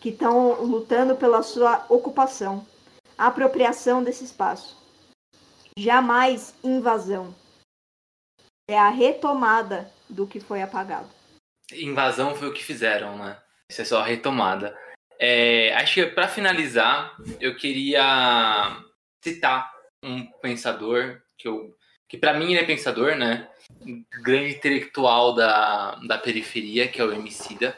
que estão lutando pela sua ocupação, apropriação desse espaço. Jamais invasão. É a retomada do que foi apagado. Invasão foi o que fizeram, né? Isso é só a retomada. É, acho que para finalizar, eu queria citar um pensador que eu que para mim ele é pensador, né? Um grande intelectual da, da periferia, que é o Emicida.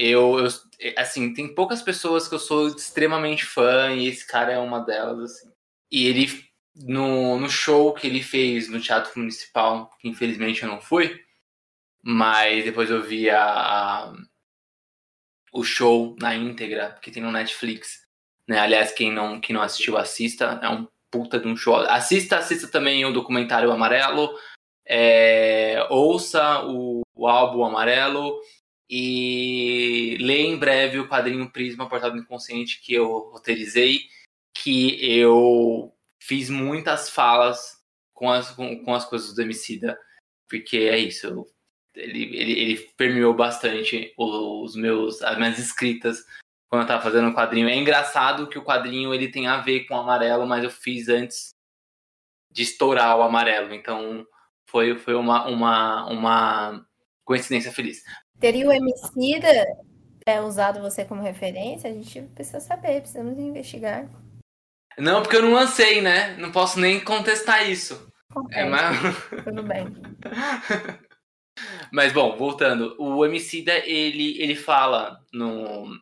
Eu, eu, assim, tem poucas pessoas que eu sou extremamente fã e esse cara é uma delas, assim. E ele no, no show que ele fez no Teatro Municipal, que infelizmente eu não fui, mas depois eu vi a, a o show na íntegra, que tem no Netflix. Né? Aliás, quem não, quem não assistiu, assista. É um puta de um show. Assista, assista também o documentário Amarelo. É, ouça o, o, álbum Amarelo. E leia em breve o quadrinho Prisma Portado Inconsciente que eu roteirizei. Que eu fiz muitas falas com as, com, com as coisas do Emicida. Porque é isso, eu ele, ele, ele permeou bastante os meus, as minhas escritas quando eu tava fazendo o quadrinho. É engraçado que o quadrinho ele tem a ver com o amarelo, mas eu fiz antes de estourar o amarelo. Então foi, foi uma, uma, uma coincidência feliz. Teria o Emicida é, usado você como referência? A gente precisa saber, precisamos investigar. Não, porque eu não lancei, né? Não posso nem contestar isso. É, mas... Tudo bem. Mas bom, voltando, o Emicida ele ele fala no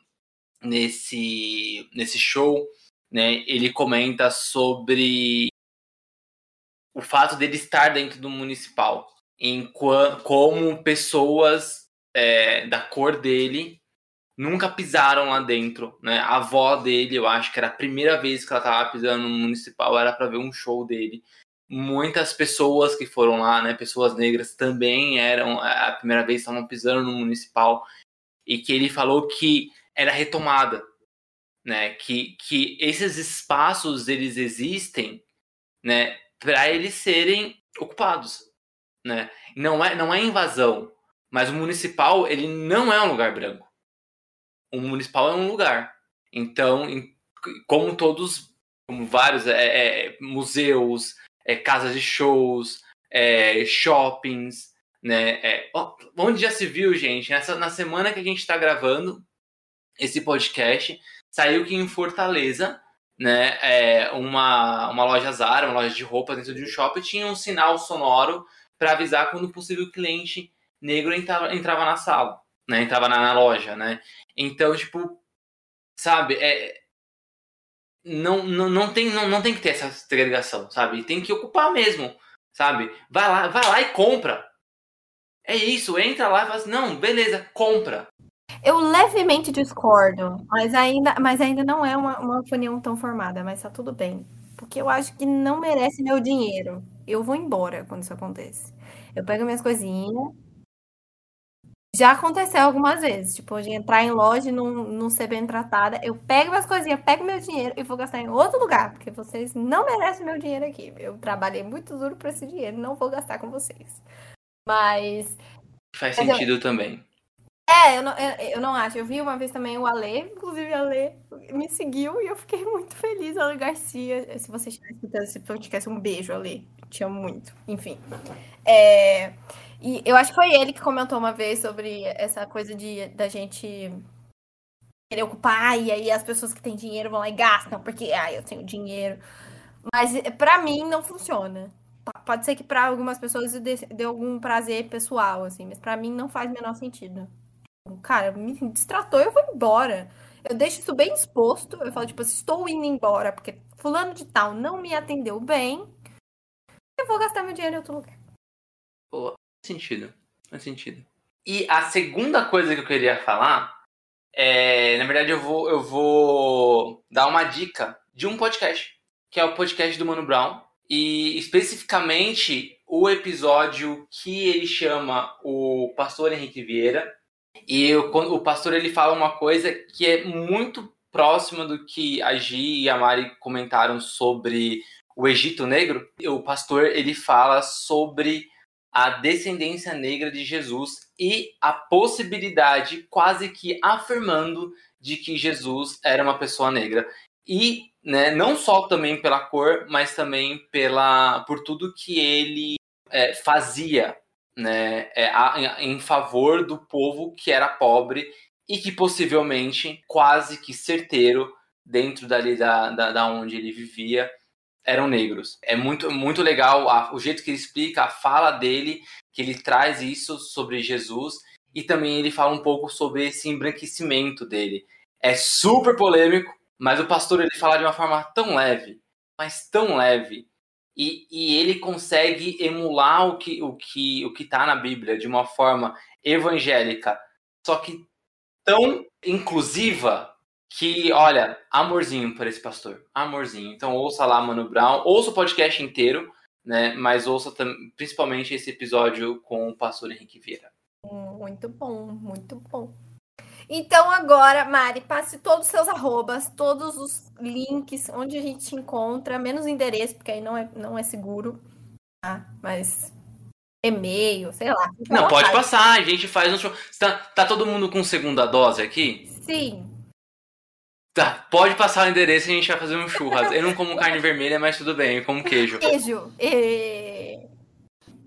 nesse, nesse show, né, ele comenta sobre o fato dele estar dentro do municipal, em como pessoas é, da cor dele nunca pisaram lá dentro, né? A avó dele, eu acho que era a primeira vez que ela estava pisando no municipal, era para ver um show dele. Muitas pessoas que foram lá, né, pessoas negras também eram a primeira vez que estavam pisando no municipal e que ele falou que era retomada, né? Que que esses espaços eles existem, né, para eles serem ocupados, né? Não é não é invasão, mas o municipal ele não é um lugar branco o municipal é um lugar. Então, como todos, como vários é, é, museus, é, casas de shows, é, shoppings, né? É, onde já se viu, gente? Nessa, na semana que a gente está gravando esse podcast, saiu que em Fortaleza, né? É, uma, uma loja Zara, uma loja de roupas dentro de um shopping, tinha um sinal sonoro para avisar quando o possível cliente negro entrava, entrava na sala né? Entrava na, na loja, né? Então, tipo, sabe, é, não, não, não, tem, não, não tem que ter essa segregação, sabe? Tem que ocupar mesmo, sabe? Vai lá, vai lá e compra. É isso, entra lá e fala assim, não, beleza, compra. Eu levemente discordo, mas ainda, mas ainda não é uma, uma opinião tão formada, mas tá tudo bem. Porque eu acho que não merece meu dinheiro. Eu vou embora quando isso acontece. Eu pego minhas coisinhas, já aconteceu algumas vezes, tipo, de entrar em loja e não, não ser bem tratada. Eu pego minhas coisinhas, pego meu dinheiro e vou gastar em outro lugar, porque vocês não merecem meu dinheiro aqui. Eu trabalhei muito duro para esse dinheiro, não vou gastar com vocês. Mas. Faz sentido eu... também. É, eu não, eu, eu, não acho. Eu vi uma vez também o Ale, inclusive o Ale me seguiu e eu fiquei muito feliz. Ale Garcia, se você estiver escutando esse podcast, um beijo, Ale. Te amo muito. Enfim. É. E eu acho que foi ele que comentou uma vez sobre essa coisa de da gente querer ocupar e aí as pessoas que têm dinheiro vão lá e gastam porque ah, eu tenho dinheiro. Mas eh, para mim não funciona. Pode ser que para algumas pessoas dê, algum prazer pessoal assim, mas para mim não faz o menor sentido. Cara, me distratou, eu vou embora. Eu deixo isso bem exposto. Eu falo tipo, estou indo embora porque fulano de tal não me atendeu bem. Eu vou gastar meu dinheiro em outro lugar. Boa sentido. Faz sentido. E a segunda coisa que eu queria falar é, na verdade, eu vou, eu vou dar uma dica de um podcast, que é o podcast do Mano Brown. E especificamente o episódio que ele chama o Pastor Henrique Vieira. E eu, o pastor ele fala uma coisa que é muito próxima do que a Gi e a Mari comentaram sobre o Egito Negro. O pastor ele fala sobre a descendência negra de Jesus e a possibilidade, quase que afirmando, de que Jesus era uma pessoa negra. E né, não só também pela cor, mas também pela por tudo que ele é, fazia né, é, a, em favor do povo que era pobre e que possivelmente, quase que certeiro, dentro dali da, da, da onde ele vivia, eram negros. É muito, muito legal a, o jeito que ele explica, a fala dele, que ele traz isso sobre Jesus e também ele fala um pouco sobre esse embranquecimento dele. É super polêmico, mas o pastor ele fala de uma forma tão leve, mas tão leve, e, e ele consegue emular o que o que o que está na Bíblia de uma forma evangélica, só que tão inclusiva que, olha, amorzinho para esse pastor. Amorzinho. Então ouça lá, Mano Brown. Ouça o podcast inteiro, né? Mas ouça principalmente esse episódio com o pastor Henrique Vieira. Muito bom, muito bom. Então agora, Mari, passe todos os seus arrobas, todos os links, onde a gente te encontra, menos endereço, porque aí não é, não é seguro, tá? Mas e-mail, sei lá. Não, pode passar, a gente faz um show. Tá, tá todo mundo com segunda dose aqui? Sim. Tá, pode passar o endereço e a gente vai fazer um churras. Eu não como carne vermelha, mas tudo bem, eu como queijo. Queijo. E...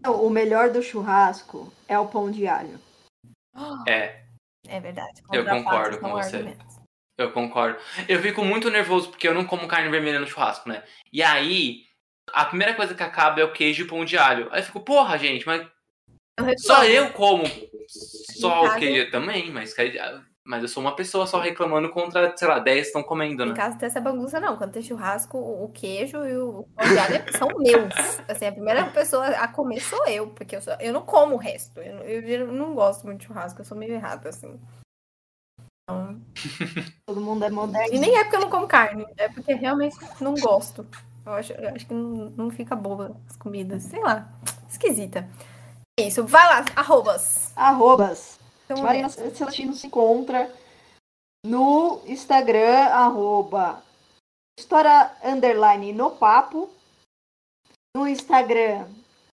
O melhor do churrasco é o pão de alho. É. É verdade. Eu concordo com você. Argumentos. Eu concordo. Eu fico muito nervoso porque eu não como carne vermelha no churrasco, né? E aí, a primeira coisa que acaba é o queijo e o pão de alho. Aí eu fico, porra, gente, mas. Eu só eu como. Só o queijo também, mas Mas eu sou uma pessoa só reclamando contra, sei lá, 10 estão comendo, né? Em casa tem essa bagunça, não. Quando tem churrasco, o queijo e o pão de alho são meus. Assim, a primeira pessoa a comer sou eu, porque eu, sou, eu não como o resto. Eu, eu, eu não gosto muito de churrasco, eu sou meio errada, assim. Então... Todo mundo é moderno. E nem é porque eu não como carne, é porque realmente não gosto. Eu acho, eu acho que não, não fica boa as comidas. Sei lá, esquisita. É isso, vai lá, arrobas. Arrobas. Então, Marina Celestino se encontra no Instagram, arroba história underline no papo. No Instagram,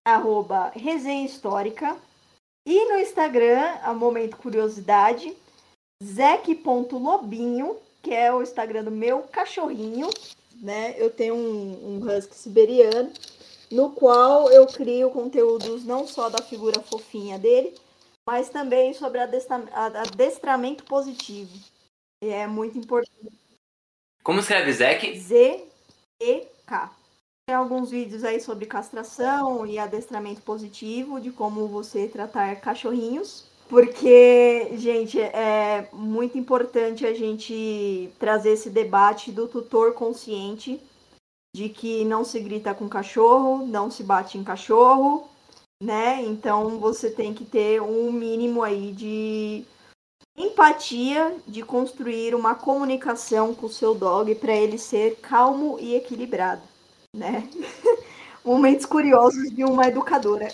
arroba resenha histórica. E no Instagram, a Momento Curiosidade, zec.lobinho, que é o Instagram do meu cachorrinho, né? Eu tenho um, um husky siberiano, no qual eu crio conteúdos não só da figura fofinha dele, mas também sobre adestramento positivo. E é muito importante. Como escreve Zek? Z-E-K. Tem alguns vídeos aí sobre castração e adestramento positivo, de como você tratar cachorrinhos. Porque, gente, é muito importante a gente trazer esse debate do tutor consciente de que não se grita com cachorro, não se bate em cachorro, né? Então você tem que ter um mínimo aí de empatia, de construir uma comunicação com o seu dog para ele ser calmo e equilibrado, né? Momentos curiosos de uma educadora.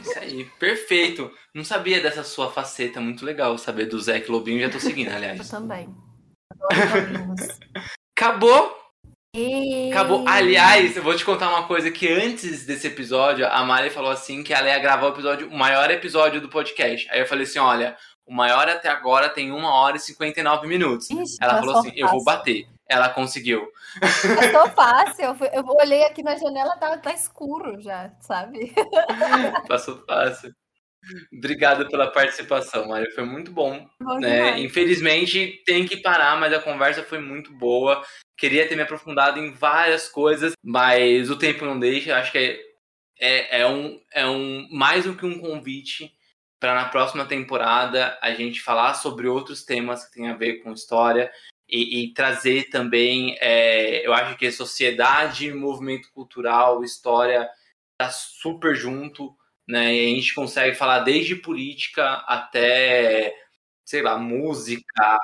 Isso aí, perfeito. Não sabia dessa sua faceta, muito legal saber do Zé Lobinho, já tô seguindo, aliás. Eu também. Acabou e... Acabou. Aliás, eu vou te contar uma coisa que antes desse episódio, a Mari falou assim que ela ia gravar o episódio, o maior episódio do podcast. Aí eu falei assim, olha, o maior até agora tem 1 hora e 59 minutos. Ixi, ela falou assim, fácil. eu vou bater. Ela conseguiu. Passou fácil. Eu, fui, eu olhei aqui na janela, tá, tá escuro já, sabe? Passou fácil. Obrigado pela participação, Mário. Foi muito bom. bom né? Infelizmente tem que parar, mas a conversa foi muito boa. Queria ter me aprofundado em várias coisas, mas o tempo não deixa. Acho que é, é, é um, é um mais do que um convite para na próxima temporada a gente falar sobre outros temas que tem a ver com história e, e trazer também, é, eu acho que sociedade, movimento cultural, história tá super junto, né? E a gente consegue falar desde política até, sei lá, música,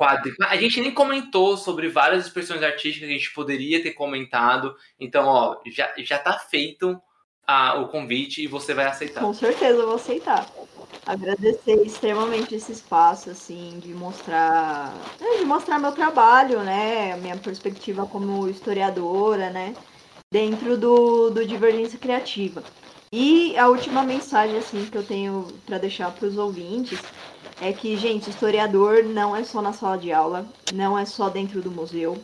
A gente nem comentou sobre várias expressões artísticas que a gente poderia ter comentado. Então, ó, já, já tá feito a, o convite e você vai aceitar. Com certeza eu vou aceitar. Agradecer extremamente esse espaço, assim, de mostrar, é, de mostrar meu trabalho, né, minha perspectiva como historiadora, né, dentro do, do Divergência Criativa. E a última mensagem, assim, que eu tenho para deixar para os ouvintes é que, gente, historiador não é só na sala de aula, não é só dentro do museu,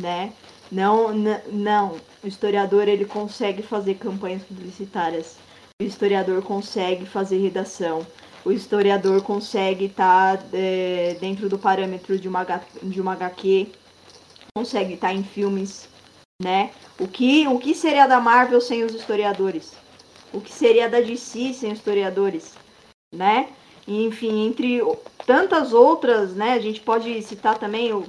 né? Não, não. O historiador ele consegue fazer campanhas publicitárias. O historiador consegue fazer redação. O historiador consegue estar tá, é, dentro do parâmetro de uma, de uma HQ, consegue estar tá em filmes, né? O que, o que seria da Marvel sem os historiadores? O que seria da DC sem os historiadores, né? Enfim, entre tantas outras, né? A gente pode citar também o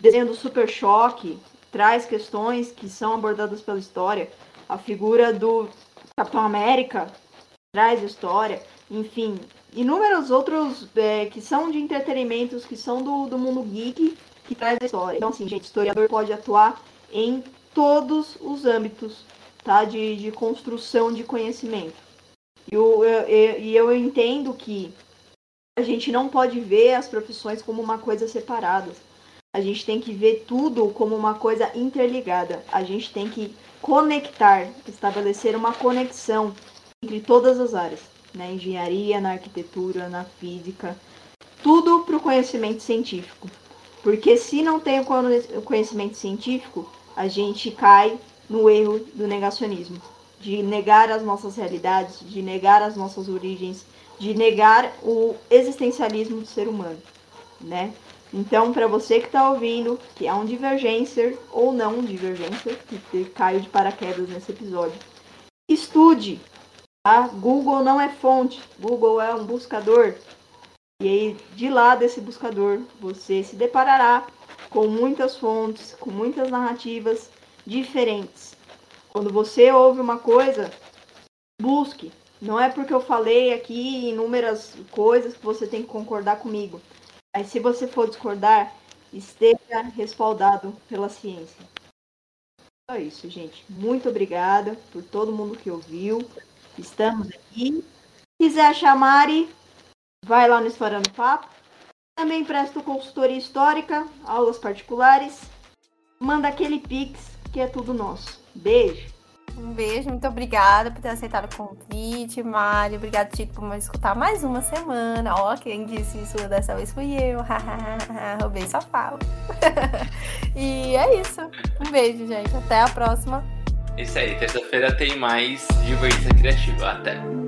desenho do Super Choque, traz questões que são abordadas pela história. A figura do Capitão América traz história. Enfim, inúmeros outros é, que são de entretenimentos, que são do, do mundo geek, que traz história. Então, assim, gente, historiador pode atuar em todos os âmbitos tá? de, de construção de conhecimento. E eu, eu, eu entendo que a gente não pode ver as profissões como uma coisa separada. A gente tem que ver tudo como uma coisa interligada. A gente tem que conectar, estabelecer uma conexão entre todas as áreas, na engenharia, na arquitetura, na física, tudo para o conhecimento científico. Porque se não tem o conhecimento científico, a gente cai no erro do negacionismo, de negar as nossas realidades, de negar as nossas origens, de negar o existencialismo do ser humano, né? Então, para você que está ouvindo, que é um divergência ou não um divergência, que caiu de paraquedas nesse episódio, estude. Tá? Google não é fonte, Google é um buscador. E aí, de lá desse buscador, você se deparará com muitas fontes, com muitas narrativas diferentes. Quando você ouve uma coisa, busque. Não é porque eu falei aqui inúmeras coisas que você tem que concordar comigo. Mas se você for discordar, esteja respaldado pela ciência. Só isso, gente. Muito obrigada por todo mundo que ouviu. Estamos aqui. Se quiser chamar, vai lá no Estourando Papo. Também presto consultoria histórica, aulas particulares. Manda aquele pix que é tudo nosso. Beijo. Um beijo, muito obrigada por ter aceitado o convite, Mário. Obrigada, Tico, por me escutar mais uma semana. Ó, quem disse isso dessa vez fui eu. Roubei sua fala. e é isso. Um beijo, gente. Até a próxima. Isso aí, terça-feira tem mais Divergência Criativa. Até.